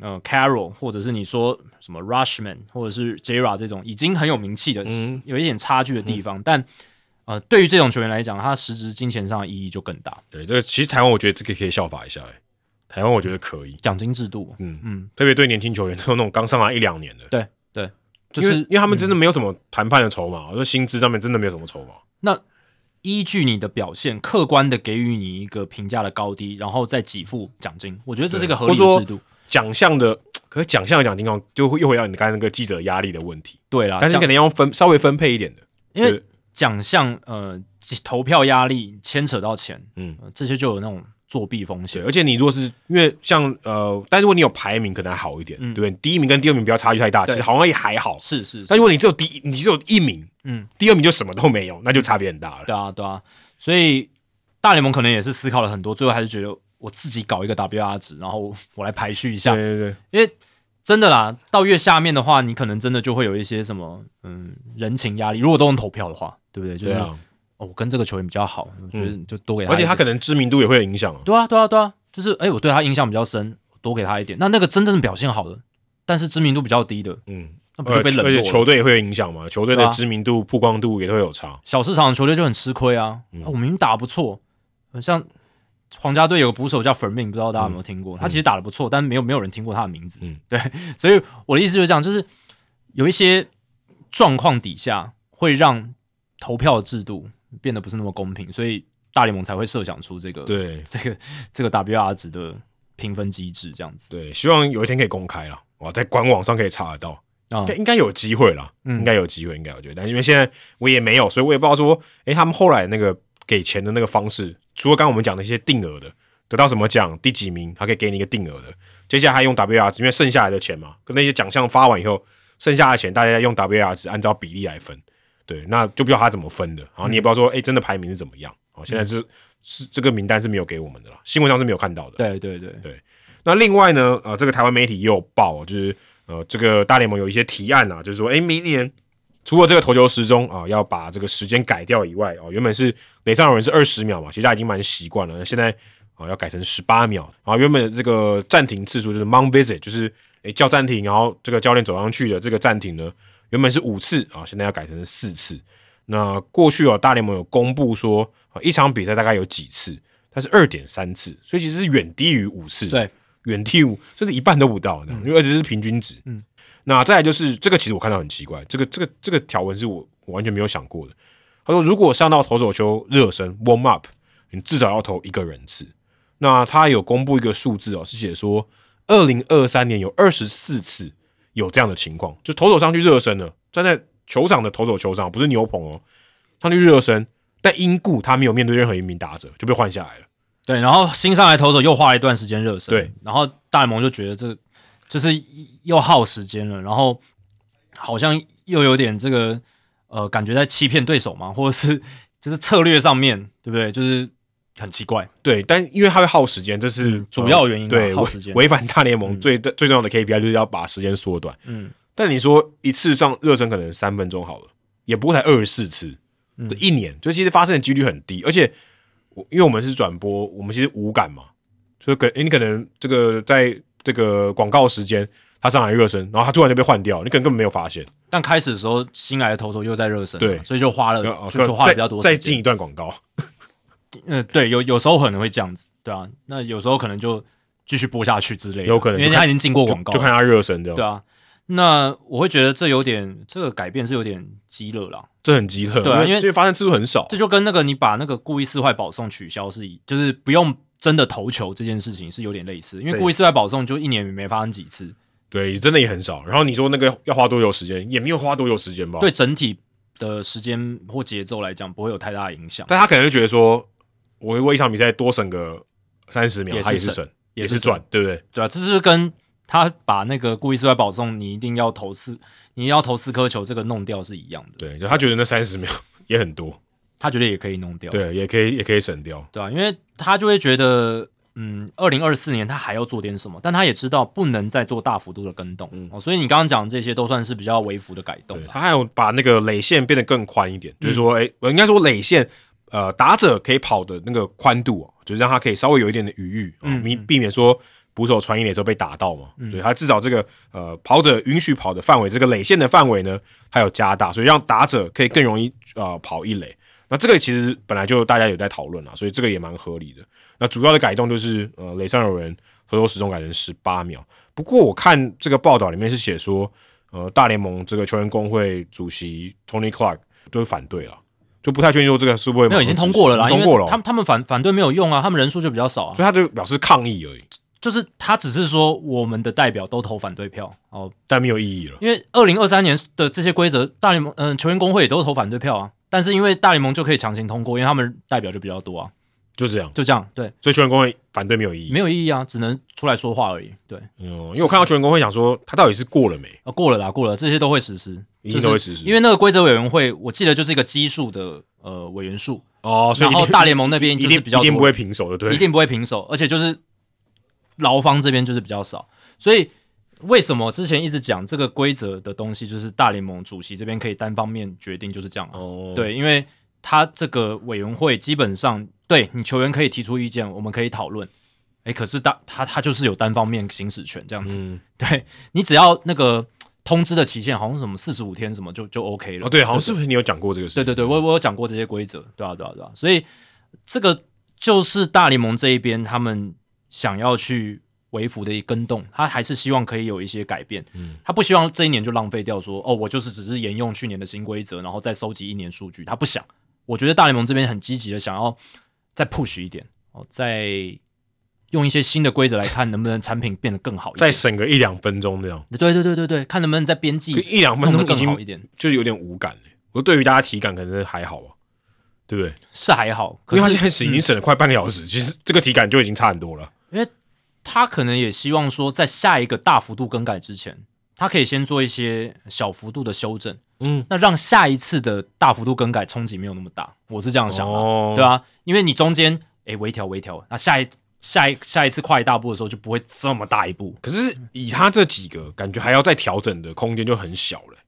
呃 Carroll 或者是你说什么 Rushman 或者是 Jra 这种已经很有名气的，嗯有一点差距的地方，但呃对于这种球员来讲，他实质金钱上的意义就更大。对，这个其实台湾我觉得这个可以效法一下，哎，台湾我觉得可以，奖金制度，嗯嗯，特别对年轻球员，都有那种刚上来一两年的，对对，就是因为他们真的没有什么谈判的筹码，我说薪资上面真的没有什么筹码，那依据你的表现，客观的给予你一个评价的高低，然后再给付奖金。我觉得这是一个合理制度。奖项的，可是奖项的奖金哦，就会又回到你刚才那个记者压力的问题，对啦，但是奖可能要分稍微分配一点的，因为对奖项呃投票压力牵扯到钱，嗯呃这些就有那种作弊风对，险。而且你如果是因为像呃，但如果你有排名，可能还好一点，嗯对不对？第一名跟第二名不要差距太大，其实好像也还好。是是是但如果你只有第一，你只有一名，嗯，第二名就什么都没有，那就差别很大了。对啊，对啊，所以大联盟可能也是思考了很多，最后还是觉得我自己搞一个 WR 值，然后我来排序一下，对对对，因为真的啦，到越下面的话，你可能真的就会有一些什么嗯人情压力，如果都能投票的话，对不对？就是、啊，哦，我跟这个球员比较好，我觉得就多给他而且他可能知名度也会有影响啊。对啊，对啊，对啊，就是哎、我对他印象比较深，多给他一点。那那个真正表现好的，但是知名度比较低的，嗯，那不就被冷而且落？球队也会有影响嘛，球队的知名度、曝光度也会有差。小市场的球队就很吃亏啊。嗯啊我明明打得不错，呃像皇家队有个捕手叫 Fermin，不知道大家有没有听过？他其实打的不错，但没有没有人听过他的名字。嗯。对，所以我的意思就是这样，就是有一些状况底下会让投票制度变得不是那么公平，所以大联盟才会设想出这个对。这个这个 WR 值的评分机制这样子。对，希望有一天可以公开了，哇，在官网上可以查得到，啊。应该应该有机会啦，嗯。应该有机会，应该我觉得，但因为现在我也没有，所以我也不知道说，诶，他们后来那个给钱的那个方式，除了刚刚我们讲的一些定额的，得到什么奖，第几名，他可以给你一个定额的，接下来还用 WR 值，因为剩下来的钱嘛，跟那些奖项发完以后，剩下的钱大家用 WR 值按照比例来分，对，那就不知道他怎么分的，然后你也不知道说，诶，真的排名是怎么样，哦，现在是、是这个名单是没有给我们的啦，新闻上是没有看到的，对对对，那另外呢，呃，这个台湾媒体也有报，就是呃，这个大联盟有一些提案啊，就是说，诶，明年除了这个投球时钟啊，要把这个时间改掉以外，哦，原本是垒上有人是二十秒嘛，其实他已经蛮习惯了，那现在啊要改成十八秒，然后原本这个暂停次数就是 mount visit，就是诶叫暂停，然后这个教练走上去的这个暂停呢，原本是五次啊，现在要改成四次。那过去哦，大联盟有公布说啊，一场比赛大概有几次，它是二点三次，所以其实是远低于五次。对，远低于甚至一半都不到的，因为而且是平均值。嗯，那再来就是这个，其实我看到很奇怪，这个这个这个条文是我我完全没有想过的。他说，如果上到投手球热身 warm up，你至少要投一个人次。那他有公布一个数字哦，是写说，二零二三年有二十四次有这样的情况，就投手上去热身了，站在球场的投手球上，不是牛棚哦，上去热身，但因故他没有面对任何一名打者，就被换下来了。对，然后新上来投手又花了一段时间热身，对，然后大联盟就觉得这就是又耗时间了，然后好像又有点这个呃感觉在欺骗对手嘛，或者是就是策略上面对不对？就是很奇怪，对，但因为它会耗时间，这是、嗯主要原因啊对，违耗时间违反大联盟最、最重要的 KPI 就是要把时间缩短。嗯，但你说一次上热身可能三分钟好了，也不过才二十四次，嗯这一年，就其实发生的几率很低。而且我因为我们是转播，我们其实无感嘛，所以可你可能这个在这个广告时间他上来热身，然后他突然就被换掉，你可能根本没有发现。但开始的时候新来的投手又在热身嘛，对所以就花了就就花了比较多时间再再进一段广告，呃，对，有有时候可能会这样子，对啊，那有时候可能就继续播下去之类的，有可能因为他已经进过广告了，就看他热身这样，对啊。那我会觉得这有点，这个改变是有点激乐啦。这很激烈，对啊因为这发生次数很少。这就跟那个你把那个故意四坏保送取消是一，就是不用真的投球这件事情是有点类似，因为故意四坏保送就一年没发生几次，对，真的也很少。然后你说那个要花多久时间，也没有花多久时间吧？对整体的时间或节奏来讲，不会有太大的影响。但他可能就觉得说，我为一场比赛多省个三十秒，也是省他也是省，也是也是赚，对不对？对啊，这是跟他把那个故意失败保送，你一定要投四，你要投四颗球，这个弄掉是一样的。对，就他觉得那三十秒 也很多，他觉得也可以弄掉，对，也可以也可以省掉。对啊，因为他就会觉得，嗯，二零二四年他还要做点什么，但他也知道不能再做大幅度的跟动、哦，所以你刚刚讲的这些都算是比较微幅的改动对。他还有把那个垒线变得更宽一点，就是说，嗯哎、我应该说垒线，呃，打者可以跑的那个宽度哦，就是让他可以稍微有一点的余裕，避、避免说捕手传一垒之后被打到嘛。对他至少这个呃跑者允许跑的范围，这个垒线的范围呢，还有加大，所以让打者可以更容易呃跑一垒。那这个其实本来就大家有在讨论啦，所以这个也蛮合理的。那主要的改动就是呃雷上有人合作时钟改成十八秒。不过我看这个报道里面是写说，呃，大联盟这个球员工会主席 Tony Clark 都是反对了，就不太确定说这个是不是没有已经通过了啦，因通过了他们他们反反对没有用啊，他们人数就比较少啊所，以他就表示抗议而已，就是他只是说我们的代表都投反对票哦，但没有意义了。因为二零二三年的这些规则，大联盟嗯、球员工会也都投反对票啊，但是因为大联盟就可以强行通过，因为他们代表就比较多啊，就这样，就这样，对，所以球员工会反对没有意义。没有意义啊，只能出来说话而已，对，嗯，因为我看到球员工会想说，他到底是过了没？啊，过了啦，过了，这些都会实施，一定都会实施。因为那个规则委员会，我记得就是一个基数的呃委员数，哦，所以然后大联盟那边一定比较多一定不会平手的，对。一，定不会平手，而且就是劳方这边就是比较少，所以为什么之前一直讲这个规则的东西，就是大联盟主席这边可以单方面决定，就是这样啊。哦，对，因为他这个委员会基本上对你球员可以提出意见，我们可以讨论。哎，可是大他他就是有单方面行使权这样子，嗯，对你只要那个通知的期限好像什么四十五天什么就就 OK 了。哦，对，好像是不是你有讲过这个事？对对对，我我有讲过这些规则，对啊对啊对啊，所以这个就是大联盟这一边他们想要去微服的一跟动，他还是希望可以有一些改变，嗯，他不希望这一年就浪费掉说哦，我就是只是沿用去年的新规则，然后再收集一年数据，他不想。我觉得大联盟这边很积极的想要再 push 一点哦，再用一些新的规则来看能不能产品变得更好一再点。省个一两分钟这样，对对对对对，看能不能再编辑一两分钟更好一点，就是有点无感了。我对于大家体感可能还好吧，对不对？是还好。可是因为他现在是已经省了快半个小时，其实这个体感就已经差很多了。他可能也希望说，在下一个大幅度更改之前，他可以先做一些小幅度的修正，嗯，那让下一次的大幅度更改冲击没有那么大。我是这样想的，哦对啊，因为你中间诶微调微调，那下一下一下一次跨一大步的时候就不会这么大一步。可是以他这几个，感觉还要再调整的空间就很小了。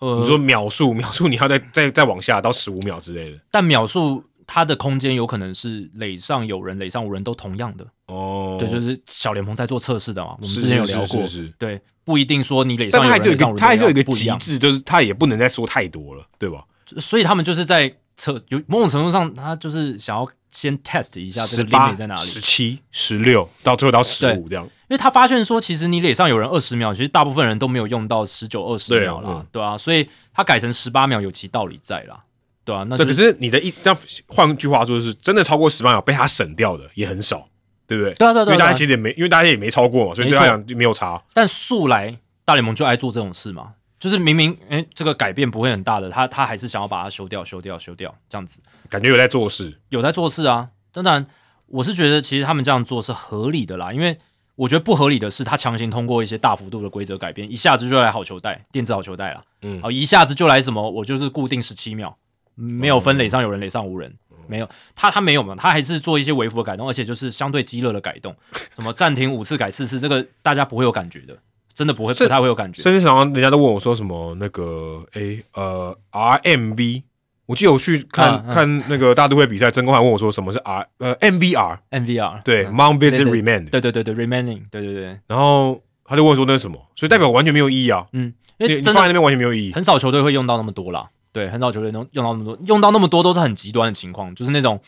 呃，你说秒数，秒数你要再再再往下到十五秒之类的。但秒数它的空间有可能是垒上有人、垒上无人都同样的，哦，对，就是小联盟在做测试的嘛。我们之前有聊过，是是对，不一定说你垒上有人、但他还是有人他还是有一个。极致，就是他也不能再说太多了，对吧？所以他们就是在测，有某种程度上，他就是想要先 test 一下这个十八 limit 在哪里，十七、十六，到最后到十五这样。因为他发现说，其实你垒上有人二十秒，其实大部分人都没有用到十九、二十秒啦，嗯对啊，所以他改成十八秒有其道理在啦，对啊，那是可是你的一，这样换句话说，是真的超过十八秒被他省掉的也很少，对不对？对啊对啊因为大家其实也没，因为大家也没超过嘛，所以对他讲没有差。但素来大联盟就爱做这种事嘛，就是明明诶这个改变不会很大的，他他还是想要把它修掉、修掉、修掉这样子，感觉有在做事，有在做事啊。当然，我是觉得其实他们这样做是合理的啦，因为我觉得不合理的是他强行通过一些大幅度的规则改变，一下子就来好球带、电子好球带了，嗯好一下子就来什么，我就是固定十七秒，没有分垒上有人、垒上无人。没有，他他没有嘛，他还是做一些微幅的改动，而且就是相对激烈的改动，什么暂停五次改四次，这个大家不会有感觉的，真的不会，不太会有感觉。甚至常常人家都问我说什么那个诶呃 RMV，我记得我去看、看那个大都会比赛，曾公还问我说什么是 R 呃 MVR MVR 对、嗯 Mount Visit Remand，对对对对，remaining，对对对，然后他就问说那是什么，所以代表完全没有意义啊，嗯，你因为真的你放在那边完全没有意义。很少球队会用到那么多啦，对，很少球队能用到那么多，用到那么多都是很极端的情况，就是那种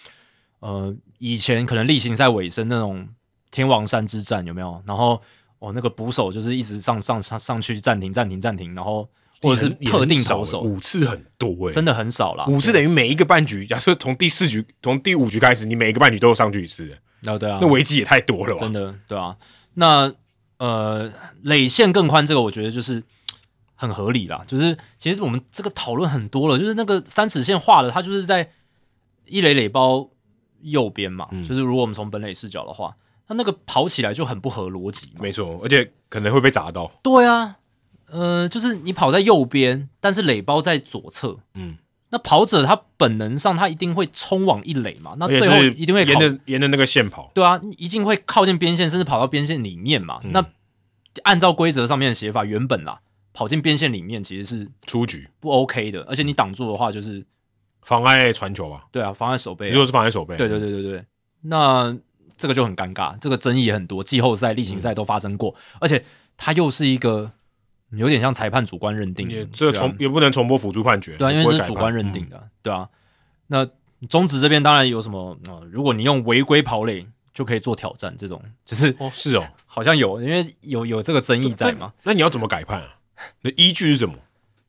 呃以前可能例行赛尾声那种天王山之战有没有？然后哦那个捕手就是一直上上上上去暂停暂停暂停，然后或者是特定少投手，五次很多哎、真的很少啦。五次等于每一个半局，假设从第四局从第五局开始，你每一个半局都有上去一次，哦对啊，那危机也太多了吧？真的对啊。那呃垒线更宽，这个我觉得就是很合理啦。就是其实我们这个讨论很多了，就是那个三尺线画的，它就是在一垒垒包右边嘛。就是如果我们从本垒视角的话，它那个跑起来就很不合逻辑。没错，而且可能会被砸到。对啊，呃，就是你跑在右边，但是垒包在左侧，嗯。那跑者他本能上他一定会冲往一垒嘛？那最后一定会沿着沿着那个线跑。对啊，一定会靠近边线，甚至跑到边线里面嘛。那按照规则上面的写法，原本啦，跑进边线里面其实是出局不 OK 的，而且你挡住的话就是妨碍传球吧？对啊，妨碍守备。如果是妨碍守备，对对对对对。那这个就很尴尬，这个争议也很多，季后赛、例行赛都发生过，而且他又是一个。有点像裁判主观认定，这重也不能重播辅助判决，对啊，因为是主观认定的，对啊。那中职这边当然有什么啊？如果你用违规跑垒就可以做挑战，这种就是哦，是哦，好像有，因为有有这个争议在嘛。那你要怎么改判啊？那依据是什么？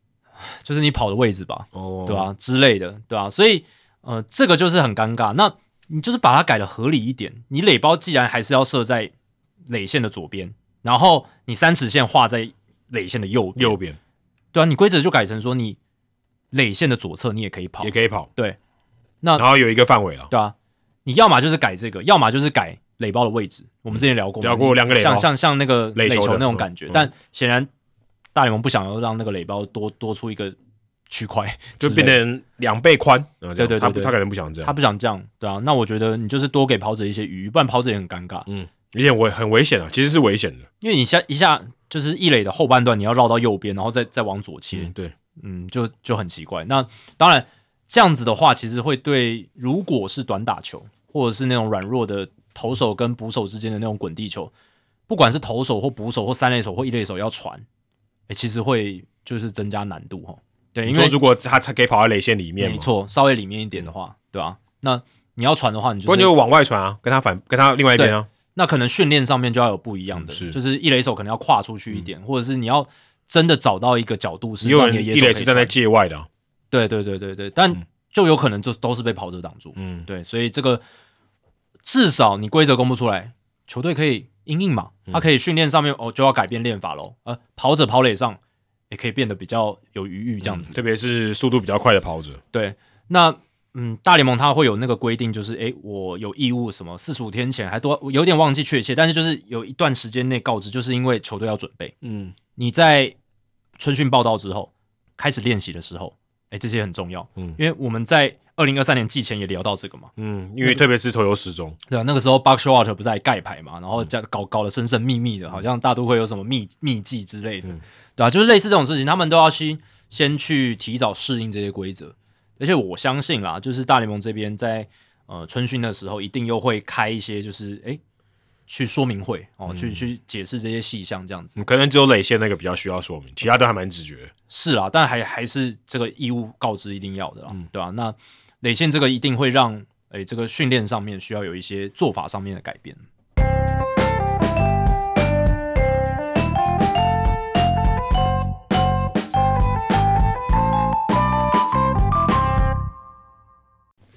就是你跑的位置吧，哦，对吧之类的，对吧？所以呃，这个就是很尴尬。那你就是把它改的合理一点，你垒包既然还是要设在垒线的左边，然后你三尺线画在。垒线的右右边，对啊，你规则就改成说，你垒线的左侧你也可以跑，也可以跑，对。那然后有一个范围啊，对啊，你要么就是改这个，要么就是改垒包的位置。我们之前聊过，聊过两个像像像那个垒球那种感觉。但显然大联盟不想要让那个垒包多多出一个区块，就变成两倍宽。对对对，他他可能不想这样，他不想这样，对啊。那我觉得你就是多给跑者一些余，不然跑者也很尴尬，嗯，有点危很危险啊，其实是危险的，因为你下一下。就是一垒的后半段，你要绕到右边，然后再再往左切，对，嗯，就就很奇怪。那当然，这样子的话，其实会对，如果是短打球，或者是那种软弱的投手跟捕手之间的那种滚地球，不管是投手或捕手或三垒手或一垒手要传，哎，其实会就是增加难度哈。对，因为如果他他可以跑到雷线里面，没错，稍微里面一点的话，对吧？那你要传的话，你就就往外传啊，跟他反跟他另外一边啊。那可能训练上面就要有不一样的，就是一垒手可能要跨出去一点，或者是你要真的找到一个角度是让你的野手是站在界外的。对对对对对，但就有可能就都是被跑者挡住。嗯，对，所以这个至少你规则公布出来，球队可以应应嘛，他可以训练上面哦就要改变练法喽。呃，跑者跑垒上也可以变得比较有余裕这样子，特别是速度比较快的跑者。对，那。嗯，大联盟它会有那个规定，就是诶，我有义务什么四十五天前还多有点忘记确切，但是就是有一段时间内告知，就是因为球队要准备。嗯，你在春训报道之后开始练习的时候，诶，这些很重要。嗯，因为我们在二零二三年季前也聊到这个嘛。嗯，因为特别是投游时钟，对啊，那个时候 Buck Showalter 不在盖牌嘛，然后加搞搞得神神秘秘的，好像大都会有什么秘秘技之类的，对啊？就是类似这种事情，他们都要先先去提早适应这些规则。而且我相信啦，就是大联盟这边在呃春训的时候，一定又会开一些就是诶去说明会哦，去去解释这些细项这样子。可能只有垒线那个比较需要说明，其他都还蛮直觉。是啊，但还还是这个义务告知一定要的啦，对吧？那垒线这个一定会让诶这个训练上面需要有一些做法上面的改变。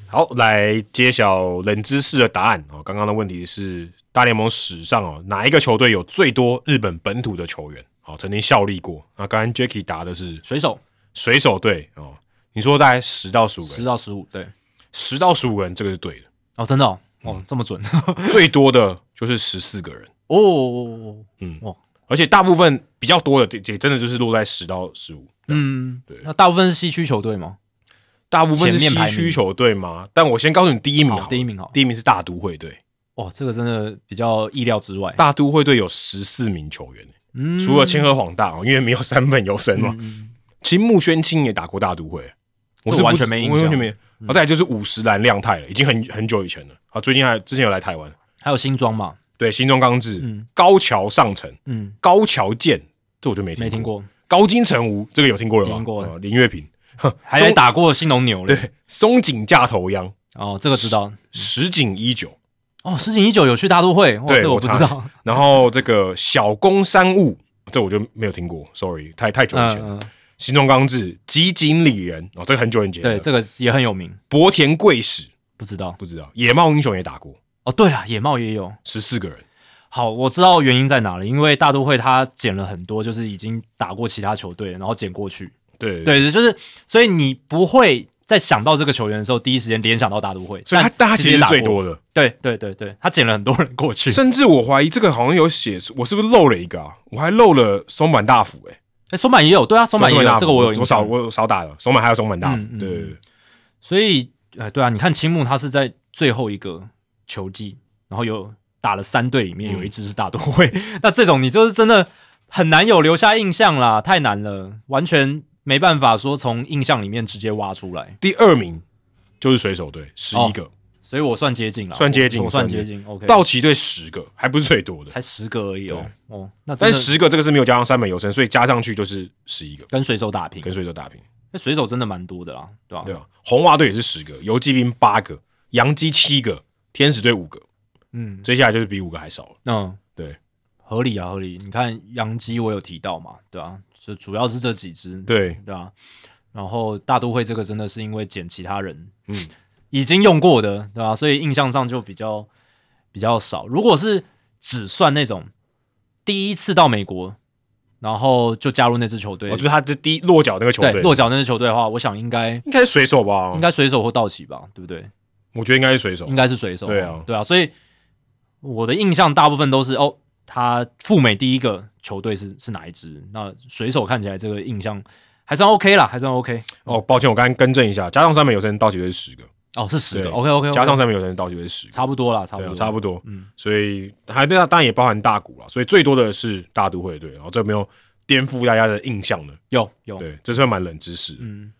好，来揭晓冷知识的答案哦。刚刚的问题是大联盟史上哦，哪一个球队有最多日本本土的球员？哦，曾经效力过。那刚刚 Jacky 答的是水手，水手队哦。你说大概十到十五个，十到十五，对，十到十五个人，这个是对的。哦，真的哦，哦，这么准，最多的就是十四个人。哦，嗯，哦，而且大部分比较多的，也真的就是落在十到十五，嗯，对。那大部分是西区球队吗？大部分是西区球队吗？但我先告诉你，第一名好，第一名好，第一名是大都会队。哇，这个真的比较意料之外。大都会队有十四名球员，嗯，除了千鹤晃大哦，因为没有三本游生嘛。其实木宣清也打过大都会，我是完全没印象。完全没。再来就是五十岚亮太了，已经很很久以前了。啊，最近还之前有来台湾，还有新庄嘛？对，新庄刚志，嗯，高桥上城，嗯，高桥健，这我就没听没听过。高金城吾，这个有听过了吗？听过。林月平。还有打过新农牛嘞，对，松井架头央哦，这个知道。石井一九哦，石井一九有去大都会，对，这我不知道。然后这个小宫山务，这我就没有听过，sorry，太太久以前。新庄刚志、吉井里人哦，这个很久以前，对，这个也很有名。博田贵史不知道，不知道。野茂英雄也打过哦，对了，野茂也有十四个人好，我知道原因在哪了，因为大都会他捡了很多，就是已经打过其他球队，然后捡过去。对对，就是所以你不会在想到这个球员的时候，第一时间联想到大都会，所以他但他其实是最多的。对对对对，他捡了很多人过去，甚至我怀疑这个好像有写，我是不是漏了一个啊？我还漏了松坂大辅，哎哎，松满也有，对啊，松满也有，这个我有，我少我少打了，松满还有松满大辅，对。所以，哎，对啊，你看青木他是在最后一个球季，然后有打了三队，里面有一支是大都会，那这种你就是真的很难有留下印象啦，太难了，完全没办法说从印象里面直接挖出来。第二名就是水手队，十一个，所以我算接近了，算接近，我算接近。OK，道奇队十个，还不是最多的，才十个而已哦。哦，那但十个这个是没有加上三本游生，所以加上去就是十一个，跟水手打平，跟水手打平。那水手真的蛮多的啦，对吧？对啊，红袜队也是十个，游击兵八个，洋基七个，天使队五个，嗯，接下来就是比五个还少了。嗯，对，合理啊，合理。你看洋基，我有提到嘛，对吧？就主要是这几支，对对啊。然后大都会这个真的是因为捡其他人，嗯，已经用过的，对吧？所以印象上就比较比较少。如果是只算那种第一次到美国。然后就加入那支球队，我觉得他的第一落脚那个球队，落脚那支球队的话，我想应该应该是水手吧，应该水手或道奇吧，对不对？我觉得应该是水手，应该是水手，对啊，对啊，所以我的印象大部分都是哦，他赴美第一个球队是是哪一支？那水手看起来这个印象还算 OK 啦，还算 OK。哦，抱歉，我刚刚更正一下，加上三美有生道奇队是十个，哦，是十个，OK OK，加上上面有生道奇队是十，差不多啦，差不多，差不多，嗯，所以还对啊，当然也包含大股了，所以最多的是大都会队，然后这没有。颠覆大家的印象的，有有，对，这算蛮冷知识。嗯，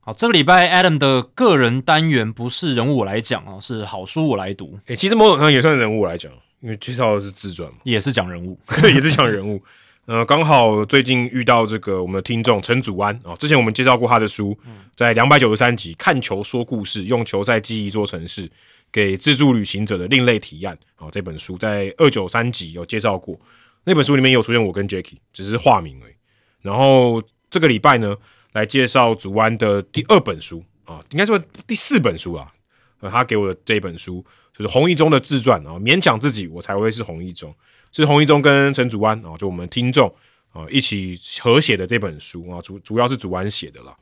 好，这个礼拜 Adam 的个人单元不是人物我来讲啊，是好书我来读。诶，其实某种程度也算人物我来讲，因为介绍的是自传嘛，也是讲人物，也是讲人物。呃，刚好最近遇到这个我们的听众陈祖安啊，之前我们介绍过他的书，在两百九十三集《看球说故事：用球赛记忆做城市，给自助旅行者的另类提案》啊，这本书在二九三集有介绍过。那本书里面有出现我跟 Jacky，只是化名而已。然后这个礼拜呢，来介绍祖安的第二本书啊，应该说第四本书啊。呃，他给我的这一本书就是洪一中的自传啊，勉强自己我才会是洪一中，是洪一中跟陈祖安啊，就我们听众啊一起合写的这本书啊，主主要是祖安写的啦。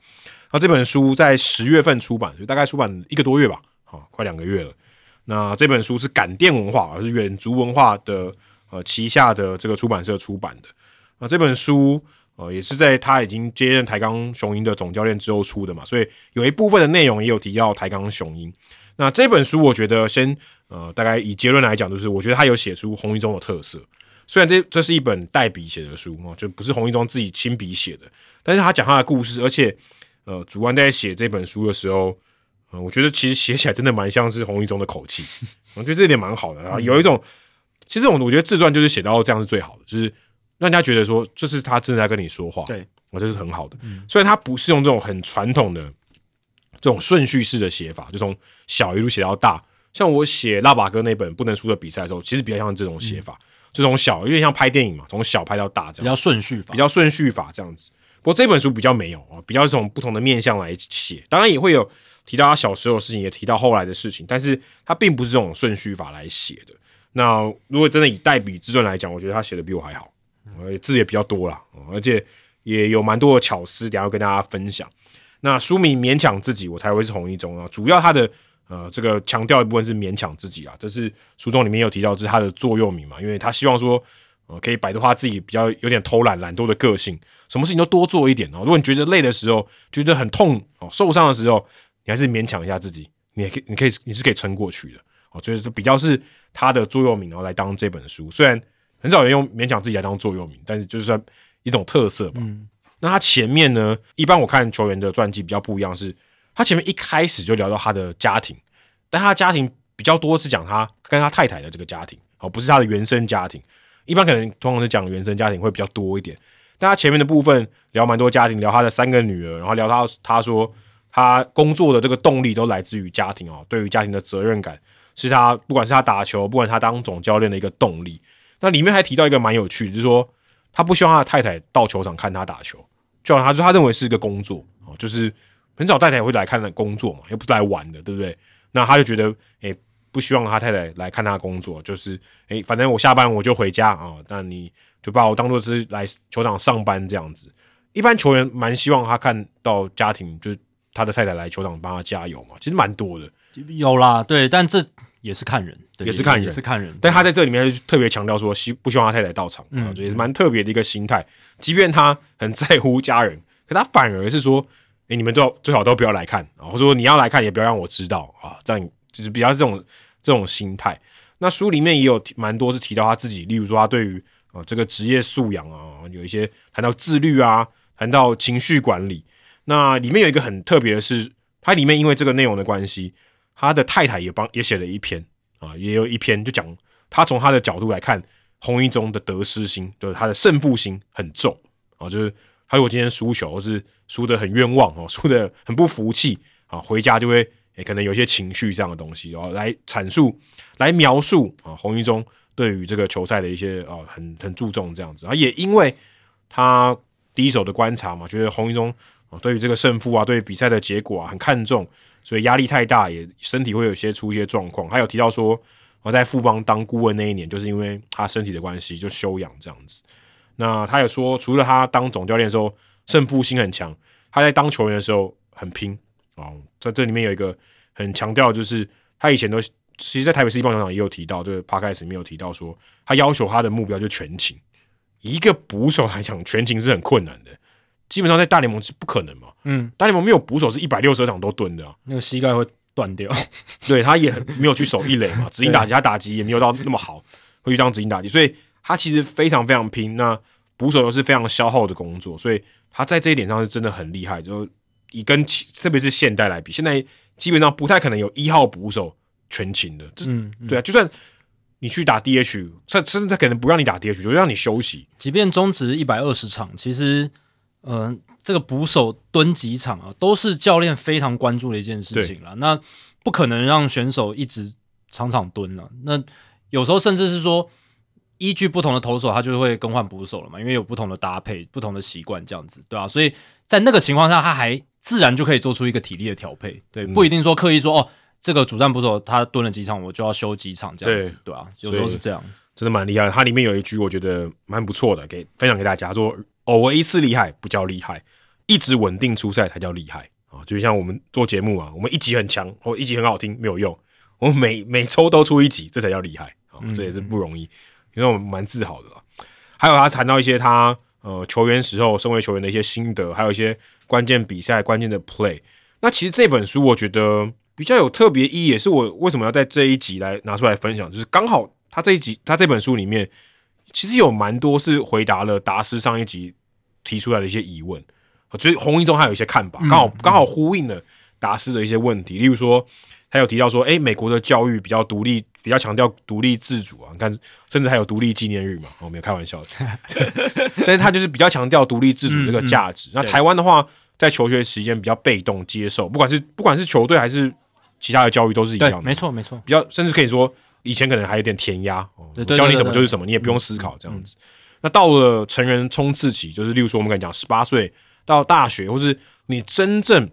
那这本书在十月份出版，就大概出版一个多月吧，好，快两个月了。那这本书是感电文化，而是远足文化的。呃，旗下的这个出版社出版的那，这本书呃也是在他已经接任台钢雄鹰的总教练之后出的嘛，所以有一部分的内容也有提到台钢雄鹰。那这本书我觉得先呃，大概以结论来讲，就是我觉得他有写出红一中的特色。虽然这这是一本代笔写的书哦，就不是红一中自己亲笔写的，但是他讲他的故事，而且呃，主观在写这本书的时候，嗯，我觉得其实写起来真的蛮像是红一中的口气，我觉得这点蛮好的啊，有一种。其实我我觉得自传就是写到这样是最好的，就是让人家觉得说这是他正在跟你说话，对我这是很好的。虽然他不是用这种很传统的这种顺序式的写法，就从小一路写到大。像我写拉巴哥那本不能输的比赛的时候，其实比较像这种写法，就从小有点像拍电影嘛，从小拍到大这样，比较顺序法，比较顺序法这样子。不过这本书比较没有啊，比较从不同的面向来写，当然也会有提到他小时候的事情，也提到后来的事情，但是他并不是这种顺序法来写的。那如果真的以代笔自传来讲，我觉得他写的比我还好，而且字也比较多啦，而且也有蛮多的巧思，等下跟大家分享。那书名勉强自己，我才会是红一中啊。主要他的呃这个强调一部分是勉强自己啊，这是书中里面有提到，这是他的座右铭嘛，因为他希望说呃可以摆脱他自己比较有点偷懒懒惰的个性，什么事情都多做一点哦。如果你觉得累的时候，觉得很痛哦，受伤的时候，你还是勉强一下自己，你也可以你可以你是可以撑过去的哦。所以说比较是。他的座右铭，然后来当这本书，虽然很少人用勉强自己来当座右铭，但是就是算一种特色吧。那他前面呢，一般我看球员的传记比较不一样，是他前面一开始就聊到他的家庭，但他家庭比较多是讲他跟他太太的这个家庭，哦，不是他的原生家庭。一般可能通常是讲原生家庭会比较多一点，但他前面的部分聊蛮多家庭，聊他的三个女儿，然后聊到他说他工作的这个动力都来自于家庭哦，对于家庭的责任感。是他，不管是他打球，不管他当总教练的一个动力。那里面还提到一个蛮有趣的，就是说他不希望他的太太到球场看他打球，就他说他认为是一个工作就是很少太太会来看工作嘛，又不是来玩的，对不对？那他就觉得，诶，不希望他太太来看他工作，就是诶，反正我下班我就回家啊，那你就把我当做是来球场上班这样子。一般球员蛮希望他看到家庭，就是他的太太来球场帮他加油嘛，其实蛮多的。有啦，对，但这也是看人，对也是看人也是看人。但他在这里面就特别强调说，希不希望他太太到场，啊，这也是蛮特别的一个心态。即便他很在乎家人，可他反而是说，诶，你们都要最好都不要来看啊，或者说你要来看也不要让我知道啊，这样就是比较这种这种心态。那书里面也有蛮多是提到他自己，例如说他对于啊这个职业素养啊，有一些谈到自律啊，谈到情绪管理。那里面有一个很特别的是，它里面因为这个内容的关系，他的太太也帮也写了一篇啊，也有一篇就讲他从他的角度来看洪一中的得失心，就是他的胜负心很重啊，就是他如果今天输球或是输的很冤枉哦，输的很不服气啊，回家就会诶可能有一些情绪这样的东西，然后来阐述、来描述啊洪一中对于这个球赛的一些啊很很注重这样子啊，也因为他第一手的观察嘛，觉得洪一中。啊，对于这个胜负啊，对于比赛的结果啊，很看重，所以压力太大，也身体会有些出一些状况。还有提到说，我在富邦当顾问那一年，就是因为他身体的关系，就休养这样子。那他有说，除了他当总教练的时候胜负心很强，他在当球员的时候很拼哦。在这里面有一个很强调，就是他以前都其实，在台北市棒球场也有提到，就是帕开始没有提到说，他要求他的目标就全勤。一个捕手来讲，全勤是很困难的。基本上在大联盟是不可能嘛，嗯，大联盟没有捕手是一百六十场都蹲的啊，那个膝盖会断掉。对他也没有去守一垒嘛，指引打击他打击也没有到那么好，会去当指引打击，所以他其实非常非常拼。那捕手又是非常消耗的工作，所以他在这一点上是真的很厉害。就以跟特别是现代来比，现在基本上不太可能有一号捕手全勤的，嗯，对啊，就算你去打 DH，甚甚至他可能不让你打 DH，就让你休息，即便中职一百二十场，其实。嗯，这个捕手蹲几场啊，都是教练非常关注的一件事情了。那不可能让选手一直场场蹲了。那有时候甚至是说，依据不同的投手，他就会更换捕手了嘛，因为有不同的搭配、不同的习惯，这样子，对吧？所以在那个情况下，他还自然就可以做出一个体力的调配，对，不一定说刻意说哦，这个主战捕手他蹲了几场，我就要休几场这样子，对啊，有时候是这样，真的蛮厉害。它里面有一句我觉得蛮不错的，给分享给大家说。偶尔一次厉害不叫厉害，一直稳定出赛才叫厉害啊！就像我们做节目啊，我们一集很强，或一集很好听没有用，我们每每周都出一集，这才叫厉害啊！这也是不容易，因为我们蛮自豪的。还有他谈到一些他呃球员时候，身为球员的一些心得，还有一些关键比赛关键的 play。那其实这本书我觉得比较有特别意义，也是我为什么要在这一集来拿出来分享，就是刚好他这一集他这本书里面其实有蛮多是回答了达斯上一集。提出来的一些疑问，所以洪一中还有一些看法，刚好刚好呼应了达斯的一些问题。例如说，他有提到说，哎，美国的教育比较独立，比较强调独立自主啊。你看，甚至还有独立纪念日嘛，我没有开玩笑的。但是他就是比较强调独立自主这个价值。那台湾的话，在求学时间比较被动接受，不管是不管是球队还是其他的教育都是一样的。没错没错。比较甚至可以说，以前可能还有点填鸭，教你什么就是什么，你也不用思考这样子。那到了成人冲刺期，就是例如说我们刚才讲十八岁到大学，或是你真正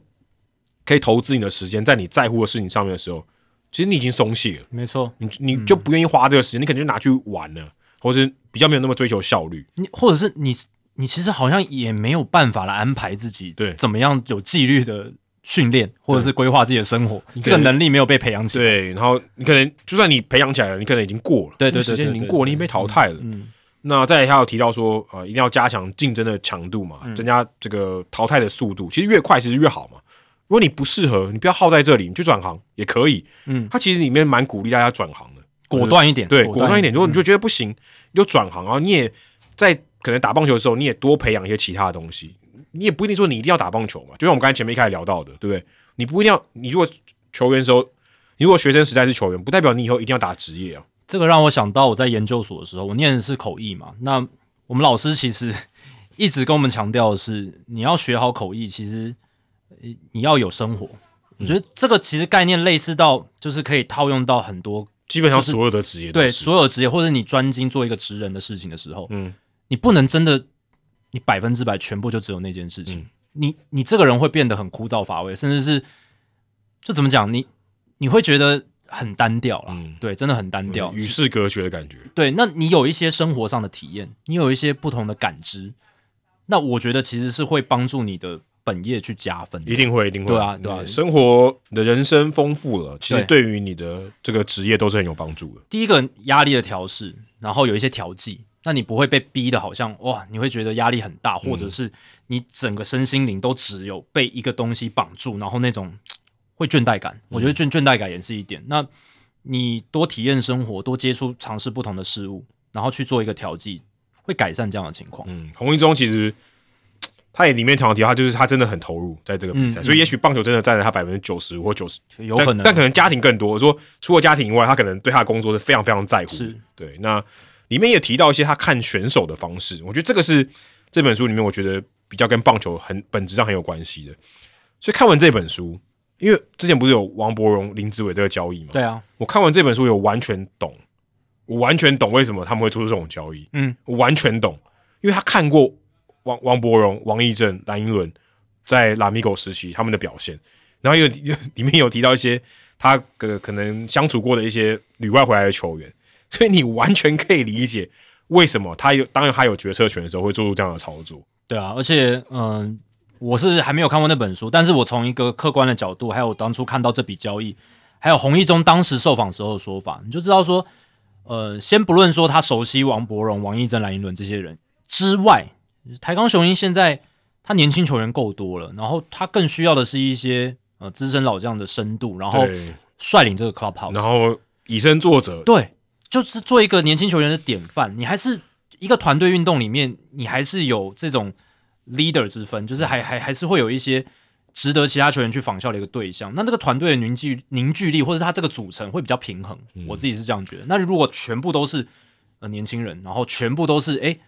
可以投资你的时间在你在乎的事情上面的时候，其实你已经松懈了。没错，你你就不愿意花这个时间，你可能就拿去玩了，或是比较没有那么追求效率。你或者是你你其实好像也没有办法来安排自己对怎么样有纪律的训练，或者是规划自己的生活，这个能力没有被培养起来。对，然后你可能就算你培养起来了，你可能已经过了，对对对，时间已经过，你被淘汰了。嗯。那再还有提到说，呃，一定要加强竞争的强度嘛，增加这个淘汰的速度。其实越快其实越好嘛。如果你不适合，你不要耗在这里，你去转行也可以。嗯，他其实里面蛮鼓励大家转行的，果断一点，对，果断一点。如果你就觉得不行，你就转行啊。你也在可能打棒球的时候，你也多培养一些其他的东西。你也不一定说你一定要打棒球嘛。就像我们刚才前面一开始聊到的，对不对？你不一定要，你如果球员时候，你如果学生时代是球员，不代表你以后一定要打职业啊。这个让我想到我在研究所的时候，我念的是口译嘛，那。我们老师其实 一直跟我们强调的是，你要学好口译，其实你要有生活。我觉得这个其实概念类似到，就是可以套用到很多，基本上所有的职业，对所有职业，或者你专精做一个职人的事情的时候，嗯，你不能真的你百分之百全部就只有那件事情，你你这个人会变得很枯燥乏味，甚至是就怎么讲，你你会觉得很单调啦，嗯对，真的很单调。与世隔绝的感觉。对，那你有一些生活上的体验，你有一些不同的感知，那我觉得其实是会帮助你的本业去加分的。一定会，一定会。对啊对啊生活的人生丰富了，其实对对于你的这个职业都是很有帮助的。第一个压力的调试，然后有一些调剂，那你不会被逼的，好像哇，你会觉得压力很大，或者是你整个身心灵都只有被一个东西绑住，然后那种会倦怠感。我觉得倦倦怠感也是一点。那你多体验生活，多接触、尝试不同的事物，然后去做一个调剂，会改善这样的情况。嗯，洪一中其实他也里面常常提到，他就是他真的很投入在这个比赛，嗯所以也许棒球真的占了他百分之九十或九十，有可能，但可能家庭更多。我说除了家庭以外，他可能对他的工作是非常非常在乎对，那里面也提到一些他看选手的方式，我觉得这个是这本书里面我觉得比较跟棒球很本质上很有关系的。所以看完这本书，因为之前不是有王柏荣、林志伟这个交易嘛，对啊，我看完这本书有完全懂，我完全懂为什么他们会做出这种交易，嗯，我完全懂，因为他看过王王柏荣、王义正、蓝英伦在拉米狗时期他们的表现，然后有有里面有提到一些他呃可能相处过的一些旅外回来的球员，所以你完全可以理解为什么他有当然他有决策权的时候会做出这样的操作，对啊，而且嗯、我是还没有看过那本书，但是我从一个客观的角度，还有当初看到这笔交易，还有洪一中当时受访时候的说法，你就知道说，呃，先不论说他熟悉王伯荣、王义正、蓝英伦这些人之外，台钢雄鹰现在他年轻球员够多了，然后他更需要的是一些呃资深老将的深度，然后，率领这个 clubhouse，然后以身作则，对，就是做一个年轻球员的典范。你还是一个团队运动里面，你还是有这种 leader 之分，就是还还还是会有一些值得其他球员去仿效的一个对象。那这个团队的凝聚凝聚力，或者是他这个组成会比较平衡。我自己是这样觉得。那如果全部都是呃年轻人，然后全部都是诶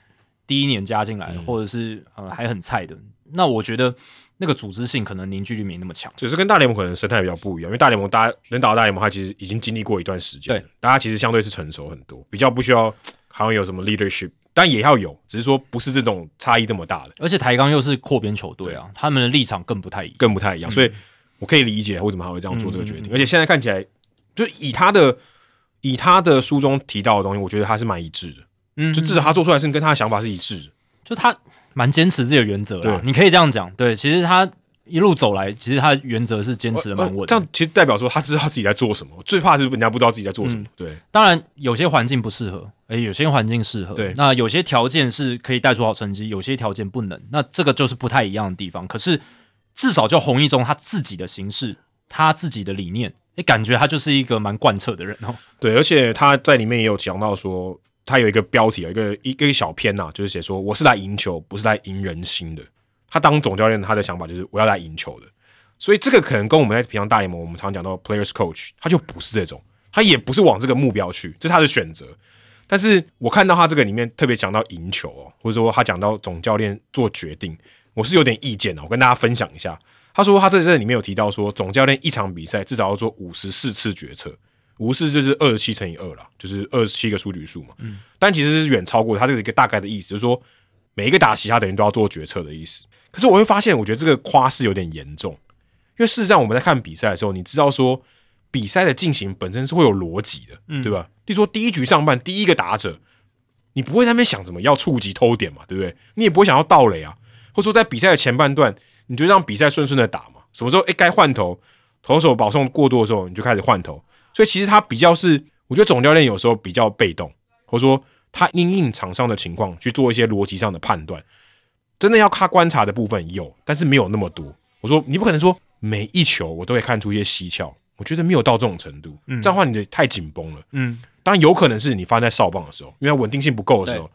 第一年加进来的，或者是呃还很菜的，那我觉得那个组织性可能凝聚力没那么强。只是跟大联盟可能生态比较不一样，因为大联盟大家能打到大联盟，它其实已经经历过一段时间，对大家其实相对是成熟很多，比较不需要好像有什么 leadership，但也要有，只是说不是这种差异这么大的，而且台钢又是扩编球队啊，他们的立场更不太一样。更不太一样，所以我可以理解为什么他会这样做这个决定，而且现在看起来，就以他的以他的书中提到的东西，我觉得他是蛮一致的，嗯，就至少他做出来是跟他的想法是一致的，就他蛮坚持自己的原则啦对，你可以这样讲。对，其实他一路走来，其实他的原则是坚持的蛮稳这样其实代表说他知道自己在做什么，最怕的是人家不知道自己在做什么，对。当然，有些环境不适合，诶，有些环境适合。对那有些条件是可以带出好成绩，有些条件不能。那这个就是不太一样的地方。可是至少就弘一中他自己的形式，他自己的理念，诶，感觉他就是一个蛮贯彻的人哦。对，而且他在里面也有讲到说，他有一个标题，有一个一个小篇呐、就是写说我是来赢球，不是来赢人心的。他当总教练，他的想法就是我要来赢球的。所以这个可能跟我们在平常大联盟我们常讲到 players coach，他就不是这种，他也不是往这个目标去，这是他的选择。但是我看到他这个里面特别讲到赢球哦，或者说他讲到总教练做决定，我是有点意见的，我跟大家分享一下。他说他在这里面有提到说，总教练一场比赛至少要做五十四次决策，五十四就是二十七乘以二啦，就是二十七个数据数嘛。嗯，但其实是远超过他这个一个大概的意思，就是说每一个打席他等于都要做决策的意思。可是我会发现，我觉得这个夸是有点严重，因为事实上我们在看比赛的时候，你知道说比赛的进行本身是会有逻辑的，对吧？例如说第一局上半第一个打者，你不会在那边想怎么要触及偷点嘛，对不对？你也不会想要盗垒啊，或者说在比赛的前半段，你就让比赛顺顺的打嘛。什么时候诶该换头，投手保送过多的时候，你就开始换头。所以其实他比较是，我觉得总教练有时候比较被动，或者说他因应场上的情况去做一些逻辑上的判断。真的要他观察的部分有，但是没有那么多。我说你不可能说每一球我都会看出一些蹊跷，我觉得没有到这种程度。嗯这样的话你的太紧绷了。嗯，当然有可能是你发生在哨棒的时候，因为它稳定性不够的时候，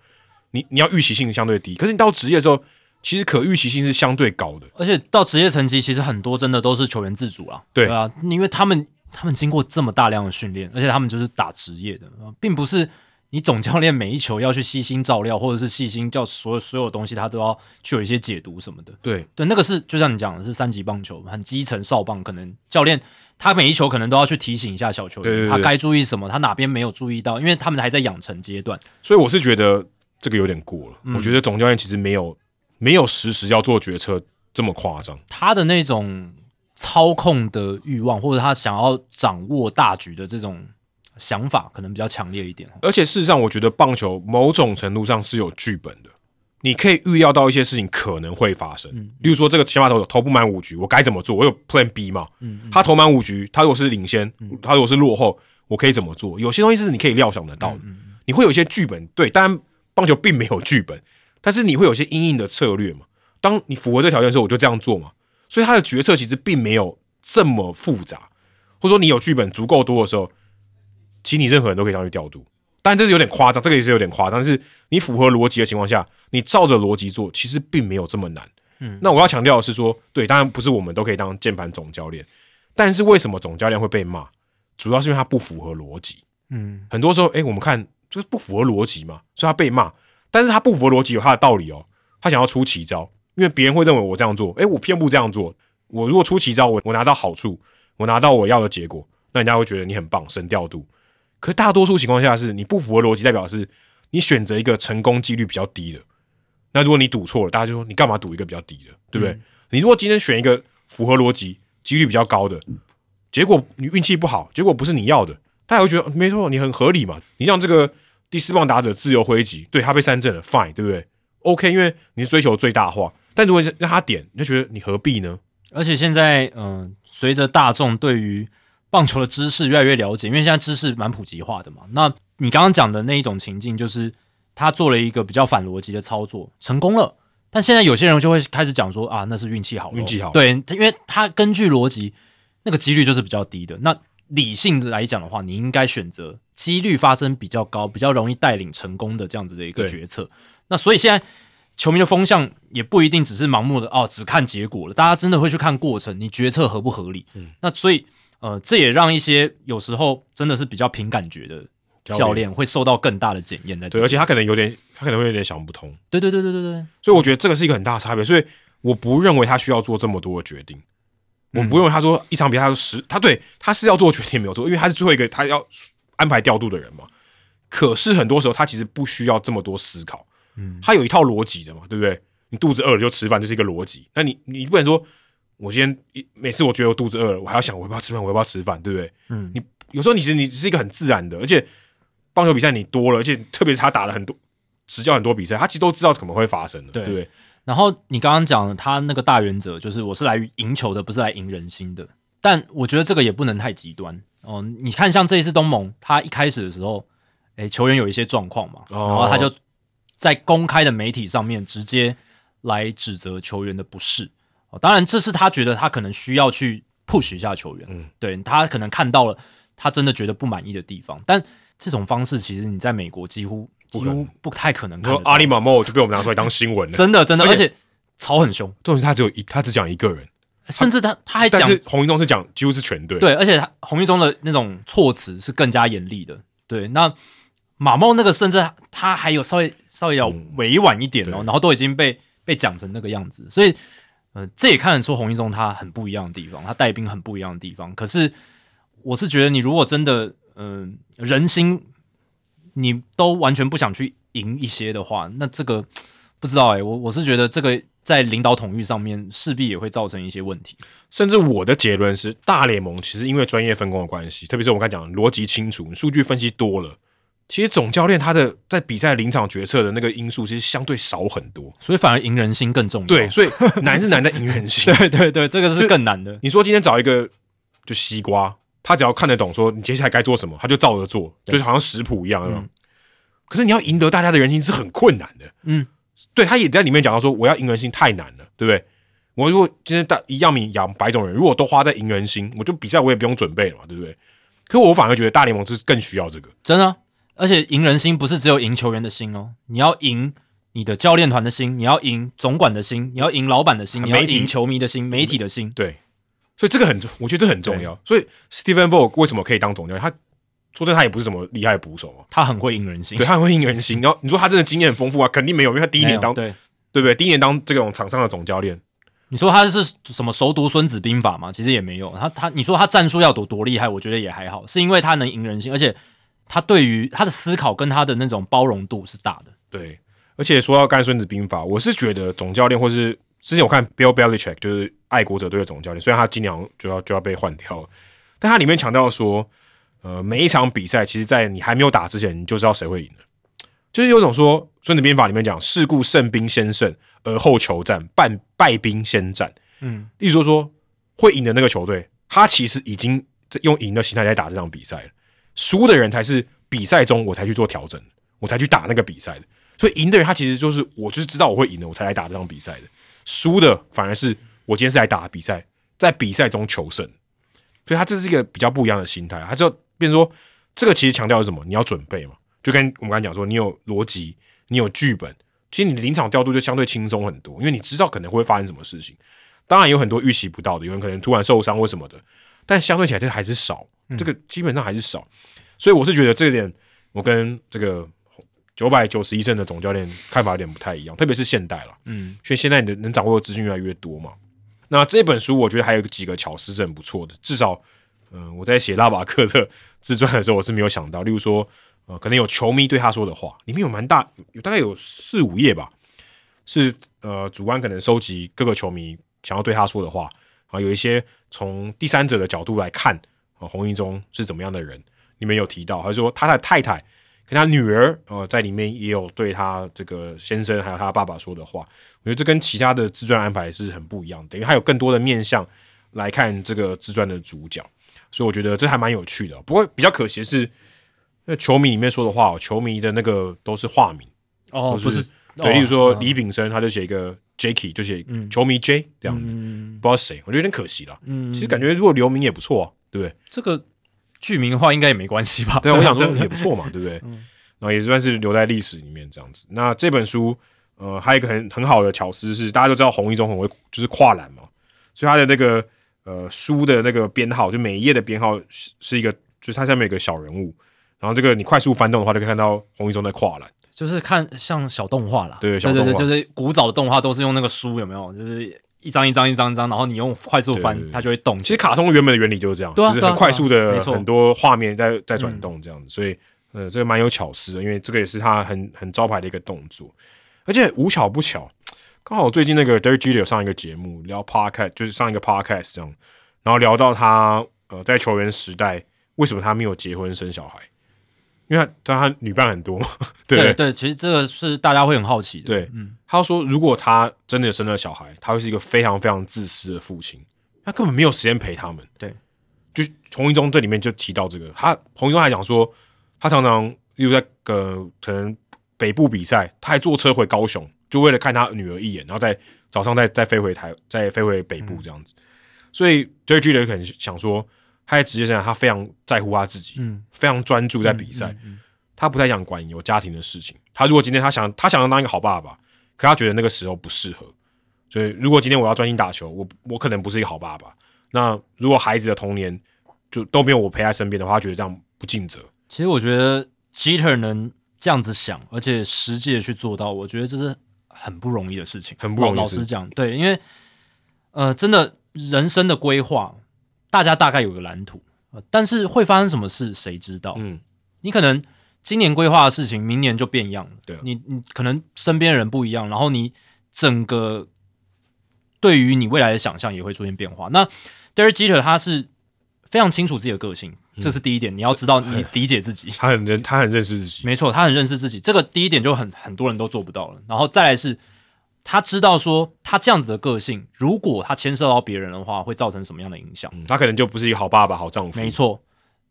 你你要预期性相对低。可是你到职业的时候，其实可预期性是相对高的。而且到职业层级，其实很多真的都是球员自主啊，对啊，因为他们他们经过这么大量的训练，而且他们就是打职业的，呃并不是你总教练每一球要去细心照料，或者是细心叫所有所有东西他都要去有一些解读什么的。对对，那个是就像你讲的是三级棒球，很基层少棒，可能教练他每一球可能都要去提醒一下小球员，对对对他该注意什么，他哪边没有注意到，因为他们还在养成阶段。所以我是觉得这个有点过了。嗯我觉得总教练其实没有没有实时要做决策这么夸张。他的那种操控的欲望，或者他想要掌握大局的这种想法，可能比较强烈一点。而且事实上，我觉得棒球某种程度上是有剧本的，你可以预料到一些事情可能会发生。例如说，这个先发投手投不满五局，我该怎么做？我有 Plan B 嘛？嗯他投满五局，他如果是领先，他如果是落后，我可以怎么做？有些东西是你可以料想得到的。你会有一些剧本，对，当然棒球并没有剧本，但是你会有些硬硬的策略嘛？当你符合这条件的时候，我就这样做嘛。所以他的决策其实并没有这么复杂，或者说你有剧本足够多的时候，其实你任何人都可以上去调度。但这是有点夸张，这个也是有点夸张。但是你符合逻辑的情况下，你照着逻辑做，其实并没有这么难。嗯，那我要强调的是说，对，当然不是我们都可以当键盘总教练，但是为什么总教练会被骂？主要是因为他不符合逻辑。嗯，很多时候，哎，我们看就是不符合逻辑嘛，所以他被骂。但是他不符合逻辑有他的道理哦，他想要出奇招。因为别人会认为我这样做，诶，我偏不这样做。我如果出奇招，我我拿到好处，我拿到我要的结果，那人家会觉得你很棒，神调度。可是大多数情况下是你不符合逻辑，代表是你选择一个成功几率比较低的。那如果你赌错了，大家就说你干嘛赌一个比较低的，对不对？你如果今天选一个符合逻辑、几率比较高的，结果你运气不好，结果不是你要的，大家会觉得没错，你很合理嘛。你让这个第四棒打者自由挥击，对他被三振了，fine，对不对？OK，因为你追求最大化。但如果让他点，你就觉得你何必呢？而且现在，嗯，随着大众对于棒球的知识越来越了解，因为现在知识蛮普及化的嘛。那你刚刚讲的那一种情境，就是他做了一个比较反逻辑的操作，成功了。但现在有些人就会开始讲说啊，那是运气好，运气好。对，因为他根据逻辑，那个几率就是比较低的。那理性来讲的话，你应该选择几率发生比较高、比较容易带领成功的这样子的一个决策。那所以现在。球迷的风向也不一定只是盲目的哦，只看结果了。大家真的会去看过程，你决策合不合理？嗯，那所以呃，这也让一些有时候真的是比较凭感觉的教练会受到更大的检验。在对，而且他可能有点，他可能会有点想不通。对对对对对对。所以我觉得这个是一个很大的差别。所以我不认为他需要做这么多的决定。我不认为他说一场比赛他十，他对他是要做决定没有错，因为他是最后一个他要安排调度的人嘛。可是很多时候他其实不需要这么多思考。嗯，他有一套逻辑的嘛，对不对？你肚子饿了就吃饭，这是一个逻辑。那你你不能说，我今天一每次我觉得我肚子饿了，我还要想我要不要吃饭，我要不要吃饭，对不对？嗯，你有时候你其实你是一个很自然的，而且棒球比赛你多了，而且特别是他打了很多执教很多比赛，他其实都知道可能会发生的，对不对？然后你刚刚讲他那个大原则就是我是来赢球的，不是来赢人心的。但我觉得这个也不能太极端哦。你看像这一次东盟，他一开始的时候，哎，球员有一些状况嘛，然后他就。在公开的媒体上面直接来指责球员的不是哦，当然这是他觉得他可能需要去 push 一下球员，嗯，对他可能看到了他真的觉得不满意的地方，但这种方式其实你在美国几乎几乎不太可能。说阿里马莫就被我们拿出来当新闻了，真的真的，而且吵很凶。重点是他只有一，他只讲一个人，甚至他他还讲洪一中是讲几乎是全队，对，而且他洪一中的那种措辞是更加严厉的，对，那。马茂那个甚至他还有稍微稍微要委婉一点哦，然后都已经被被讲成那个样子，所以呃，这也看得出洪一中他很不一样的地方，他带兵很不一样的地方。可是我是觉得，你如果真的嗯人心你都完全不想去赢一些的话，那这个不知道哎，我我是觉得这个在领导统御上面势必也会造成一些问题。甚至我的结论是，大联盟其实因为专业分工的关系，特别是我刚讲逻辑清楚，数据分析多了。其实总教练他的在比赛临场决策的那个因素其实相对少很多，所以反而赢人心更重要。对，所以难是难在赢人心。对对对，这个是更难的。你说今天找一个就西瓜，他只要看得懂，说你接下来该做什么，他就照着做，就是好像食谱一样。可是你要赢得大家的人心是很困难的。嗯，对，他也在里面讲到说，我要赢人心太难了，对不对？我如果今天大一样米养百种人，如果都花在赢人心，我就比赛我也不用准备了嘛，对不对？可我反而觉得大联盟是更需要这个，真的。而且赢人心不是只有赢球员的心哦，你要赢你的教练团的心，你要赢总管的心，你要赢老板的心，你要赢球迷的心，媒体的心。对，所以这个很，我觉得这很重要。所以 Stephen b o k 为什么可以当总教练？他说真，他也不是什么厉害的捕手啊，他很会赢人心，对，他很会赢人心。然后你说他真的经验很丰富啊，肯定没有，因为他第一年当，对对不对？第一年当这种场上的总教练，你说他是什么熟读孙子兵法吗？其实也没有。他他，你说他战术要多多厉害？我觉得也还好，是因为他能赢人心，而且。他对于他的思考跟他的那种包容度是大的，对。而且说到干孙子兵法，我是觉得总教练或是之前我看 Bill Belichick 就是爱国者队的总教练，虽然他今年就要就要被换掉了，但他里面强调说，呃，每一场比赛，其实在你还没有打之前，你就知道谁会赢的，就是有种说《孙子兵法》里面讲“事故胜兵先胜，而后求战；败败兵先战”。嗯，意思说说会赢的那个球队，他其实已经在用赢的心态在打这场比赛了，输的人才是比赛中我才去做调整，我才去打那个比赛的。所以赢的人他其实就是我就是知道我会赢的，我才来打这场比赛的。输的反而是我今天是来打比赛，在比赛中求胜。所以他这是一个比较不一样的心态，他就变成说这个其实强调是什么？你要准备嘛，就跟我们刚才讲说，你有逻辑，你有剧本，其实你的临场调度就相对轻松很多，因为你知道可能会发生什么事情。当然有很多预期不到的，有人可能突然受伤或什么的，但相对起来这还是少，这个基本上还是少。所以我是觉得这点，我跟这个九百九十一胜的总教练看法有点不太一样，特别是现代了，嗯，所以现在你的能掌握的资讯越来越多嘛。那这本书我觉得还有几个巧思是很不错的，至少，嗯、我在写拉瓦克特自传的时候，我是没有想到，例如说，呃，可能有球迷对他说的话，里面有蛮大，有大概有四五页吧，是呃，主观可能收集各个球迷想要对他说的话，啊，有一些从第三者的角度来看，啊，洪一中是怎么样的人，里面有提到，还是说他的太太跟他女儿，呃，在里面也有对他这个先生还有他爸爸说的话，我觉得这跟其他的自传安排是很不一样的，等于他有更多的面向来看这个自传的主角，所以我觉得这还蛮有趣的。不过比较可惜的是，那球迷里面说的话，球迷的那个都是化名。哦，不是，对，哦例如说嗯李炳生，他就写一个 Jacky，就写球迷 J 这样的，嗯不知道谁，我觉得有点可惜了。嗯，其实感觉如果留名也不错啊，对不对？这个剧名的话应该也没关系吧？对啊，我想说也不错嘛，对不对？然后也算是留在历史里面这样子。那这本书，呃，还有一个很很好的巧思是，大家都知道洪一中很会就是跨栏嘛，所以他的那个呃书的那个编号，就每一页的编号是是一个，就是它下面有个小人物，然后这个你快速翻动的话，就可以看到红一中在跨栏。就是看像小动画啦，对小动画对对，就是古早的动画都是用那个书，有没有？就是一张一张一张一张，然后你用快速翻它就会动。其实卡通原本的原理就是这样，对就是很快速的很多画面在在转动这样子，所以呃，这个蛮有巧思的，因为这个也是他很很招牌的一个动作，而且无巧不巧，刚好最近那个 Derek Jeter 有上一个节目聊 podcast，就是上一个 podcast 这样，然后聊到他呃在球员时代为什么他没有结婚生小孩，因为他他他女伴很多 嘛，对对？其实这个是大家会很好奇的。对嗯，他说，如果他真的生了小孩，他会是一个非常非常自私的父亲，他根本没有时间陪他们。对，就洪一中这里面就提到这个，他洪一中还讲说，他常常例如在呃可能北部比赛，他还坐车回高雄，就为了看他女儿一眼，然后再早上再再飞回台，再飞回北部这样子。所以 j e r g 可能想说，他在职业生涯他非常在乎他自己，嗯，非常专注在比赛，嗯嗯他不太想管有家庭的事情。他如果今天他想他想要当一个好爸爸，可他觉得那个时候不适合。所以如果今天我要专心打球，我我可能不是一个好爸爸。那如果孩子的童年就都没有我陪在身边的话，他觉得这样不尽责。其实我觉得 Jeter 能这样子想，而且实际的去做到，我觉得这是很不容易的事情，很不容易老老实讲，对，因为呃，真的人生的规划，大家大概有个蓝图，呃但是会发生什么事，谁知道？嗯，你可能今年规划的事情，明年就变样了。对啊你你可能身边的人不一样，然后你整个对于你未来的想象也会出现变化。那 Derek Jeter 他是非常清楚自己的个性，这是第一点，你要知道你理解自己。他很认他很认识自己。没错，他很认识自己，这个第一点就很很多人都做不到了。然后再来是，他知道说他这样子的个性，如果他牵涉到别人的话，会造成什么样的影响。嗯，他可能就不是一个好爸爸、好丈夫。没错，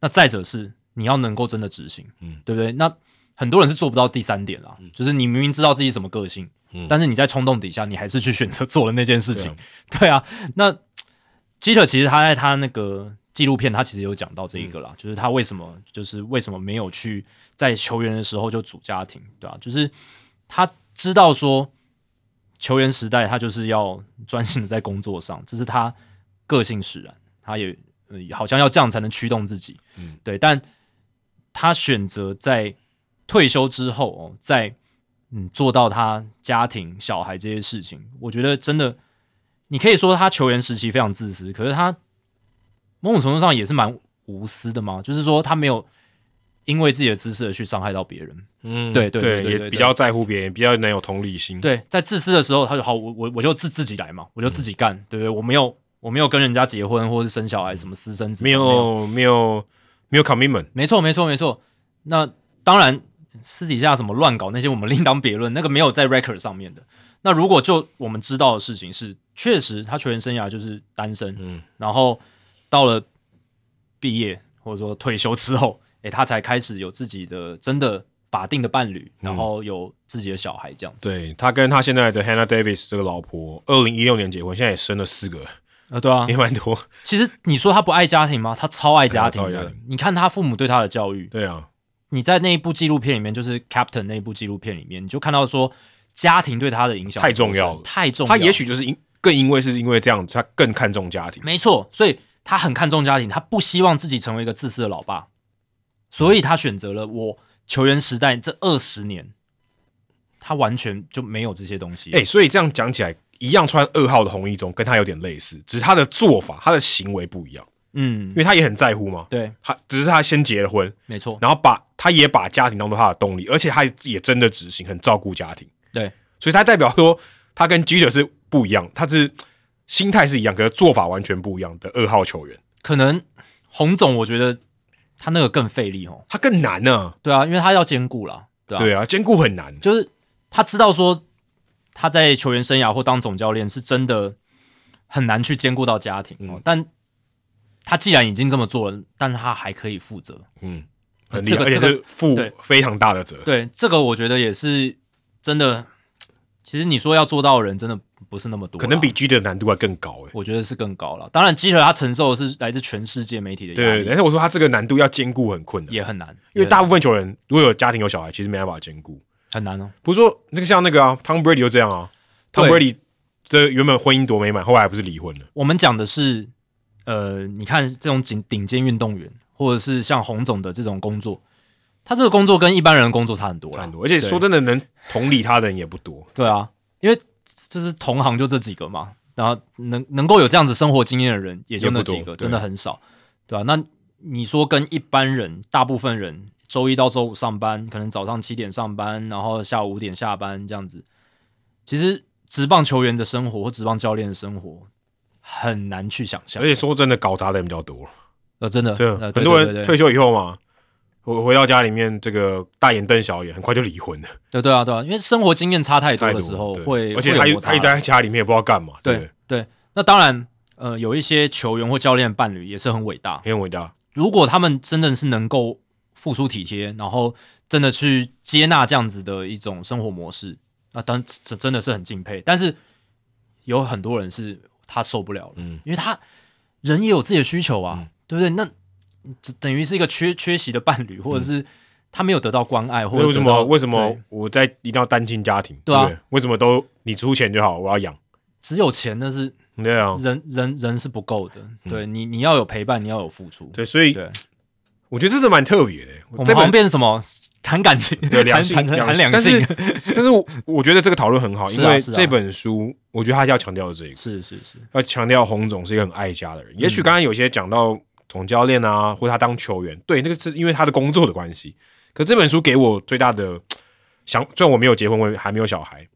那再者是你要能够真的执行，嗯对不对？那很多人是做不到第三点啦，就是你明明知道自己什么个性，嗯但是你在冲动底下，你还是去选择做了那件事情对。对啊，那基特其实他在他那个纪录片，他其实有讲到这一个啦，嗯就是他为什么就是为什么没有去在球员的时候就组家庭，对吧、就是他知道说球员时代他就是要专心的在工作上，这是他个性使然，他也、呃、好像要这样才能驱动自己，嗯，对，但他选择在退休之后哦，在嗯做到他家庭、小孩这些事情，我觉得真的，你可以说他球员时期非常自私，可是他某种程度上也是蛮无私的嘛，就是说他没有因为自己的姿势而去伤害到别人。嗯，对对对也比较在乎别人，比较能有同理心。对，在自私的时候，他就好，我我我就自自己来嘛，我就自己干，对不对？我没有我没有跟人家结婚或是生小孩，什么私生子没有没有没有 commitment，没错，没错，没错。那当然，私底下什么乱搞那些，我们另当别论。那个没有在 record 上面的。那如果就我们知道的事情是，确实他球员生涯就是单身，嗯，然后到了毕业或者说退休之后，诶，他才开始有自己的真的法定的伴侣，然后有自己的小孩这样子。对他跟他现在的 Hannah Davis 这个老婆，二零一六年结婚，现在也生了四个，啊，对啊，也蛮多。其实你说他不爱家庭吗？他超爱家庭的。你看他父母对他的教育，对啊，你在那一部纪录片里面，就是 Captain 那一部纪录片里面，你就看到说家庭对他的影响太重要了太重要。他也许就是因更因为是因为这样子，他更看重家庭。没错，所以他很看重家庭，他不希望自己成为一个自私的老爸，所以他选择了我球员时代这二十年，他完全就没有这些东西。哎、所以这样讲起来，一样穿二号的红衣中，跟他有点类似，只是他的做法、他的行为不一样，嗯因，为他也很在乎嘛。对，他只是他先结了婚，没错，然后把他也把家庭当做他的动力，而且他也真的执行，很照顾家庭。对，所以他代表说，他跟 G 的是不一样，他是心态是一样，可是做法完全不一样的二号球员，可能洪总我觉得他那个更费力哦。他更难呢、对啊，因为他要兼顾啦，对啊，对啊，兼顾很难。就是他知道说他在球员生涯或当总教练是真的很难去兼顾到家庭、哦，但他既然已经这么做了，但他还可以负责。嗯，很厉害，而且是负非常大的责。对，这个我觉得也是真的。其实你说要做到的人，真的不是那么多，可能比 G 的难度还更高诶、我觉得是更高了。当然，基特他承受的是来自全世界媒体的压力，对对对，而且我说他这个难度要兼顾很困难，也很难，因为大部分球员如果有家庭有小孩，其实没办法兼顾。很难哦。不是说那个像那个啊，Tom Brady 就这样啊，Tom Brady 这原本婚姻多美满，后来还不是离婚了？我们讲的是，呃，你看这种顶顶尖运动员，或者是像洪总的这种工作，他这个工作跟一般人的工作差很多差很多，而且说真的，能同理他的人也不多。对啊，因为就是同行就这几个嘛，然后能能够有这样子生活经验的人也就那几个，真的很少，对。啊，那你说跟一般人，大部分人周一到周五上班，可能早上七点上班，然后下午五点下班这样子，其实职棒球员的生活或职棒教练的生活很难去想象。而，且说真的，搞砸的人比较多。呃，真的，对，呃很多人退休以后嘛，回回到家里面，这个大眼瞪小眼，很快就离婚了。对对啊，对啊，因为生活经验差太多的时候会，而且他他一直在家里面也不知道干嘛，对对对？那当然，呃，有一些球员或教练伴侣也是很伟大，很伟大。如果他们真的是能够付出体贴，然后真的去接纳这样子的一种生活模式，那当这真的是很敬佩。但是有很多人是他受不了了，嗯，因为他人也有自己的需求啊，对不对？那这等于是一个缺缺席的伴侣，或者是他没有得到关爱，或者为什么为什么我在一定要单亲家庭？对啊。为什么都你出钱就好，我要养？只有钱那是对啊，人人人是不够的，对你你要有陪伴，你要有付出。对，所以对，我觉得这是蛮特别的。我们好变成什么？谈感情，对两性谈谈谈两但是，但是我我觉得这个讨论很好，因为这本书我觉得他要强调的这个，是是是，要强调洪总是一个很爱家的人。也嗯。许刚刚有些讲到总教练啊，或者他当球员，对，那个是因为他的工作的关系。可这本书给我最大的想，虽然我没有结婚，我还没有小孩，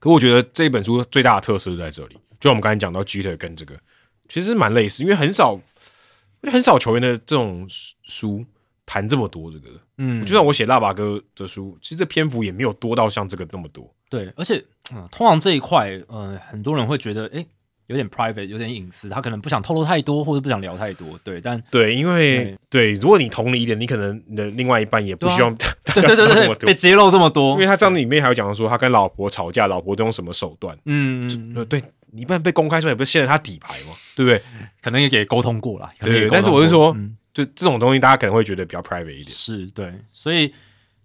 可我觉得这本书最大的特色就在这里。就像我们刚才讲到 G 特跟这个其实蛮类似，因为很少很少球员的这种书谈这么多这个。嗯，就算我写腊八哥的书，其实这篇幅也没有多到像这个那么多。对，而且嗯，通常这一块，呃，很多人会觉得，诶，有点 private，有点隐私，他可能不想透露太多，或者不想聊太多，对，但对，因为对，如果你同理一点，你可能你的另外一半也不希望对 对对对，被揭露这么多因为，他这样里面还有讲说，他跟老婆吵架，老婆都用什么手段？嗯，对你不然被公开出来，不是陷了他底牌吗？对不对？可能也给沟通过了，对，但是我是说就这种东西，大家可能会觉得比较 private 一点。是对，所以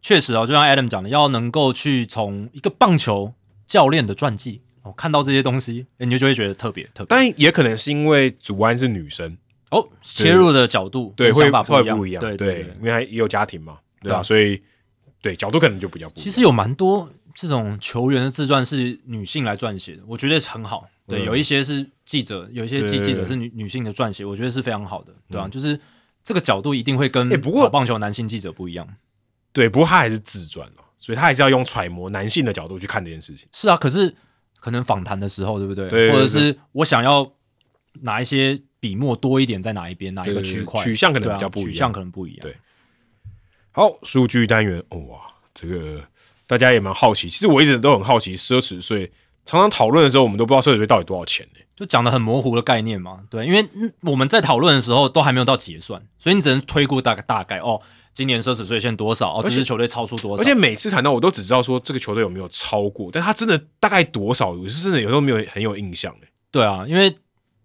确实哦，就像 Adam 讲的，要能够去从一个棒球教练的传记哦看到这些东西，诶你就就会觉得特别特别。但也可能是因为祖安是女生，哦，切入的角度对，想法会不一样，对对，对。因为他也有家庭嘛，对吧？啊所以对角度可能就比较不一样。其实有蛮多这种球员的自传是女性来撰写的，我觉得很好。对，嗯有一些是记者，有一些记记者是女女性的撰写，我觉得是非常好的，对吧、嗯就是这个角度一定会跟欸不过棒球男性记者不一样。对，不过他还是自传哦，所以他还是要用揣摩男性的角度去看这件事情。是啊，可是可能访谈的时候，对不对？或者是我想要哪一些笔墨多一点在哪一边，哪一个对区块，取向可能比较不一样取向可能不一样。对好，数据单元，哦哇，这个大家也蛮好奇。其实我一直都很好奇，奢侈税常常讨论的时候，我们都不知道奢侈税到底多少钱呢、就讲的很模糊的概念嘛，对，因为嗯我们在讨论的时候都还没有到结算，所以你只能推估大概大概哦，今年奢侈税线多少哦，这支球队超出多少，而且每次谈到，我都只知道说这个球队有没有超过，但他真的大概多少，我是真的有时候没有很有印象。对啊，因为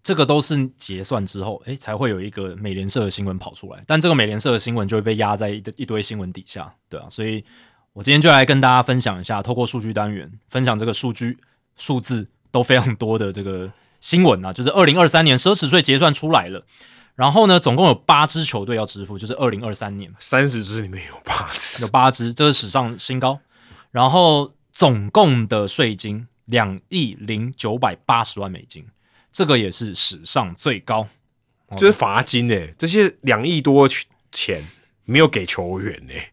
这个都是结算之后，诶才会有一个美联社的新闻跑出来，但这个美联社的新闻就会被压在一堆一堆新闻底下，对啊，所以我今天就来跟大家分享一下，透过数据单元分享这个数据数字都非常多的这个新闻啊，就是二零二三年奢侈税结算出来了。然后呢，总共有八支球队要支付，就是二零二三年三十支里面有八支，有八支，这是史上新高。然后总共的税金两亿零九百八十万美金，这个也是史上最高。就是罚金诶，这些两亿多钱没有给球员诶。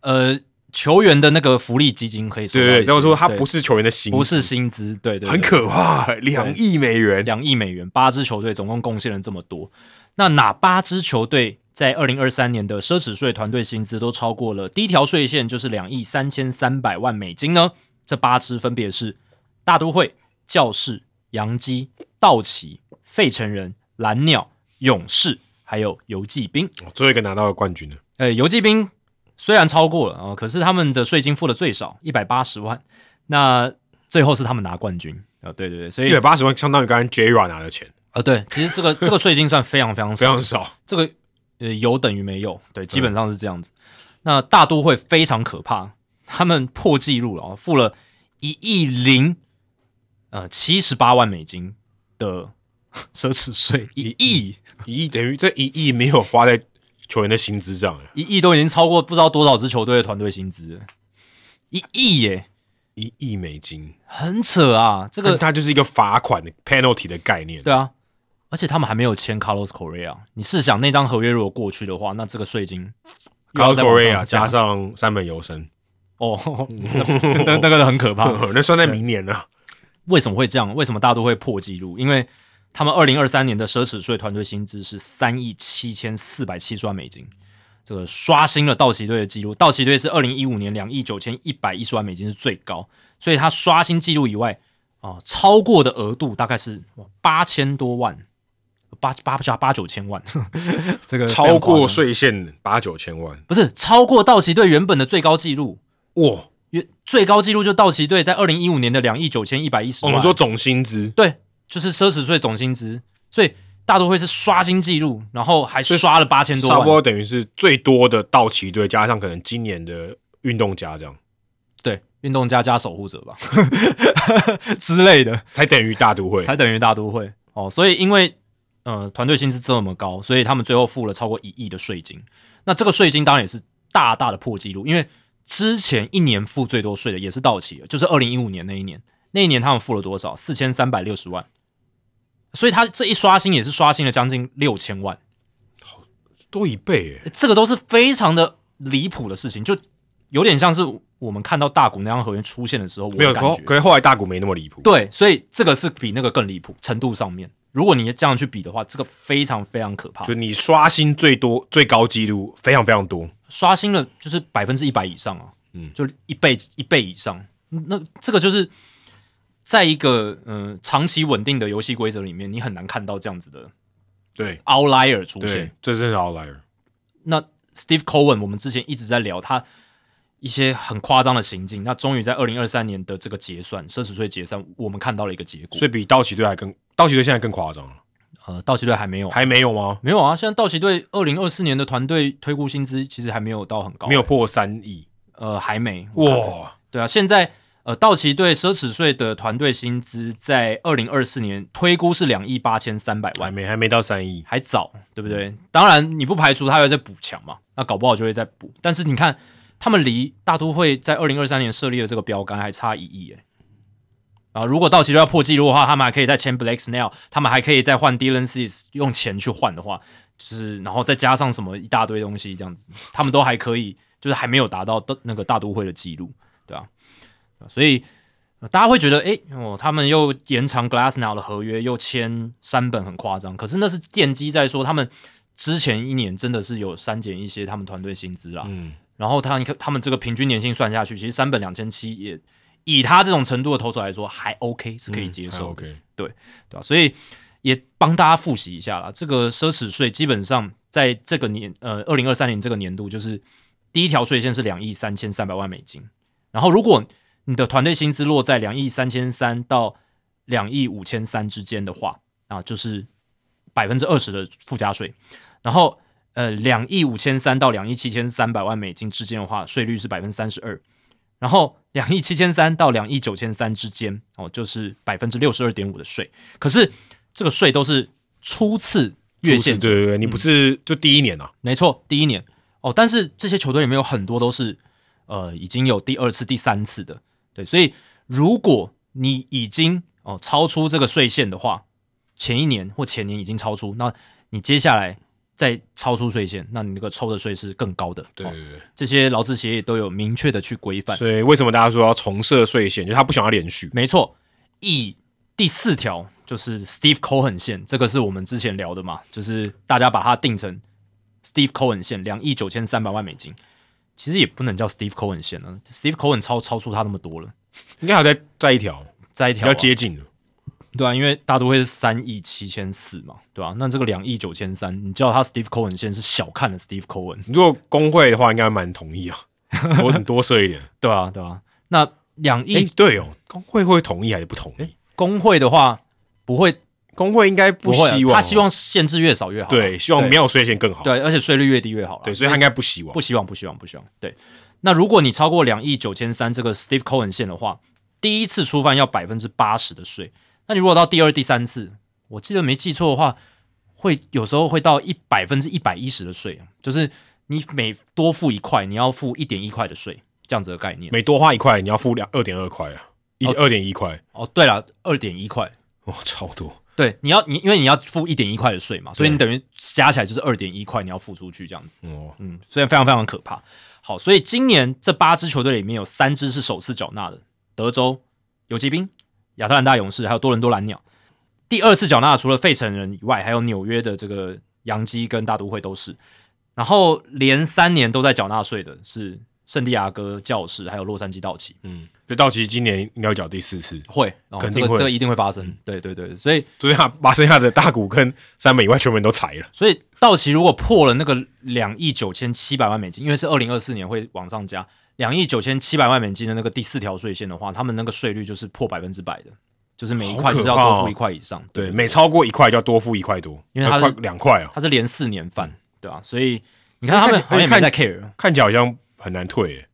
呃，球员的那个福利基金可以对对，然后说他不是球员的薪资，不是薪资，对对对很可怕欸，两亿美元。两亿美元，八支球队总共贡献了这么多。那哪八支球队在二零二三年的奢侈税团队薪资都超过了第一条税线，就是两亿三千三百万美金呢？这八支分别是大都会、教士、洋基、道奇、费城人、蓝鸟、勇士，还有游骑兵。哦最后一个拿到了冠军呢，呃，游骑兵虽然超过了啊、呃可是他们的税金付的最少，一百八十万。那最后是他们拿冠军啊、呃对对对，所以一百八十万相当于刚刚 J r a 拿的钱，呃，对，其实这个这个税金算非常非常少，非常少。这个呃有等于没有，对，基本上是这样子。那大都会非常可怕，他们破纪录了啊，付了一亿零呃七十八万美金的 奢侈税，一亿一亿等于这一亿没有花在球员的薪资上，一亿都已经超过不知道多少支球队的团队薪资了，一亿耶，一亿美金，很扯啊！这这个个它就是一个罚款的 penalty 的概念。对啊，而且他们还没有签 Carlos Correa，你试想那张合约如果过去的话，那这个税金 Carlos Correa 上加上三本由生，哦，那那那个很可怕。那算在明年了。为什么会这样？为什么大家都会破纪录？因为他们二零二三年的奢侈税团队薪资是三亿七千四百七十万美金，这个刷新了道奇队的记录。道奇队是二零一五年两亿九千一百一十万美金是最高，所以他刷新记录以外啊、超过的额度大概是八千多万，八八加八九千万，这个超过税线八九千万，不是超过道奇队原本的最高纪录。哇！原最高纪录就道奇队在二零一五年的两亿九千一百一十万，我们说总薪资，对，就是奢侈税总薪资，所以大都会是刷新纪录，然后还刷了八千多万差不多，等于是最多的道奇队加上可能今年的运动家这样，对，运动家加守护者吧 之类的，才等于大都会。才等于大都会哦。所以因为呃团队薪资这么高，所以他们最后付了超过一亿的税金。那这个税金当然也是大大的破纪录，因为之前一年付最多税的也是道奇，就是二零一五年那一年，那一年他们付了多少？四千三百六十万。所以他这一刷新也是刷新了将近六千万。好多一倍诶，这个都是非常的离谱的事情，就有点像是我们看到大股那张合约出现的时候，我没有，可可是后来大股没那么离谱。对，所以这个是比那个更离谱程度上面。如果你这样去比的话，这个非常非常可怕就，你刷新最多最高纪录非常非常多，刷新了就是百分之一百以上啊，嗯就一倍一倍以上。那这个就是在一个嗯、呃长期稳定的游戏规则里面，你很难看到这样子的对 outlier 出现。，这真是 outlier。那 Steve Cohen，我们之前一直在聊他一些很夸张的行径，那终于在二零二三年的这个结算奢侈税结算，我们看到了一个结果。所以比道奇队还更，道奇队现在更夸张了，呃，道奇队还没有，还没有吗？没有啊。现在道奇队二零二四年的团队推估薪资其实还没有到很高，没有，破三亿，呃，还没。哇！对啊，现在呃，道奇队奢侈税的团队薪资在二零二四年推估是两亿八千三百万，还没还没到三亿，还早，对不对？当然，你不排除他会再补强嘛，那搞不好就会再补。但是你看，他们离大都会在二零二三年设立的这个标杆还差一亿诶。啊，如果道奇队要破纪录的话，他们还可以再签 Blake Snell，他们还可以再换 Dylan Cease，用钱去换的话，就是然后再加上什么一大堆东西这样子，他们都还可以，就是还没有达到那个大都会的记录，对吧、所以呃大家会觉得，诶，哦，他们又延长 Glassnow 的合约，又签三本，很夸张。可是那是奠基在说他们之前一年真的是有删减一些他们团队薪资啦，嗯，然后他你看他们这个平均年薪算下去，其实三本两千七也以他这种程度的投手来说还 OK，是可以接受的。OK，对吧？所以也帮大家复习一下啦。这个奢侈税基本上在这个年呃二零二三年这个年度，就是第一条税线是两亿三千三百万美金，然后如果你的团队薪资落在两亿三千三到两亿五千三之间的话，啊，就是百分之二十的附加税，然后。呃，两亿五千三到两亿七千三百万美金之间的话，税率是百分之三十二，然后两亿七千三到两亿九千三之间，哦，就是百分之六十二点五的税。可是这个税都是初次越线对对对，你不是就第一年啊？没错，第一年哦，但是这些球队里面有很多都是呃已经有第二次、第三次的，对，所以如果你已经哦超出这个税线的话，前一年或前年已经超出，那你接下来再超出税线，那你那个抽的税是更高的。哦对这些劳资协议都有明确的去规范。所以为什么大家说要重设税线？就是他不想要连续。没错，以第四条就是 Steve Cohen 线，这个是我们之前聊的嘛，就是大家把它定成 Steve Cohen 线，两亿九千三百万美金。其实也不能叫 Steve Cohen 线了，Steve Cohen 超超出他那么多了，应该还有再再一条在一条、啊、较接近的。对啊，因为大都会是三亿七千四嘛，对吧、那这个两亿九千三，你叫他 Steve Cohen 线是小看了 Steve Cohen，如果工会的话，应该蛮同意啊，我很多 设一点。对啊，对啊。那两哎、亿对哦，工会会同意还是不同意？工会的话不会工会应该不希望哦，他希望限制越少越好啊，对，希望没有税线更好。对，而且税率越低越好啦对，所以他应该不希望不。希望，不希望，不希望。对，那如果你超过两亿九千三这个 Steve Cohen 线的话，第一次初犯要百分之八十的税。那你如果到第二、第三次，我记得没记错的话，会有时候会到一百分之一百一十的税，就是你每多付一块，你要付一点一块的税，这样子的概念。每多花一块，你要付两二点二块啊，一哦二点一块，哦，对了，二点一块。哇，超多。对，你要你因为你要付一点一块的税嘛，所以你等于加起来就是二点一块，你要付出去这样子。哦，嗯，虽然非常非常可怕。好，所以今年这八支球队里面有三支是首次缴纳的，德州游骑兵、亚特兰大勇士还有多伦多蓝鸟。第二次缴纳除了费城人以外，还有纽约的这个洋基跟大都会都是。然后连三年都在缴纳税的是圣地亚哥教士还有洛杉矶道奇，嗯，这道奇今年应该要缴第四次，会，哦、肯定会这个这个一定会发生。对对对，所以所以他把剩下的大股跟三美以外全部人都裁了。所以道奇如果破了那个两亿九千七百万美金，因为是二零二四年会往上加两亿九千七百万美金的那个第四条税线的话，他们那个税率就是破百分之百的，就是每一块就是要多付一块以上。对，每超过一块就要多付一块多，因为它是两块啊，它是连四年犯，对吧、所以你看他们好像也没在 care，看起来好像很难退耶。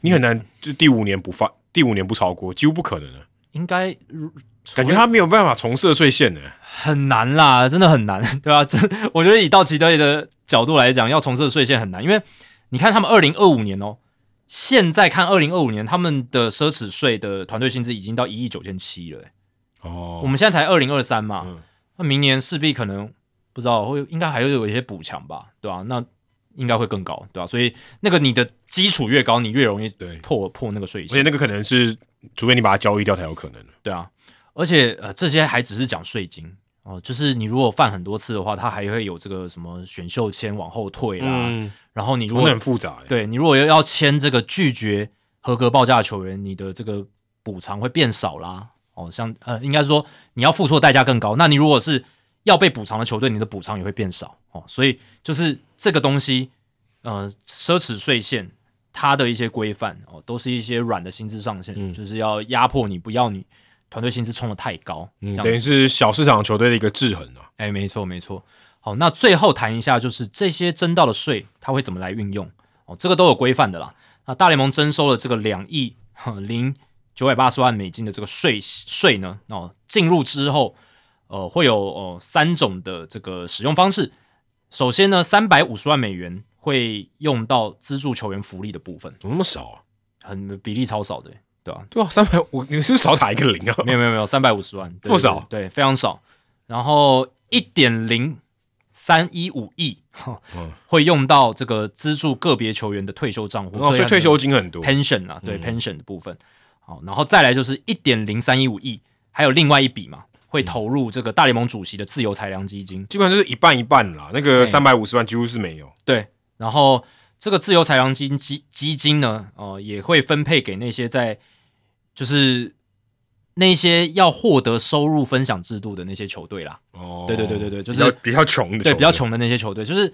你很难就第五年不犯，第五年不超过，几乎不可能的。应该如感觉他没有办法重设税线呢。很难啦，真的很难，对吧、这我觉得以道奇队的角度来讲，要重设税线很难，因为你看他们二零二五年哦，现在看二零二五年他们的奢侈税的团队薪资已经到一亿九千七了、欸。哦，我们现在才二零二三嘛，嗯。那明年势必可能不知道会应该还会有一些补强吧，对吧、那应该会更高，对吧、所以那个你的基础越高，你越容易对，破破那个税线，而且那个可能是，除非你把它交易掉才有可能。的。对啊。而且呃，这些还只是讲税金哦，就是你如果犯很多次的话，它还会有这个什么选秀签往后退啦，嗯，然后你如果很复杂。对你如果要签这个拒绝合格报价的球员，你的这个补偿会变少啦。哦，像呃，应该说你要付出的代价更高。那你如果是要被补偿的球队，你的补偿也会变少哦。所以就是这个东西，呃，奢侈税线它的一些规范哦，都是一些软的薪资上限，嗯就是要压迫你，不要你团队薪资冲的太高，嗯。等于是小市场球队的一个制衡啊。哎，没错没错。好，那最后谈一下，就是这些征到的税，它会怎么来运用？哦，这个都有规范的啦。那大联盟征收了这个两亿零九百八十万美金的这个税税呢，哦，进入之后，呃，会有呃三种的这个使用方式。首先呢，三百五十万美元会用到资助球员福利的部分，怎么那么少啊？很比例超少的，对吧、对啊，三百五，你是不是少打一个零啊？没有没有没有，三百五十万，对这么少对，对非常少。然后一点零三一五亿，会用到这个资助个别球员的退休账户，哦，所以退休金很多。pension 啊，对、嗯 pension 的部分。好，然后再来就是一点零三一五亿，还有另外一笔嘛，会投入这个大联盟主席的自由裁量基金。基本上就是一半一半啦，那个三百五十万几乎是没有。对，然后这个自由裁量基金基基金呢，呃，也会分配给那些在就是那些要获得收入分享制度的那些球队啦。哦，对对对对对就是比较穷的，对，比较。穷的那些球队，就是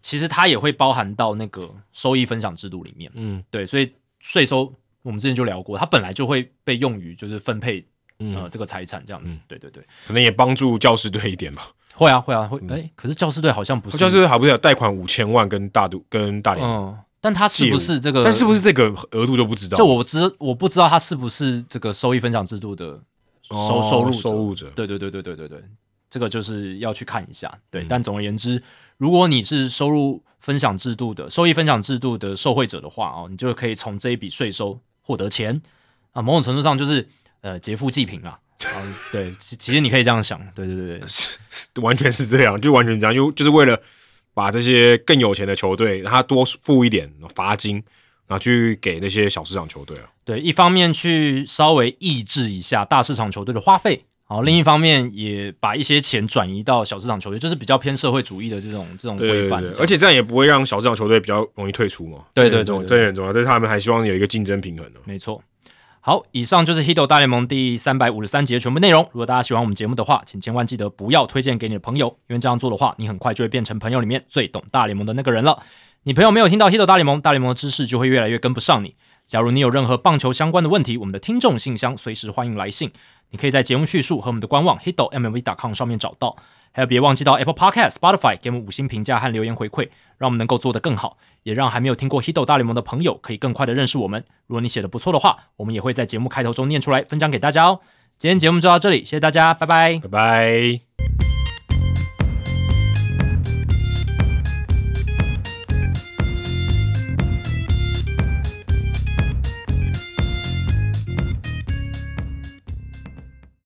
其实它也会包含到那个收益分享制度里面。嗯对，所以税收我们之前就聊过，它本来就会被用于就是分配呃嗯，这个财产这样子。对对对，可能也帮助教师队一点吧。会啊会啊会。哎、可是教师队好像不是，教师好不是有贷款五千万跟大都跟大连，嗯，但他是不是这个？但是不是这个额度就不知道。就我知我不知道他是不是这个收益分享制度的收、哦收入者收入者，对对对对对对对，这个就是要去看一下。对，嗯但总而言之，如果你是收入分享制度的收益分享制度的受惠者的话哦，你就可以从这一笔税收获得钱啊，某种程度上就是呃劫富济贫啊。嗯，对，其 其实你可以这样想，对对对对，完全是这样，就完全这样，就就是为了把这些更有钱的球队让他多付一点罚金，然后去给那些小市场球队啊。对，一方面去稍微抑制一下大市场球队的花费，好，另一方面也把一些钱转移到小市场球队，就是比较偏社会主义的这种这种规范而且这样也不会让小市场球队比较容易退出嘛。对对对这很重对这很重要，但是他们还希望有一个竞争平衡的。没错。好，以上就是《Hito 大联盟》第三百五十三集的全部内容。如果大家喜欢我们节目的话，请千万记得不要推荐给你的朋友，因为这样做的话，你很快就会变成朋友里面最懂大联盟的那个人了。你朋友没有听到《Hito 大联盟》，大联盟的知识就会越来越跟不上你。假如你有任何棒球相关的问题，我们的听众信箱随时欢迎来信，你可以在节目叙述和我们的官网 hito mlb.com 上面找到。还有，别忘记到 Apple Podcast、Spotify 给我们五星评价和留言回馈，让我们能够做得更好，也让还没有听过 Hido 大联盟的朋友可以更快的认识我们。如果你写的不错的话，我们也会在节目开头中念出来，分享给大家哦。今天节目就到这里，谢谢大家，拜拜。拜拜。